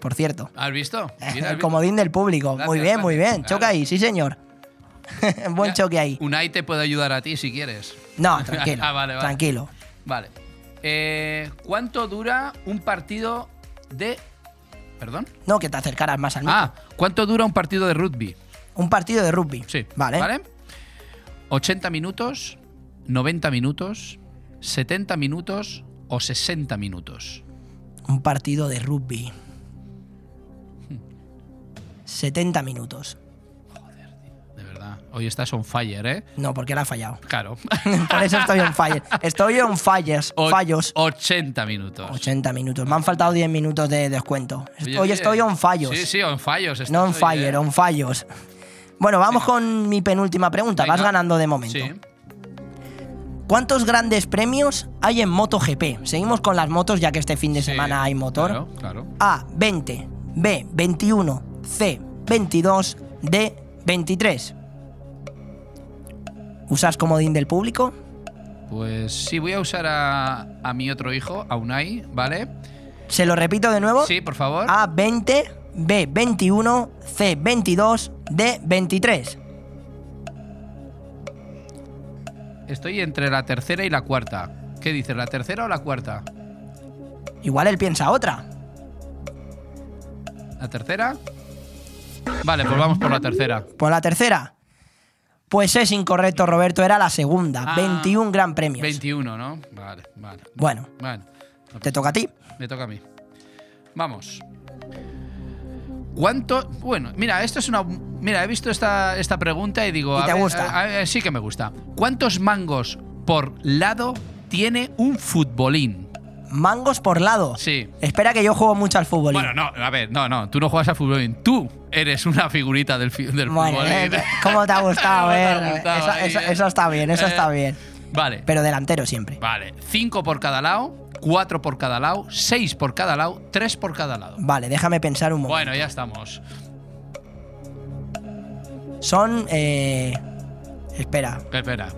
por cierto. ¿Has visto? Mira, has El visto. comodín del público. Gracias, muy bien, muy gracias. bien. Choca ahí, sí, señor. Buen choque ahí. Unai te puede ayudar a ti si quieres. No, tranquilo. Ah, vale, vale. Tranquilo. Vale. Eh, ¿Cuánto dura un partido de. Perdón? No, que te acercaras más al micro. Ah, ¿cuánto dura un partido de rugby? Un partido de rugby. Sí. Vale. ¿Vale? 80 minutos, 90 minutos, 70 minutos o 60 minutos. Un partido de rugby. 70 minutos. De verdad. Hoy estás on fire, ¿eh? No, porque la ha fallado. Claro. Por eso estoy on fire. Estoy on fires, O- fallos. 80 minutos. 80 minutos. Me han faltado 10 minutos de descuento. Hoy estoy on fallos. Sí, sí, on fallos. no on fire, ¿eh? on fallos. Bueno, vamos con mi penúltima pregunta. Vas ganando de momento. Sí. ¿Cuántos grandes premios hay en MotoGP? Seguimos con las motos ya que este fin de semana hay motor. Claro, claro. A, 20. B, 21. C, 22. D, 23. ¿Usas comodín del público? Pues sí, voy a usar a, a mi otro hijo, a Unai, ¿vale? ¿Se lo repito de nuevo? Sí, por favor. A, 20. B, 21. C, 22. D, 23. Estoy entre la tercera y la cuarta. ¿Qué dices, la tercera o la cuarta? Igual él piensa otra. ¿La tercera? Vale, pues vamos por la tercera. Por la tercera. Pues es incorrecto, Roberto. Era la segunda. Ah. 21 gran premios. 21, ¿no? Vale, vale. Bueno, Vale. te toca a ti. Me toca a mí. Vamos. ¿Cuánto? Bueno, mira, esto es una. Mira, he visto esta, esta pregunta y digo. ¿Y a te ver, gusta? a- a- sí que me gusta. ¿Cuántos mangos por lado tiene un futbolín? Mangos por lado. Sí. Espera que yo juego mucho al fútbol. Bueno, no, a ver, no, no, tú no juegas al futbolín. Tú eres una figurita del, del Bueno, futbolín. eh, ¿cómo te ha gustado? ¿Cómo te ha eh? gustado eso, ahí, eso- eh? eso está bien, eso Eh, está bien. Vale. Pero delantero siempre. Vale. Cinco por cada lado, cuatro por cada lado, seis por cada lado, tres por cada lado. Vale, déjame pensar un momento. Bueno, ya estamos. Son. eh, espera. Espera.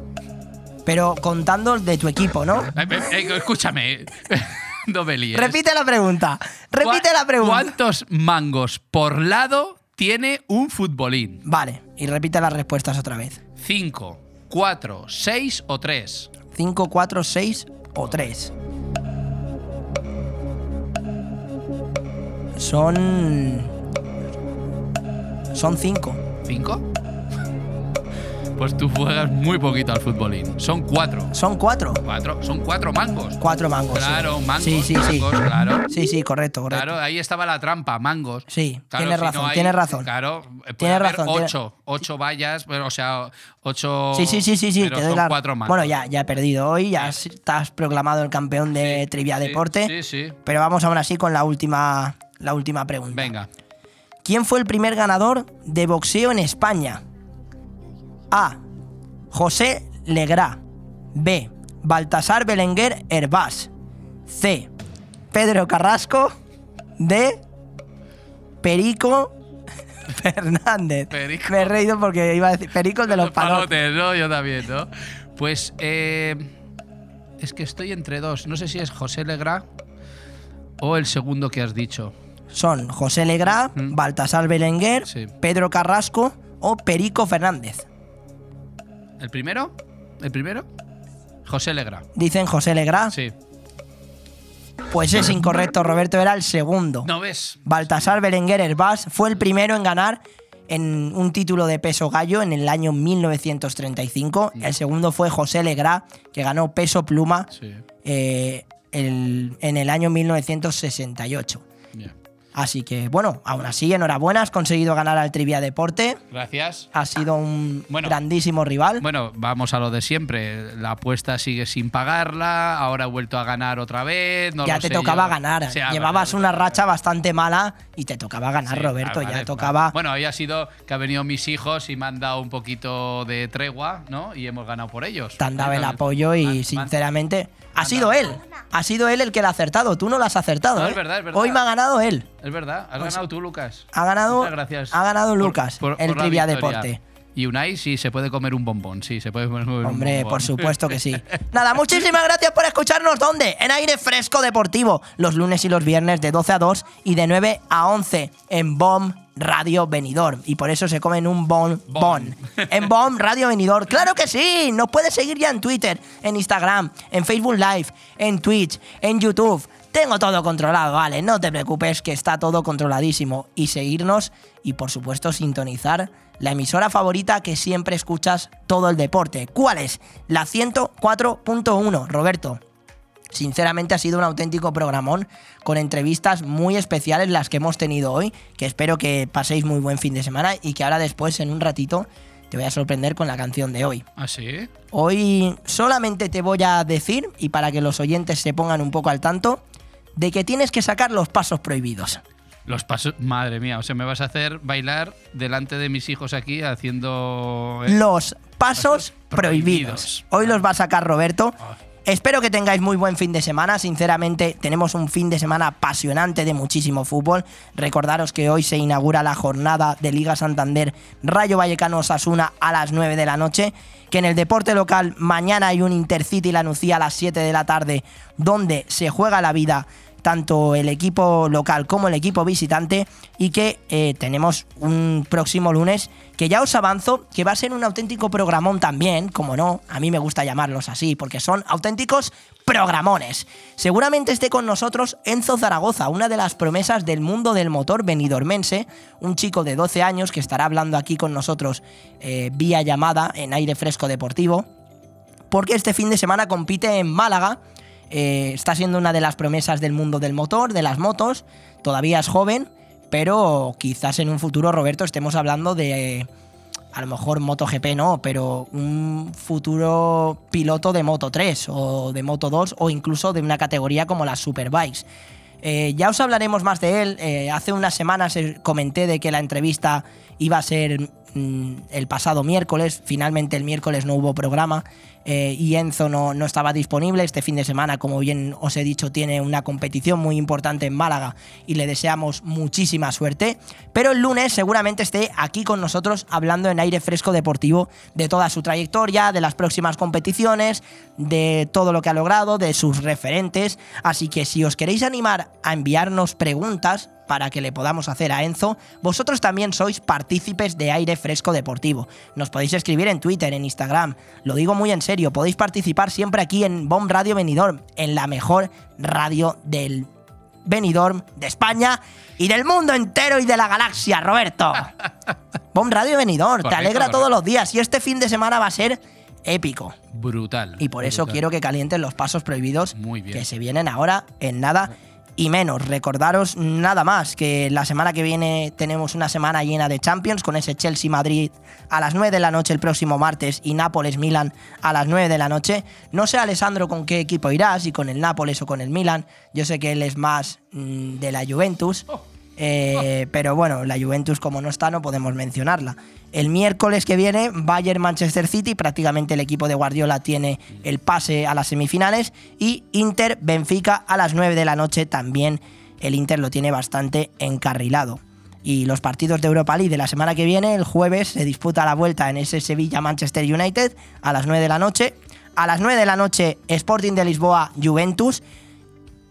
Pero contando de tu equipo, ¿no? Eh, eh, eh, escúchame. no me líes. Repite la pregunta. Repite ¿Cuá- la pregunta. ¿Cuántos mangos por lado tiene un futbolín? Vale, y repite las respuestas otra vez. ¿Cinco, cuatro, seis o tres? 5, 4, 6 o 3. Son. Son 5. ¿Cinco? Pues tú juegas muy poquito al futbolín. Son cuatro. Son 4. Cuatro. Son cuatro mangos. 4 mangos. sí. Claro, mangos. Sí, sí, sí. claro. Sí, sí, correcto, correcto. Claro, ahí estaba la trampa, mangos. Sí, Claro, tienes si no razón, hay- tienes razón. Claro, puede Tienes haber razón, Ocho, ocho vallas, bueno, o sea, ocho. Sí, sí, sí, sí, sí. pero te doy son la- cuatro mangos. Bueno, ya, ya he perdido hoy, ya estás proclamado el campeón de Trivia Sí, Deporte. Sí, sí. Pero vamos aún así con la última, la última pregunta. Venga. ¿Quién fue el primer ganador de boxeo en España? A. José Legrá. B. Baltasar Belenguer Herbás. C. Pedro Carrasco. D. Perico Fernández. Perico. Me he reído porque iba a decir Perico el de los palotes. Palotes, ¿no? Yo también, ¿no? Pues eh, es que estoy entre dos. No sé si es José Legrá o el segundo que has dicho. Son José Legrá, Baltasar Belenguer, Sí. Pedro Carrasco o Perico Fernández. ¿El primero? ¿El primero? José Legrá. Dicen José Legrá. Sí. Pues es incorrecto, Roberto era el segundo. ¿No ves? Baltasar Berenguer Herbás fue el primero en ganar en un título de peso gallo en el año 1935. El segundo fue José Legrá, que ganó peso pluma Sí. eh, el- en el año 1968. Bien. Así que, bueno, aún así, enhorabuena, has conseguido ganar al Trivia Deporte. Gracias. Has sido un Bueno. grandísimo rival. Bueno, vamos a lo de siempre. La apuesta sigue sin pagarla. Ahora he vuelto a ganar otra vez. No ya lo te sé tocaba yo. ganar. O sea, Llevabas una racha bastante mala y te tocaba ganar, Sí, Roberto. ya tocaba. Bueno, hoy ha sido que han venido mis hijos y me han dado un poquito de tregua, ¿no? Y hemos ganado por ellos. te han dado el apoyo y man- sinceramente ha sido él. Ha sido él el que lo ha acertado. Tú no lo has acertado. No, ¿eh? es verdad, es verdad. Hoy me ha ganado él. Es verdad, has Pues- ganado tú, Lucas. Ha ganado, Muchas gracias. ha ganado Lucas, por- el por la Trivia victoria. Deporte. Y Unai sí se puede comer un bombón, sí, se puede comer un Hombre, bombón. por supuesto que sí. Nada, muchísimas gracias por escucharnos. ¿Dónde? En Aire Fresco Deportivo. Los lunes y los viernes de 12 a 2 y de 9 a 11 en BOM Radio Benidorm. Y por eso se comen un bon bon. En BOM Radio Benidorm. ¡Claro que sí! Nos puedes seguir ya en Twitter, en Instagram, en Facebook Live, en Twitch, en YouTube. Tengo todo controlado, vale, no te preocupes que está todo controladísimo. Y seguirnos y por supuesto sintonizar la emisora favorita que siempre escuchas todo el deporte. ¿Cuál es? La 104.1, Roberto. Sinceramente ha sido un auténtico programón con entrevistas muy especiales las que hemos tenido hoy, que espero que paséis muy buen fin de semana y que ahora después en un ratito te voy a sorprender con la canción de hoy. ¿Ah, sí? Hoy solamente te voy a decir, y para que los oyentes se pongan un poco al tanto, de que tienes que sacar los pasos prohibidos. Los pasos, madre mía, o sea, me vas a hacer bailar delante de mis hijos aquí haciendo... eh, Los pasos prohibidos. Hoy los va a sacar Roberto. Espero que tengáis muy buen fin de semana. Sinceramente, tenemos un fin de semana apasionante de muchísimo fútbol. Recordaros que hoy se inaugura la jornada de Liga Santander Rayo Vallecano Osasuna a las 9 de la noche. Que en el deporte local mañana hay un Intercity Lanucía a las 7 de la tarde, donde se juega la vida tanto el equipo local como el equipo visitante y que eh, tenemos un próximo lunes que ya os avanzo que va a ser un auténtico programón también, como no, a mí me gusta llamarlos así porque son auténticos programones. Seguramente esté con nosotros Enzo Zaragoza, una de las promesas del mundo del motor benidormense, un chico de 12 años que estará hablando aquí con nosotros eh, vía llamada en aire fresco deportivo, porque este fin de semana compite en Málaga eh, está siendo una de las promesas del mundo del motor, de las motos. Todavía es joven, pero quizás en un futuro, Roberto, estemos hablando de. A lo mejor MotoGP no, pero un futuro piloto de Moto 3 o de Moto 2 o incluso de una categoría como las Superbikes. Eh, ya os hablaremos más de él. Eh, hace unas semanas comenté de que la entrevista iba a ser el pasado miércoles. Finalmente el miércoles no hubo programa eh, y Enzo no, no estaba disponible. Este fin de semana, como bien os he dicho, tiene una competición muy importante en Málaga y le deseamos muchísima suerte. Pero el lunes seguramente esté aquí con nosotros hablando en aire fresco deportivo de toda su trayectoria, de las próximas competiciones, de todo lo que ha logrado, de sus referentes. Así que si os queréis animar a enviarnos preguntas, para que le podamos hacer a Enzo, vosotros también sois partícipes de Aire Fresco Deportivo. Nos podéis escribir en Twitter, en Instagram. Lo digo muy en serio, podéis participar siempre aquí en Bomb Radio Benidorm, en la mejor radio del Benidorm de España y del mundo entero y de la galaxia, Roberto. Bomb Radio Benidorm, te alegra todos los días y este fin de semana va a ser épico. Brutal. Y por eso quiero que calienten los pasos prohibidos Muy bien. que se vienen ahora en nada y menos. Recordaros nada más que la semana que viene tenemos una semana llena de Champions con ese Chelsea Madrid a las 9 de la noche el próximo martes y Nápoles Milan a las 9 de la noche. No sé Alessandro con qué equipo irá, si con el Nápoles o con el Milan. Yo sé que él es más mm, de la Juventus. Eh, pero bueno, la Juventus como no está no podemos mencionarla. El miércoles que viene, Bayern Manchester City, prácticamente el equipo de Guardiola tiene el pase a las semifinales y Inter Benfica a las 9 de la noche también el Inter lo tiene bastante encarrilado. Y los partidos de Europa League de la semana que viene, el jueves, se disputa la vuelta en ese Sevilla-Manchester United a las 9 de la noche. A las 9 de la noche, Sporting de Lisboa, Juventus.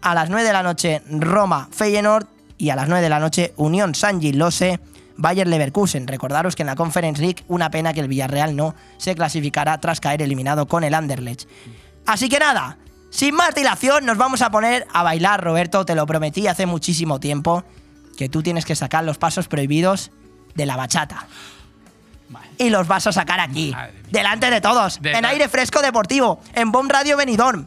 A las 9 de la noche, Roma, Feyenoord. Y a las 9 de la noche, Unión San Gilose, Bayer Leverkusen. Recordaros que en la Conference League, una pena que el Villarreal no se clasificara tras caer eliminado con el Anderlecht. Así que nada, sin más dilación, nos vamos a poner a bailar, Roberto. Te lo prometí hace muchísimo tiempo que tú tienes que sacar los pasos prohibidos de la bachata. Y los vas a sacar aquí, delante de todos, De en aire fresco deportivo, en Bomb Radio Benidorm.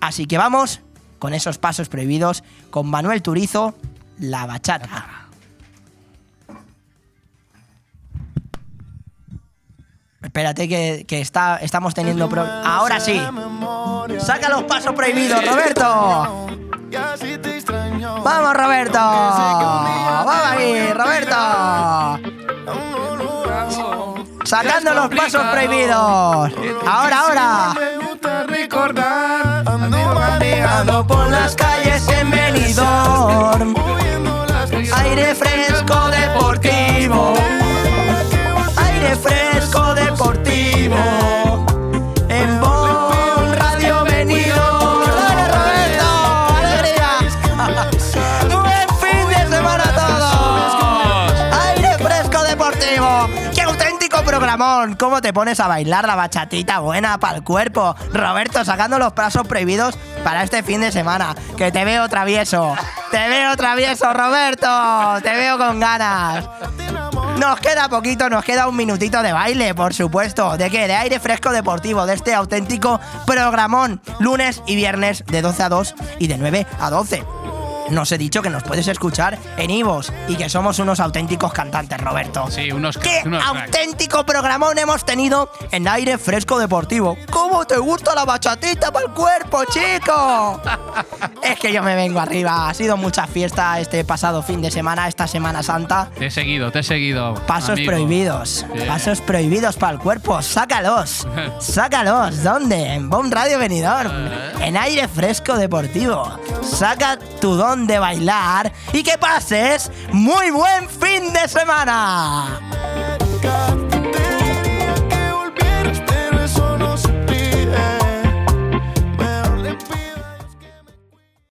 Así que vamos con esos pasos prohibidos con Manuel Turizo, la bachata. Espérate que, que está, estamos teniendo... pro- Ahora sí. Saca los pasos prohibidos, Roberto. Vamos, Roberto. Vamos aquí, Roberto. Sacando los pasos prohibidos. Ahora, ahora. Ando por las calles en Benidorm. Aire programón. ¿Cómo te pones a bailar la bachatita buena para el cuerpo? Roberto, sacando los pasos prohibidos para este fin de semana. Que te veo travieso. Te veo travieso, Roberto. Te veo con ganas. Nos queda poquito, nos queda un minutito de baile, por supuesto. ¿De qué? De aire fresco deportivo, de este auténtico programón. Lunes y viernes de 12 a 2 y de 9 a 12. Nos he dicho que nos puedes escuchar en Ivos y que somos unos auténticos cantantes, Roberto. Sí, unos ¡Qué unos cracks. auténtico programón hemos tenido en aire fresco deportivo! ¿Cómo te gusta la bachatita para el cuerpo, chico? es que yo me vengo arriba. Ha sido mucha fiesta este pasado fin de semana, esta Semana Santa. Te he seguido, te he seguido. Pasos amigo. prohibidos. Sí. Pasos prohibidos para el cuerpo. Sácalos. Sácalos. ¿Dónde? En Bon Radio Venidor. En aire fresco deportivo. Saca tu don de bailar y que pases muy buen fin de semana.